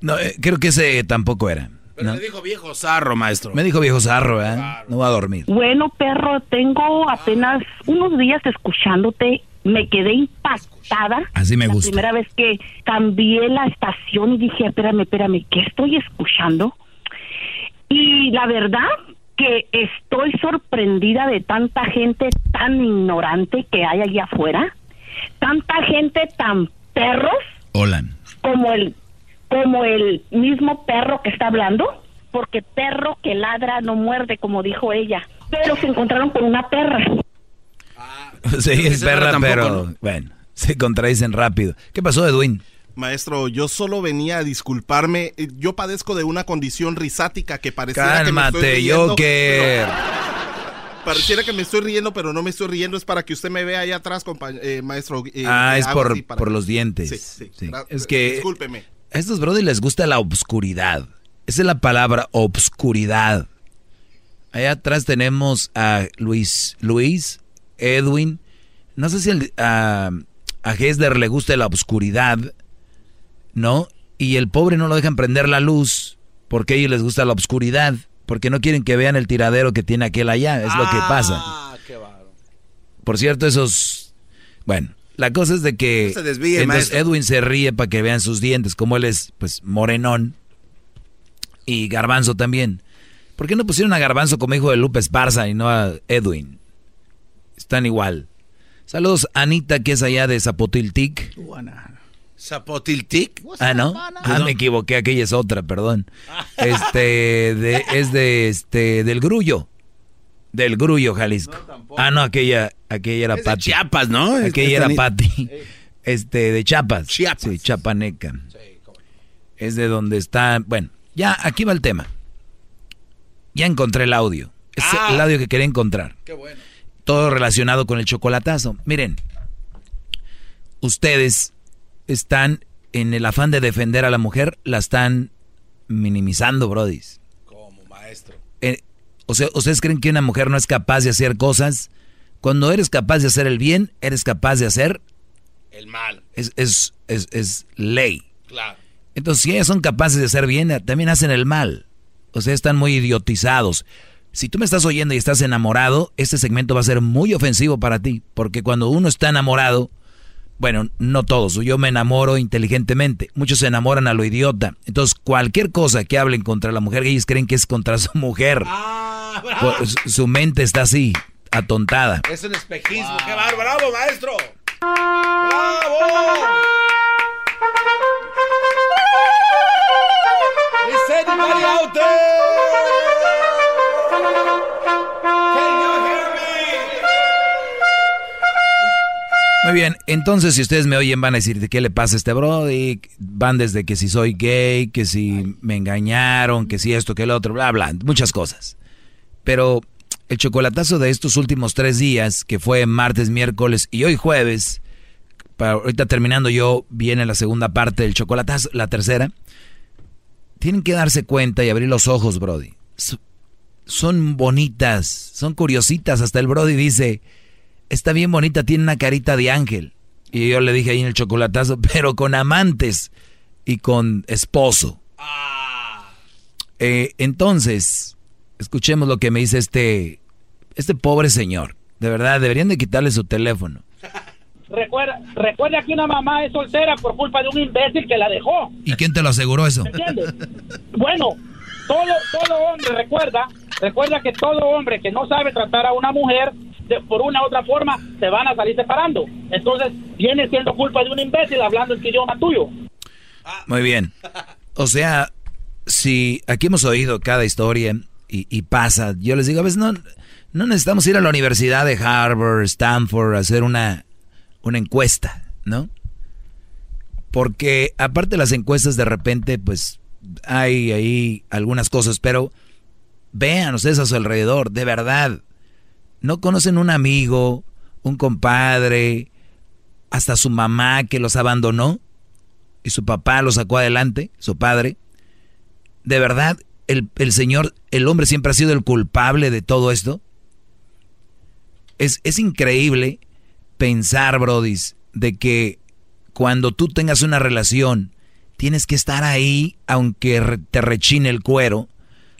No, eh, creo que ese tampoco era. Pero ¿no? le dijo viejo zarro, maestro. Me dijo viejo zarro, ¿verdad? No va a dormir. Bueno, perro, tengo apenas unos días escuchándote. Me quedé impactada. Así me la gusta. primera vez que cambié la estación y dije, espérame, espérame, ¿qué estoy escuchando? Y la verdad que estoy sorprendida de tanta gente tan ignorante que hay allá afuera. Tanta gente tan perros Hola. como el como el mismo perro que está hablando, porque perro que ladra no muerde, como dijo ella. Pero se encontraron con una perra. Sí, es perra, tampoco, pero ¿no? bueno, se contradicen rápido. ¿Qué pasó, Edwin? Maestro, yo solo venía a disculparme. Eh, Yo padezco de una condición risática que pareciera que me estoy Cálmate, riendo. Joker. pero- Pareciera que me estoy riendo, pero no me estoy riendo. Es para que usted me vea allá atrás, compa- eh, maestro. eh, ah, es por, por que- los dientes. Sí, sí. Sí. Es que Discúlpeme. A estos brothers les gusta la obscuridad. Esa es la palabra, obscuridad. Allá atrás tenemos a Luis, Luis, Edwin. No sé si el- a, a Hesler le gusta la obscuridad, ¿no? Y el pobre no lo dejan prender la luz porque a ellos les gusta la obscuridad. Porque no quieren que vean el tiradero que tiene aquel allá. Es lo que pasa. Ah, qué bárbaro. Por cierto, esos... Bueno, la cosa es de que... No se desvíe, entonces. Edwin se ríe para que vean sus dientes, como él es, pues, morenón. Y Garbanzo también. ¿Por qué no pusieron a Garbanzo como hijo de Lupe Esparza y no a Edwin? Están igual. Saludos, Anita, que es allá de Zapotiltic. ¿Zapotiltic? Ah, ¿no? Ah, me equivoqué, aquella es otra, perdón. Este, de, es de, este, del Grullo. Del Grullo, Jalisco. ah, no, aquella, aquella era Es de. Chiapas, ¿no? Aquella era Pati. Este, de Chiapas. Sí, Chapaneca. Es de donde está, bueno, ya, aquí va el tema. Ya encontré el audio. Es Ah. el audio que quería encontrar. Qué bueno. Todo relacionado con el chocolatazo. Miren, ustedes están en el afán de defender a la mujer, la están minimizando, brodis. Como maestro. Eh, o sea, ¿ustedes creen que una mujer no es capaz de hacer cosas? Cuando eres capaz de hacer el bien, eres capaz de hacer, El mal. es, es, es, es ley. Claro. Entonces, si ellas son capaces de hacer bien, también hacen el mal. O sea, están muy idiotizados. Si tú me estás oyendo y estás enamorado, este segmento va a ser muy ofensivo para ti. Porque cuando uno está enamorado, bueno, no todos, yo me enamoro inteligentemente. Muchos se enamoran a lo idiota. Entonces, cualquier cosa que hablen contra la mujer, ellos creen que es contra su mujer. Pues, su mente está así, atontada. Es un espejismo. ¡Qué bárbaro! ¡Bravo, maestro! ¡Bravo! ¿Is anybody out Muy bien, entonces si ustedes me oyen van a decir de qué le pasa a este brody, van desde que si soy gay, que si me engañaron, que si esto, que el otro, bla, bla, muchas cosas. Pero el chocolatazo de estos últimos tres días, que fue martes, miércoles y hoy jueves, para ahorita terminando yo, viene la segunda parte del chocolatazo, la tercera, tienen que darse cuenta y abrir los ojos, brody. Son bonitas, son curiositas, hasta el brody dice está bien bonita, tiene una carita de ángel. Y yo le dije ahí en el chocolatazo, pero con amantes y con esposo. Eh, entonces, escuchemos lo que me dice este, este pobre señor. De verdad, deberían de quitarle su teléfono. Recuerda, recuerda que una mamá es soltera por culpa de un imbécil que la dejó. ¿Y quién te lo aseguró eso? ¿Entiendes? Bueno, todo, todo hombre, recuerda, recuerda que todo hombre que no sabe tratar a una mujer por una u otra forma se van a salir separando. Entonces, viene siendo culpa de un imbécil hablando el idioma tuyo. Muy bien. O sea, si aquí hemos oído cada historia y, pasa, yo les digo, a veces no, no necesitamos ir a la universidad de Harvard, Stanford, a hacer una, una encuesta, ¿no? Porque aparte de las encuestas, de repente, pues hay ahí algunas cosas, pero vean ustedes a su alrededor, de verdad no conocen un amigo, un compadre, hasta su mamá que los abandonó y su papá los sacó adelante, su padre. De verdad, el, Señor, el hombre siempre ha sido el culpable de todo esto. Es, es increíble pensar, Brodis, de que cuando tú tengas una relación, tienes que estar ahí, aunque te rechine el cuero,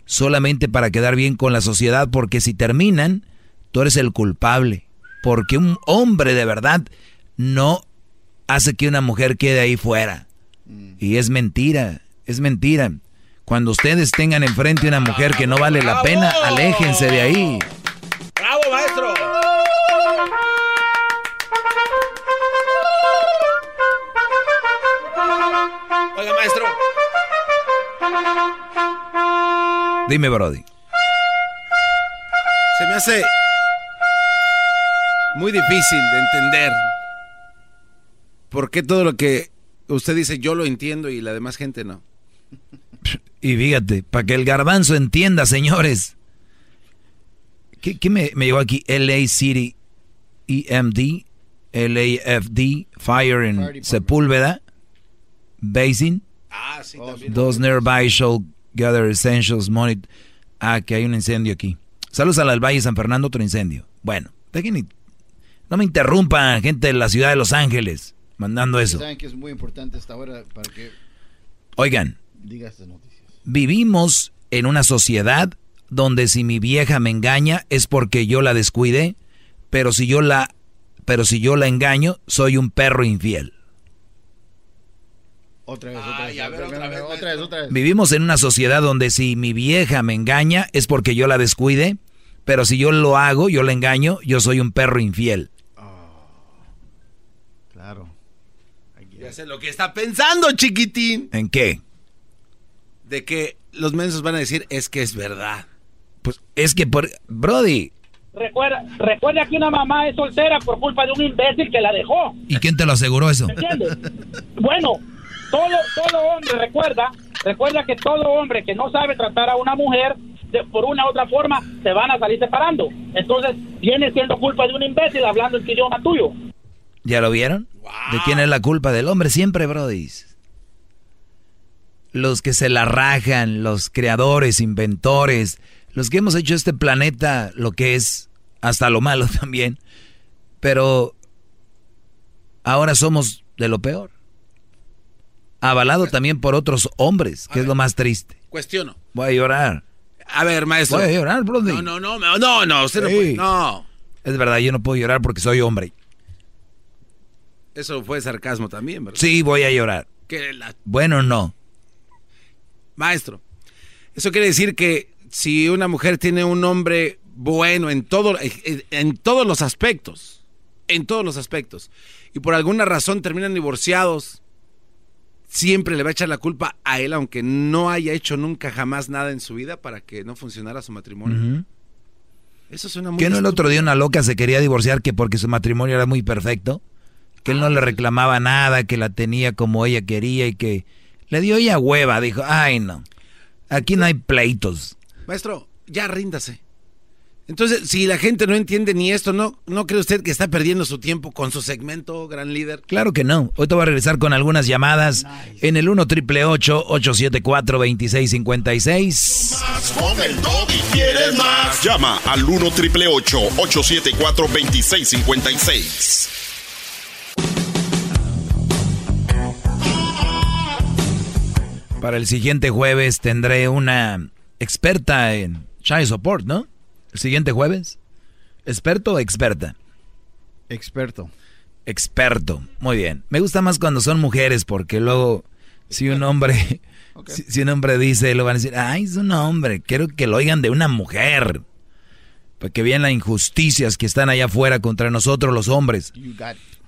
solamente para quedar bien con la sociedad, porque si terminan, tú eres el culpable. Porque un hombre de verdad no hace que una mujer quede ahí fuera. Y es mentira, es mentira. Cuando ustedes tengan enfrente una mujer que no vale la pena, aléjense de ahí. Dime, Brody. Se me hace muy difícil de entender. ¿Por qué todo lo que usted dice yo lo entiendo y la demás gente no? Y fíjate, para que el garbanzo entienda, señores. ¿Qué, me, me llegó aquí? LA City EMD, LAFD, Fire en Sepúlveda, Basin. Ah, sí, Dos nearby shall gather essentials money. Ah, que hay un incendio aquí. Saludos al Valle San Fernando, otro incendio. Bueno, déjenme no me interrumpan, gente de la ciudad de Los Ángeles, mandando eso. Saben que es muy importante esta hora para que... Oigan, vivimos en una sociedad donde si mi vieja me engaña es porque yo la descuidé, pero si yo la, pero si yo la engaño, soy un perro infiel. Otra vez, otra vez, otra vez, otra vez. Vivimos en una sociedad donde si mi vieja me engaña es porque yo la descuide, pero si yo lo hago, yo la engaño, yo soy un perro infiel. Ya sé lo que está pensando, chiquitín. ¿En qué? De que los mensos van a decir, es que es verdad. Pues es que por... Brody. Recuerda, recuerda que una mamá es soltera por culpa de un imbécil que la dejó. ¿Y quién te lo aseguró eso? ¿Entiendes? bueno, todo, todo hombre, recuerda, recuerda que todo hombre que no sabe tratar a una mujer por una u otra forma se van a salir separando. Entonces, viene siendo culpa de un imbécil hablando el idioma tuyo. ¿Ya lo vieron? ¿De quién es la culpa? Del hombre siempre, Brody. Los que se la rajan, los creadores, inventores, los que hemos hecho este planeta lo que es, hasta lo malo también. Pero ahora somos de lo peor. Avalado también por otros hombres, que es lo más triste. Cuestiono. Voy a llorar. A ver, maestro. Voy a llorar, Brody. No, no, no, no, no, usted no puede. No. Es verdad, yo no puedo llorar porque soy hombre. Eso fue sarcasmo también, ¿verdad? Sí, voy a llorar. Que la- Bueno, no. Maestro, eso quiere decir que si una mujer tiene un hombre bueno en, todo, en, en todos los aspectos, en todos los aspectos, y por alguna razón terminan divorciados, siempre le va a echar la culpa a él, aunque no haya hecho nunca jamás nada en su vida para que no funcionara su matrimonio. Ujú. Eso suena muy ¿Que no el otro día una loca se quería divorciar que porque su matrimonio era muy perfecto? Que él no le reclamaba nada, que la tenía como ella quería y que le dio ella hueva. Dijo, ay no, aquí no hay pleitos. Maestro, ya ríndase. Entonces, si la gente no entiende ni esto, ¿no, ¿no cree usted que está perdiendo su tiempo con su segmento, gran líder? Claro que no. Hoy te voy a regresar con algunas llamadas en el 1 triple 874 2656. Con el doggy quieres más. Llama al 1 triple 874 2656. Para el siguiente jueves tendré una experta en Child Support, ¿no? El siguiente jueves. ¿Experto o experta? Experto. Experto. Muy bien. Me gusta más cuando son mujeres porque luego si un hombre si, si un hombre dice, lo van a decir, "Ay, es un hombre, quiero que lo oigan de una mujer." Para que vean las injusticias que están allá afuera contra nosotros los hombres.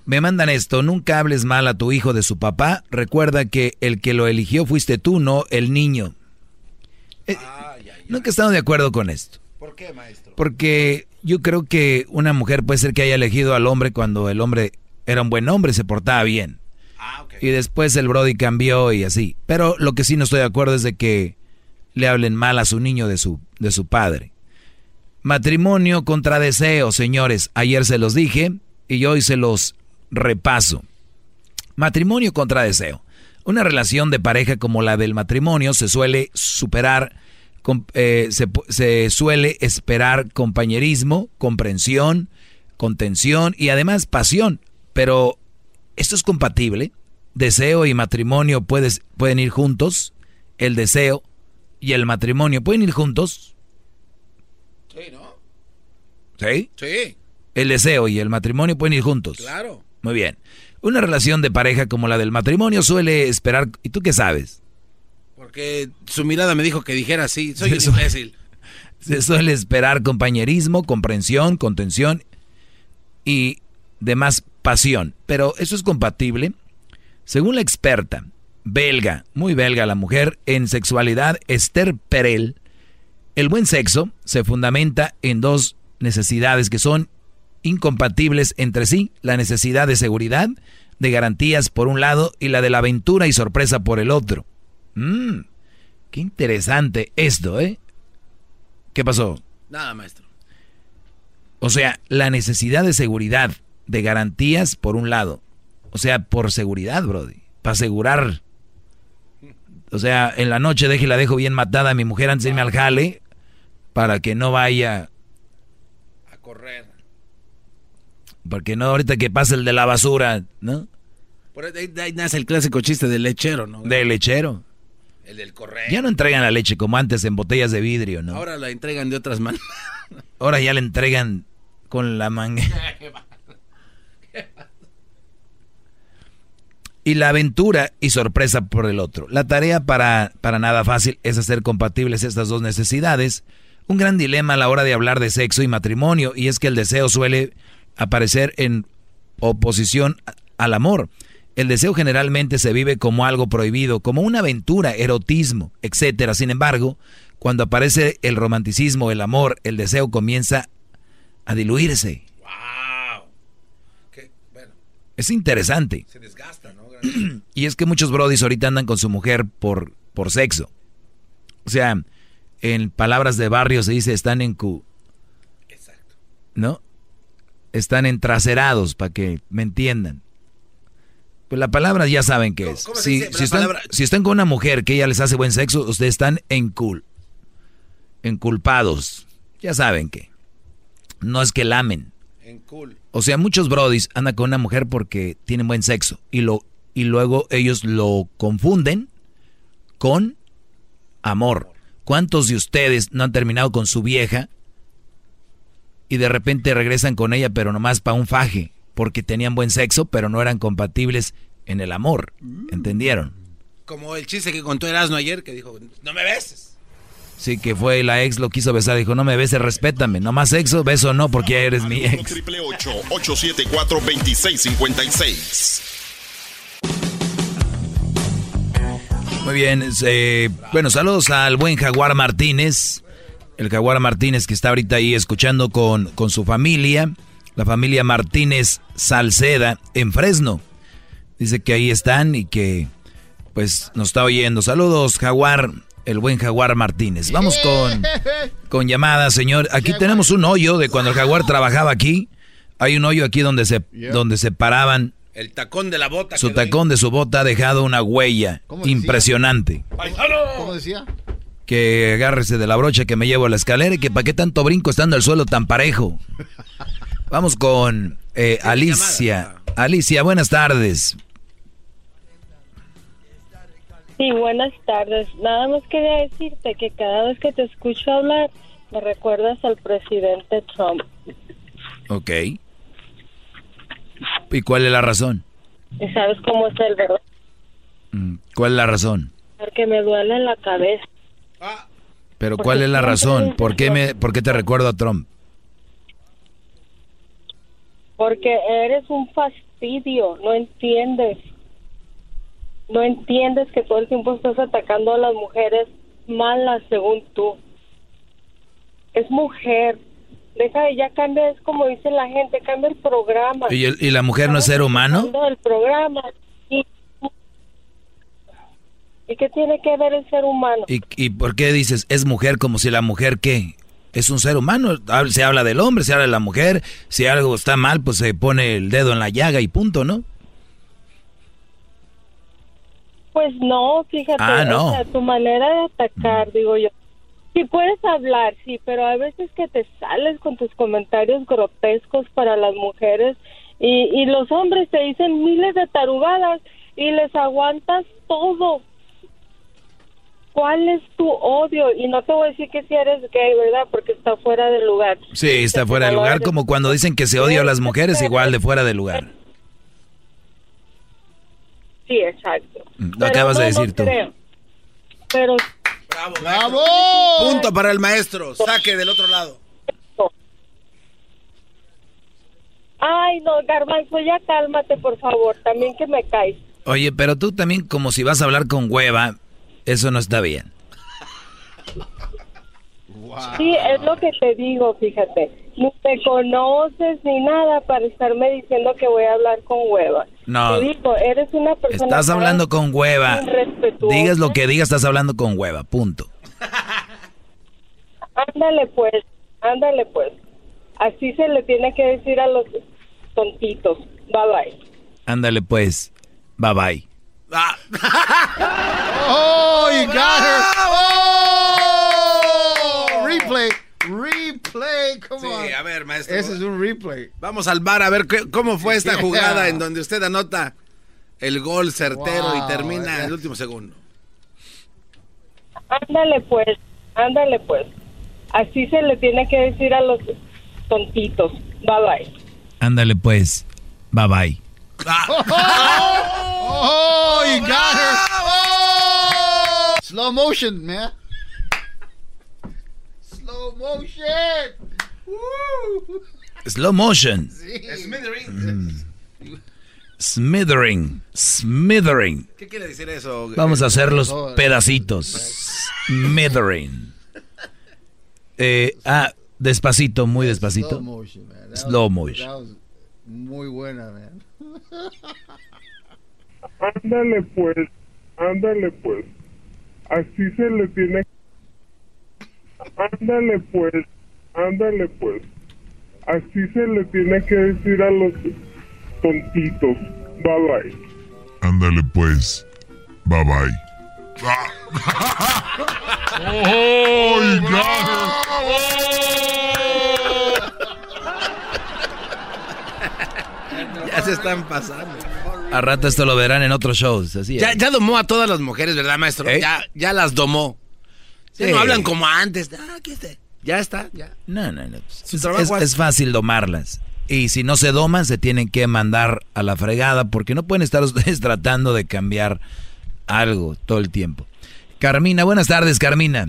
Me mandan esto, nunca hables mal a tu hijo de su papá. Recuerda que el que lo eligió fuiste tú, no el niño. Eh, nunca he estado de acuerdo con esto. ¿Por qué, maestro? Porque yo creo que una mujer puede ser que haya elegido al hombre cuando el hombre era un buen hombre, se portaba bien. Y después el Brody cambió y así. Pero lo que sí no estoy de acuerdo es de que le hablen mal a su niño de su, de su padre. Matrimonio contra deseo, señores. Ayer se los dije y hoy se los repaso. Matrimonio contra deseo. Una relación de pareja como la del matrimonio se suele superar, eh, se, se suele esperar compañerismo, comprensión, contención y además pasión. Pero, ¿esto es compatible? ¿Deseo y matrimonio puedes- pueden ir juntos? ¿El deseo y el matrimonio pueden ir juntos? Sí, ¿no? ¿Sí? Sí, El deseo y el matrimonio pueden ir juntos. claro. Muy bien. Una relación de pareja como la del matrimonio suele esperar... ¿Y tú qué sabes? Porque su mirada me dijo que dijera así. Soy un Eso- imbécil. Se suele esperar compañerismo, comprensión, contención y demás pasión. Pero ¿eso es compatible? Según la experta belga, muy belga la mujer en sexualidad, Esther Perel, el buen sexo se fundamenta en dos necesidades que son incompatibles entre sí, la necesidad de seguridad, de garantías por un lado y la de la aventura y sorpresa por el otro. Mm, qué interesante esto, ¿eh? ¿Qué pasó? Nada, maestro. O sea, la necesidad de seguridad, de garantías por un lado. O sea, por seguridad, Brody. Para asegurar. O sea, en la noche deje la dejo bien matada a mi mujer antes de irme al jale para que no vaya. A correr. Porque no, ahorita que pasa el de la basura, ¿no? Por ahí, ahí nace el clásico chiste del lechero, ¿no? De lechero. El del correr. Ya no entregan la leche como antes en botellas de vidrio, ¿no? Ahora la entregan de otras maneras. Ahora ya la entregan con la manga. y la aventura y sorpresa por el otro. La tarea para, para nada fácil es hacer compatibles estas dos necesidades. Un gran dilema a la hora de hablar de sexo y matrimonio, y es que el deseo suele aparecer en oposición al amor. El deseo generalmente se vive como algo prohibido, como una aventura, erotismo, etcétera. Sin embargo, cuando aparece el romanticismo, el amor, el deseo comienza a diluirse. ¡Wow! Bueno, Es interesante. se desgasta, ¿no? Y es que muchos brodis ahorita andan con su mujer por, por sexo. O sea, en palabras de barrio se dice están en cu... Exacto. ¿No? Están entraserados, para que me entiendan. Pues la palabra ya saben qué es. Si, están, palabra? si están con una mujer que ella les hace buen sexo, ustedes están en cul... enculpados. Ya saben que. No es que lamen. O sea, muchos brodis andan con una mujer porque tienen buen sexo y lo y luego ellos lo confunden con amor. ¿Cuántos de ustedes no han terminado con su vieja y de repente regresan con ella pero nomás para un faje? Porque tenían buen sexo, pero no eran compatibles en el amor. ¿Entendieron? Como el chiste que contó Erasmo ayer, que dijo, no me beses. Sí, que fue la ex, lo quiso besar, dijo, no me beses, respétame. No más sexo, beso no, porque ya eres mi ex. Triple 874 2656. Muy bien, eh, bueno, saludos al buen Jaguar Martínez. El Jaguar Martínez que está ahorita ahí escuchando con, con su familia, la familia Martínez Salceda en Fresno. Dice que ahí están y que pues nos está oyendo. Saludos, Jaguar, el buen Jaguar Martínez. Vamos con, con llamadas, señor. Aquí tenemos un hoyo de cuando el Jaguar trabajaba aquí. Hay un hoyo aquí donde se, donde se paraban. El tacón de la bota. Su tacón de su bota ha dejado una huella impresionante. ¿Cómo decía? Que agárrese de la brocha que me llevo a la escalera y que para qué tanto brinco estando el suelo tan parejo. Vamos con eh, Alicia. Alicia, buenas tardes. Sí, buenas tardes. Nada más quería decirte que cada vez que te escucho hablar, me recuerdas al presidente Trump. Ok. ¿Y cuál es la razón? Y sabes cómo es él, ¿verdad? Mm, ¿Cuál es la razón? Porque me duele en la cabeza. Pero Porque ¿cuál es la razón? ¿Por qué, me, ¿Por qué te recuerdo a Trump? Porque eres un fastidio, no entiendes. No entiendes que todo el tiempo estás atacando a las mujeres malas, según tú. Es mujer. Deja de ya cambia, es como dice la gente, cambia el programa. ¿Y, el- y la mujer no es ser humano? Del programa. ¿Y, ¿Y qué tiene que ver el ser humano? ¿Y, ¿Y por qué dices es mujer como si la mujer qué? Es un ser humano. Se habla del hombre, se habla de la mujer. Si algo está mal, pues se pone el dedo en la llaga y punto, ¿no? Pues no, fíjate, Ah, no. o sea, tu manera de atacar, digo yo. Sí puedes hablar, sí, pero hay veces que te sales con tus comentarios grotescos para las mujeres y, y los hombres te dicen miles de tarugadas y les aguantas todo. ¿Cuál es tu odio? Y no te voy a decir que si eres gay, ¿verdad? Porque está fuera de lugar. Sí, está fuera de lugar, como cuando dicen que se odia a las mujeres, igual de fuera de lugar. Sí, exacto. Lo Pero acabas de no, no decir tú. creo. Pero ¡Bravo! Punto para el maestro. Saque del otro lado. Ay, no, Garbanzo, ya cálmate, por favor. También que me caes. Oye, pero tú también, como si vas a hablar con hueva, eso no está bien. Sí, es lo que te digo, fíjate. Ni te conoces ni nada para estarme diciendo que voy a hablar con hueva. No. Te digo, eres una persona... Estás hablando con hueva. Digas lo que digas, estás hablando con hueva, punto. Ándale pues, ándale pues. Así se le tiene que decir a los tontitos. Bye bye. Ándale pues, bye bye. Oh, you got her. Oh, replay, replay, come on. Sí, a ver, maestro. Ese es un replay. Vamos al bar a ver qué- cómo fue esta Yeah. jugada en donde usted anota el gol certero Wow, y termina eh. el último segundo. Ándale pues, ándale pues. Así se le tiene que decir a los tontitos. Bye bye. Ándale pues, bye bye. Oh, you got her. Oh, slow motion, man. Slow motion. Woo. Slow motion. Smithering. Smithering. Smithering. ¿Qué quiere decir eso? Vamos a hacer los Oh, pedacitos. Smithering. Eh, ah, despacito, muy despacito. Slow motion, man. Slow motion. Muy buena, man. Ándale pues, ándale pues. Así se le tiene. Ándale pues, ándale pues. Así se le tiene que decir a los tontitos. Bye bye. Ándale pues. Bye bye. ¡Oh, Ya se están pasando. A rato esto lo verán en otros shows. Así Ya, ya domó a todas las mujeres, ¿verdad, maestro? ¿Eh? Ya, ya las domó. Ya Sí. no hablan como antes. Ah, está. Ya está, ya. No, no, no. Su Es, trabajo es- es- es fácil domarlas. Y si no se doman, se tienen que mandar a la fregada porque no pueden estar ustedes tratando de cambiar algo todo el tiempo. Carmina, buenas tardes, Carmina.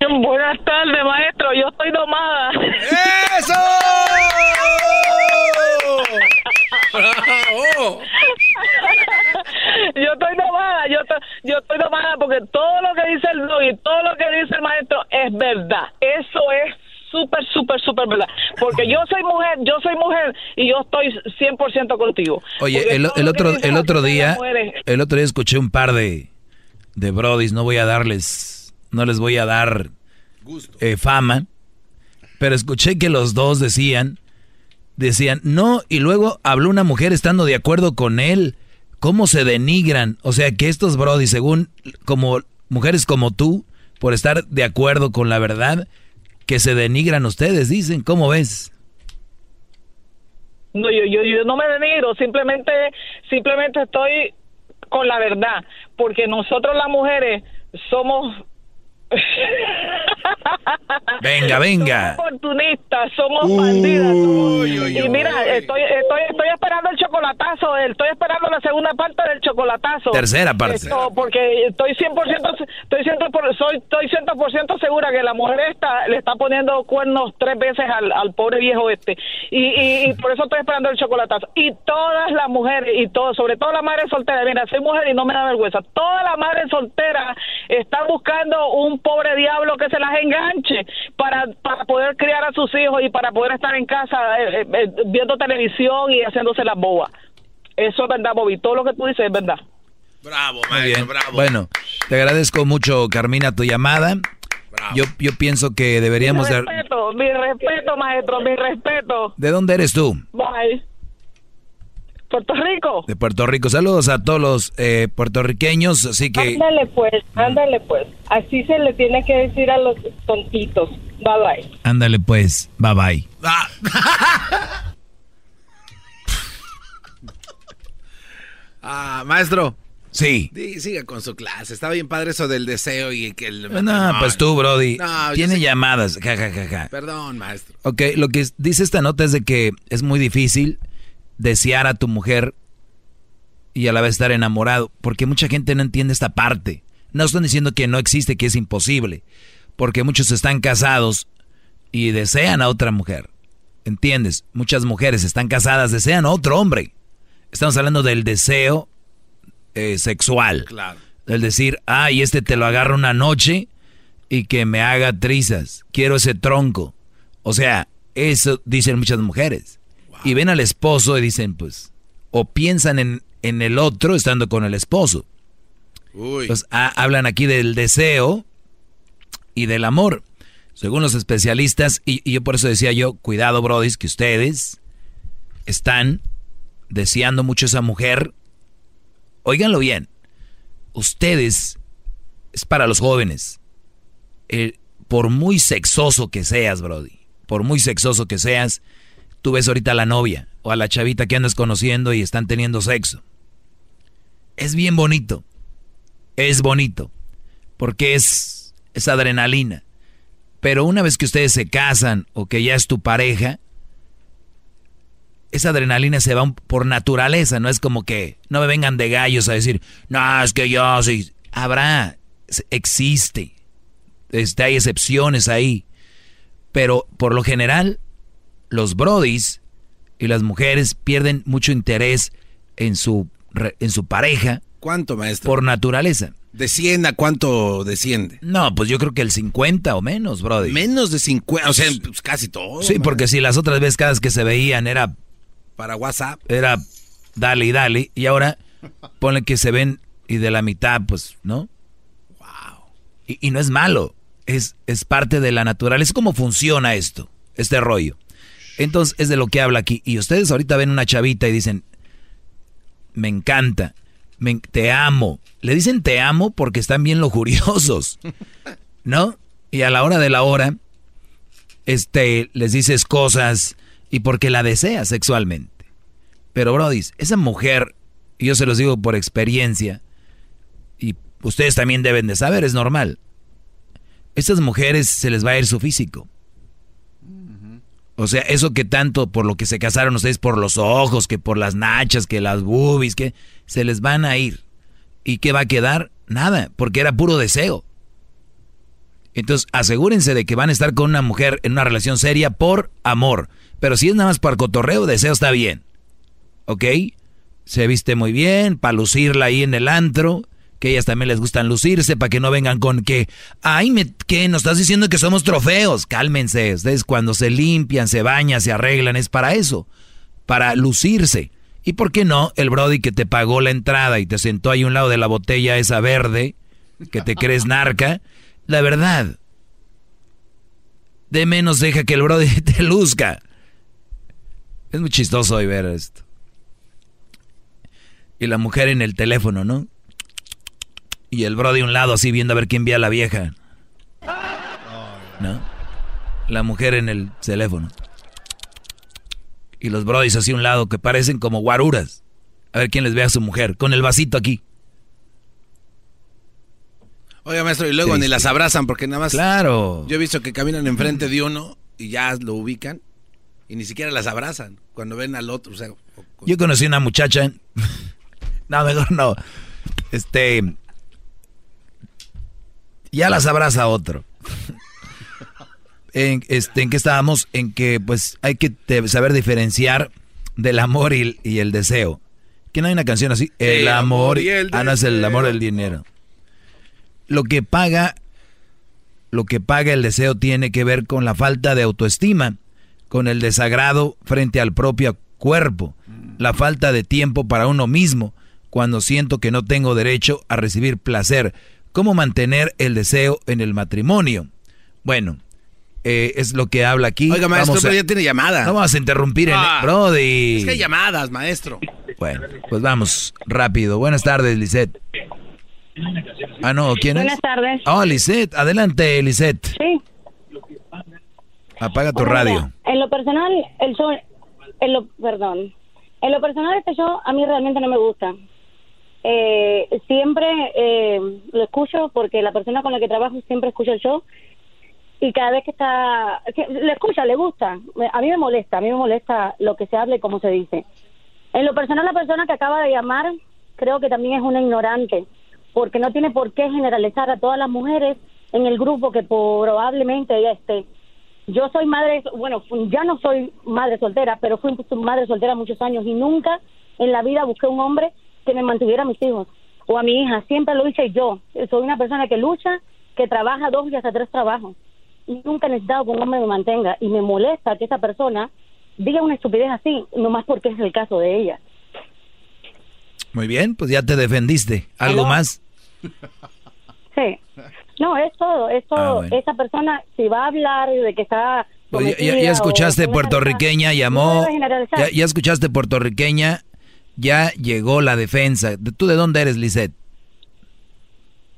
Buenas tardes, maestro. Yo estoy domada. ¡Eso! Yo estoy domada, yo, estoy, yo estoy domada porque todo lo que dice el y todo lo que dice el maestro es verdad. Eso es súper, súper, súper verdad. Porque yo soy mujer, yo soy mujer y yo estoy 100% contigo. Oye, el, el otro, el otro día, el otro día escuché un par de, de brodis, no voy a darles, no les voy a dar eh, fama, pero escuché que los dos decían, decían, no, y luego habló una mujer estando de acuerdo con él, cómo se denigran, o sea que estos brodis, según como mujeres como tú, por estar de acuerdo con la verdad, que se denigran ustedes, dicen, ¿cómo ves? No, yo, yo, yo no me denigro, simplemente, simplemente estoy con la verdad, porque nosotros las mujeres somos Venga, venga. Somos oportunistas, somos bandidas. y mira, estoy, estoy, estoy esperando el chocolatazo, estoy esperando la segunda parte del chocolatazo. Tercera parte. porque estoy 100%, estoy 100%, soy, estoy 100% segura que la mujer está, le está poniendo cuernos tres veces al, al pobre viejo este. Y, y, por eso estoy esperando el chocolatazo. Y todas las mujeres, y todo, sobre todo la madre soltera, mira, soy mujer y no me da vergüenza, todas las madres solteras están buscando un pobre diablo que se las enganche para, para poder criar a sus hijos y para poder estar en casa eh, eh, eh, viendo televisión y haciéndose las bobas. Eso es verdad, Bobby. Todo lo que tú dices es verdad. Bravo, maestro, bravo. Bueno, te agradezco mucho, Carmina, tu llamada. Yo, yo pienso que deberíamos... Mi respeto, mi respeto, maestro, mi respeto. ¿De dónde eres tú? Bye. Puerto Rico. De Puerto Rico. Saludos a todos los eh, puertorriqueños, así que... Ándale pues, ándale pues. Así se le tiene que decir a los tontitos. Bye bye. Ándale pues, bye bye. ah, maestro. Sí. siga con su clase. Está bien padre eso del deseo y que el... No, pues tú, Brody. tiene llamadas. Ja, Perdón, maestro. Ok, lo que dice esta nota es de que es muy difícil desear a tu mujer y a la vez estar enamorado, porque mucha gente no entiende esta parte. No estoy diciendo que no existe, que es imposible, porque muchos están casados y desean a otra mujer. ¿Entiendes? Muchas mujeres están casadas, desean a otro hombre. Estamos hablando del deseo eh, sexual. Claro. Del decir, ay, este te lo agarra una noche y que me haga trizas. Quiero ese tronco. O sea, eso dicen muchas mujeres y ven al esposo y dicen, pues, o piensan en, en el otro estando con el esposo. Entonces, hablan aquí del deseo y del amor. Según los especialistas, y, yo por eso decía yo, cuidado, brodis, que ustedes están deseando mucho a esa mujer. Óiganlo bien, ustedes, es para los jóvenes, eh, por muy sexoso que seas, brody, por muy sexoso que seas, tú ves ahorita a la novia o a la chavita que andas conociendo y están teniendo sexo. Es bien bonito. Es bonito. Porque es, es adrenalina. Pero una vez que ustedes se casan o que ya es tu pareja, esa adrenalina se va por naturaleza, no es como que no me vengan de gallos a decir, no, es que yo sí. Habrá, existe. Este, hay excepciones ahí. Pero por lo general, los brodis y las mujeres pierden mucho interés en su, en su pareja. ¿Cuánto, maestro? Por naturaleza. ¿De 100 a cuánto desciende? No, pues yo creo que el 50 o menos, brody. Menos de 50, o sea, pues casi todo. Sí, porque si las otras veces cada vez que se veían era... Para WhatsApp. Era dale y dale. Y ahora ponle que se ven y de la mitad, pues, ¿no? Wow. Y, y no es malo, es, es parte de la naturaleza. Es como funciona esto, este rollo. Entonces es de lo que habla aquí. Y ustedes ahorita ven una chavita y dicen, me encanta, te amo. Le dicen te amo porque están bien lujuriosos, ¿no? Y a la hora de la hora, este, les dices cosas y porque la deseas sexualmente. Pero, Brody, esa mujer, y yo se los digo por experiencia, y ustedes también deben de saber, es normal. Estas mujeres se les va a ir su físico O sea, eso que tanto por lo que se casaron ustedes, por los ojos, que por las nachas, que las boobies, que se les van a ir. ¿Y qué va a quedar? Nada, porque era puro deseo. Entonces, asegúrense de que van a estar con una mujer en una relación seria por amor. Pero si es nada más para cotorreo, deseo está bien. ¿Ok? Se viste muy bien, para lucirla ahí en el antro, que ellas también les gustan lucirse, para que no vengan con que, ay, me, ¿qué? Nos estás diciendo que somos trofeos. Cálmense, ustedes cuando se limpian, se bañan, se arreglan, es para eso, para lucirse. ¿Y por qué no? El Brody que te pagó la entrada y te sentó ahí a un lado de la botella esa verde, que te crees narca, la verdad, de menos deja que el Brody te luzca. Es muy chistoso hoy ver esto. Y la mujer en el teléfono, ¿no? Y el Brody a un lado así viendo a ver quién ve a la vieja. ¿No? La mujer en el teléfono. Y los Brodys así a un lado que parecen como guaruras. A ver quién les ve a su mujer. Con el vasito aquí. Oiga, maestro, y luego ni las abrazan porque nada más. Claro. Yo he visto que caminan enfrente de uno y ya lo ubican y ni siquiera las abrazan cuando ven al otro. O sea, Yo conocí una muchacha. no, mejor no. Este. Ya las abraza otro. en, este, ¿En qué estábamos? En que pues hay que saber diferenciar del amor y, el deseo. ¿Que no hay una canción así? El, amor, y el Ah, no es el amor el dinero lo que paga lo que paga el deseo tiene que ver con la falta de autoestima, con el desagrado frente al propio cuerpo, la falta de tiempo para uno mismo, cuando siento que no tengo derecho a recibir placer. ¿Cómo mantener el deseo en el matrimonio? Bueno, eh, es lo que habla aquí. Oiga, maestro, pero ya tiene llamada. No vamos a interrumpir, ah, el, Brody. Es que hay llamadas, maestro. Bueno, pues vamos rápido. Buenas tardes, Lisette. Ah, no, ¿quién es? Buenas tardes. Oh, Lisette, adelante, Lisette. Sí. Apaga tu radio. en lo personal, el show, en lo, perdón, en lo personal este show a mí realmente no me gusta. Eh, siempre eh, lo escucho porque la persona con la que trabajo siempre escucha el show y cada vez que está, le escucha, le gusta. A mí me molesta, a mí me molesta lo que se habla y cómo se dice. En lo personal, la persona que acaba de llamar creo que también es una ignorante porque no tiene por qué generalizar a todas las mujeres en el grupo que probablemente ella esté. Yo soy madre, bueno, ya no soy madre soltera, pero fui madre soltera muchos años y nunca en la vida busqué un hombre que me mantuviera a mis hijos o a mi hija. Siempre lo hice yo. Soy una persona que lucha, que trabaja dos y hasta tres trabajos. Y nunca he necesitado que un hombre me mantenga. Y me molesta que esa persona diga una estupidez así, nomás porque es el caso de ella. Muy bien, pues ya te defendiste. ¿Algo más? Sí. No, es todo, es todo. Ah, Esa persona, si va a hablar de que está... Pues ya, escuchaste puertorriqueña, llamó... ya, ya, escuchaste puertorriqueña, ya llegó la defensa. ¿Tú de dónde eres, Lisette?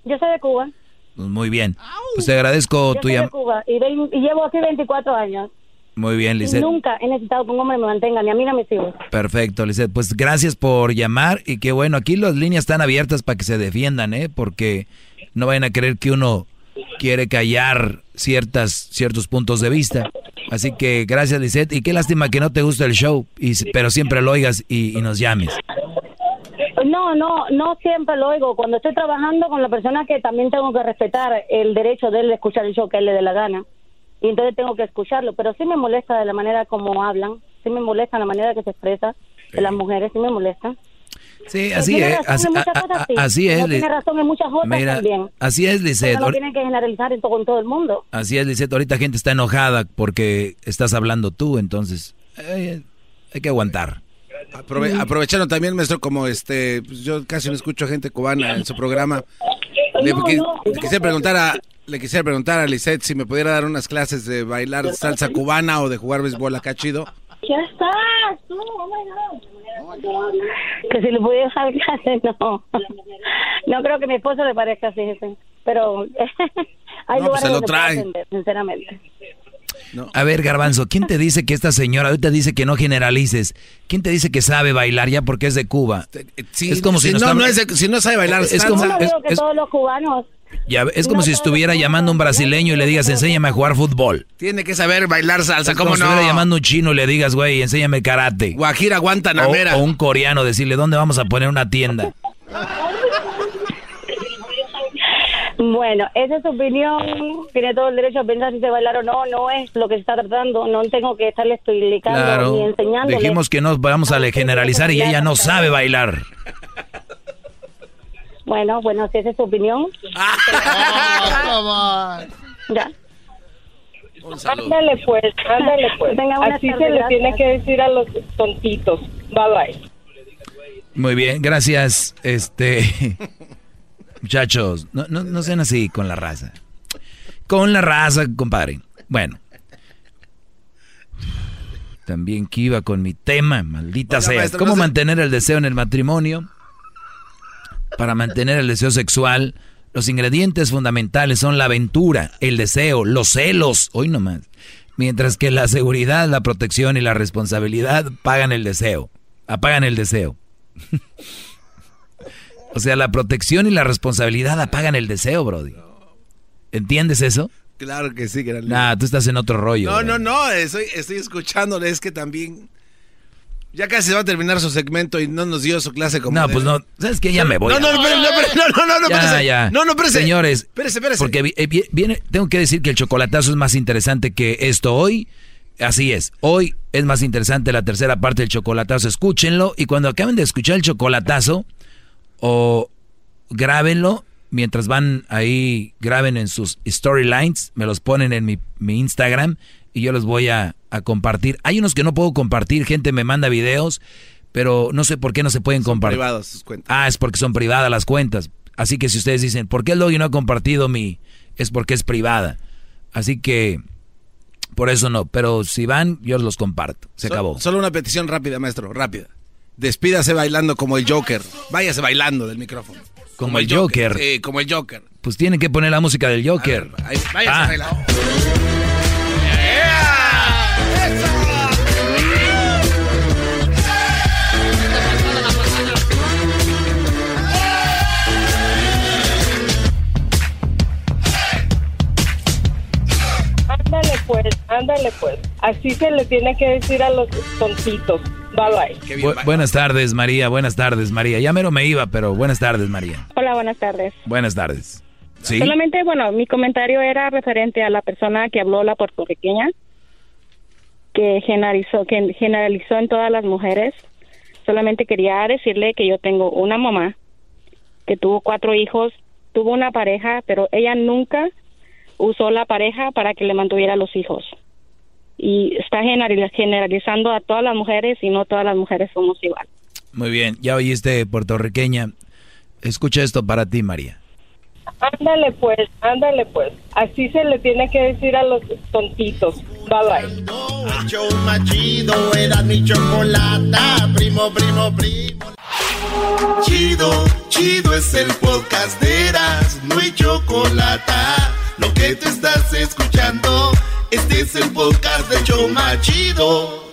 Yo soy de Cuba. Pues muy bien. Pues te agradezco tu llamada. Cuba y, y llevo aquí 24 años. Muy bien, Lizeth. Nunca he necesitado que un hombre me mantenga, ni a mí ni a mis hijos. Perfecto, Lizeth. Pues gracias por llamar y qué bueno, aquí las líneas están abiertas para que se defiendan, ¿eh? Porque no vayan a creer que uno quiere callar ciertas, ciertos puntos de vista. Así que gracias, Lizeth. Y qué lástima que no te gusta el show, y, pero siempre lo oigas y, y nos llames. No, no, no siempre lo oigo. Cuando estoy trabajando con la persona que también tengo que respetar el derecho de él de escuchar el show que él le dé la gana y entonces tengo que escucharlo, pero sí me molesta de la manera como hablan, sí me molesta la manera que se expresa de las mujeres, sí me molesta. Sí, así es. Así, así, es. tiene razón en muchas otras también. Así es, Lisette. No tienen que generalizar en todo, todo el mundo. Así es, Lisette. Ahorita gente está enojada porque estás hablando tú, entonces eh, hay que aguantar. aprovecharon también, maestro, como este, pues yo casi no escucho gente cubana en su programa. Le, quisiera preguntar a, le quisiera preguntar a Lisette si me pudiera dar unas clases de bailar salsa cubana o de jugar béisbol acá chido. Ya estás, tú, oh Que si le pudiera dar clases, no. No creo que mi esposo le parezca así, pero hay no, pues se lo trae. sinceramente. A ver, Garbanzo, ¿quién te dice que esta señora ahorita dice que no generalices? ¿Quién te dice que sabe bailar ya porque es de Cuba? Sí, es como si, no, no es si no sabe bailar, es, como es, que todos los cubanos Ya, es como si estuviera llamando a un brasileño y le digas, enséñame a jugar fútbol. Tiene que saber bailar salsa, es como ¿cómo si estuviera llamando a un chino y le digas, güey, enséñame karate. Guajira Guantanamera. O, o un coreano, decirle, ¿dónde vamos a poner una tienda? Bueno, esa es su opinión. Tiene todo el derecho a pensar si se bailar o no. No es lo que se está tratando. No tengo que estarle explicando Claro. ni enseñando. Dijimos que no vamos a generalizar y ella no sabe bailar. Bueno, bueno, si esa es su opinión. ya. Ándale pues, ándale pues. Así tarde, se le tiene que decir a los tontitos. Bye bye. Muy bien, gracias. Este. Muchachos, no, no, no sean así con la raza. Con la raza, compadre. Bueno. También que iba con mi tema, maldita Oiga, sea. maestro, ¿Cómo no se- mantener el deseo en el matrimonio? Para mantener el deseo sexual, los ingredientes fundamentales son la aventura, el deseo, los celos, hoy nomás. Mientras que la seguridad, la protección y la responsabilidad pagan el deseo, apagan el deseo. o sea, la protección y la responsabilidad apagan el deseo, Brody. ¿Entiendes eso? Claro que sí, gran Nah, tú estás en otro rollo. No, no, no, estoy, estoy escuchándole, es que también... Ya casi se va a terminar su segmento y no nos dio su clase como... No, pues no. ¿Sabes qué? Ya me voy. No, no, no, no, no, no, no, ya, espérese. ya. No, no, espérese. Señores, Espérese, espérese. porque eh, vi- viene, tengo que decir que el chocolatazo es más interesante que esto hoy. Así es. Hoy es más interesante la tercera parte del chocolatazo. Escúchenlo y cuando acaben de escuchar el chocolatazo o grábenlo mientras van ahí, graben en sus storylines, me los ponen en mi, mi Instagram y yo los voy a, a compartir. Hay unos que no puedo compartir, gente me manda videos, pero no sé por qué no se pueden compartir. privados sus cuentas. Ah, es porque son privadas las cuentas. Así que si ustedes dicen, ¿por qué el doggy no ha compartido mi? Es porque es privada. Así que, por eso no. Pero si van, yo los comparto. Se So- acabó. Solo una petición rápida, maestro, rápida. Despídase bailando como el Joker. Váyase bailando del micrófono. Como el Joker. Sí, como el Joker. Pues tienen que poner la música del Joker. Ahí, váyase Ah. bailando. Pues, ándale pues. Así se le tiene que decir a los tontitos. Bye bye. Bu- buenas tardes, María. Buenas tardes, María. Ya mero me iba, pero buenas tardes, María. Hola, buenas tardes. Buenas tardes. ¿Sí? Solamente, bueno, mi comentario era referente a la persona que habló, la puertorriqueña, que generalizó, que generalizó en todas las mujeres. Solamente quería decirle que yo tengo una mamá que tuvo cuatro hijos, tuvo una pareja, pero ella nunca usó la pareja para que le mantuviera los hijos. Y está general- generalizando a todas las mujeres y no todas las mujeres somos igual. Muy bien. Ya oíste, puertorriqueña. Escucha esto para ti, María. Ándale pues, ándale pues. Así se le tiene que decir a los tontitos. Bye bye. Show era mi chocolata, primo, primo, primo. Chido, chido es el podcast de Eras, no hay chocolata. Que te estás escuchando, este es el podcast de más chido.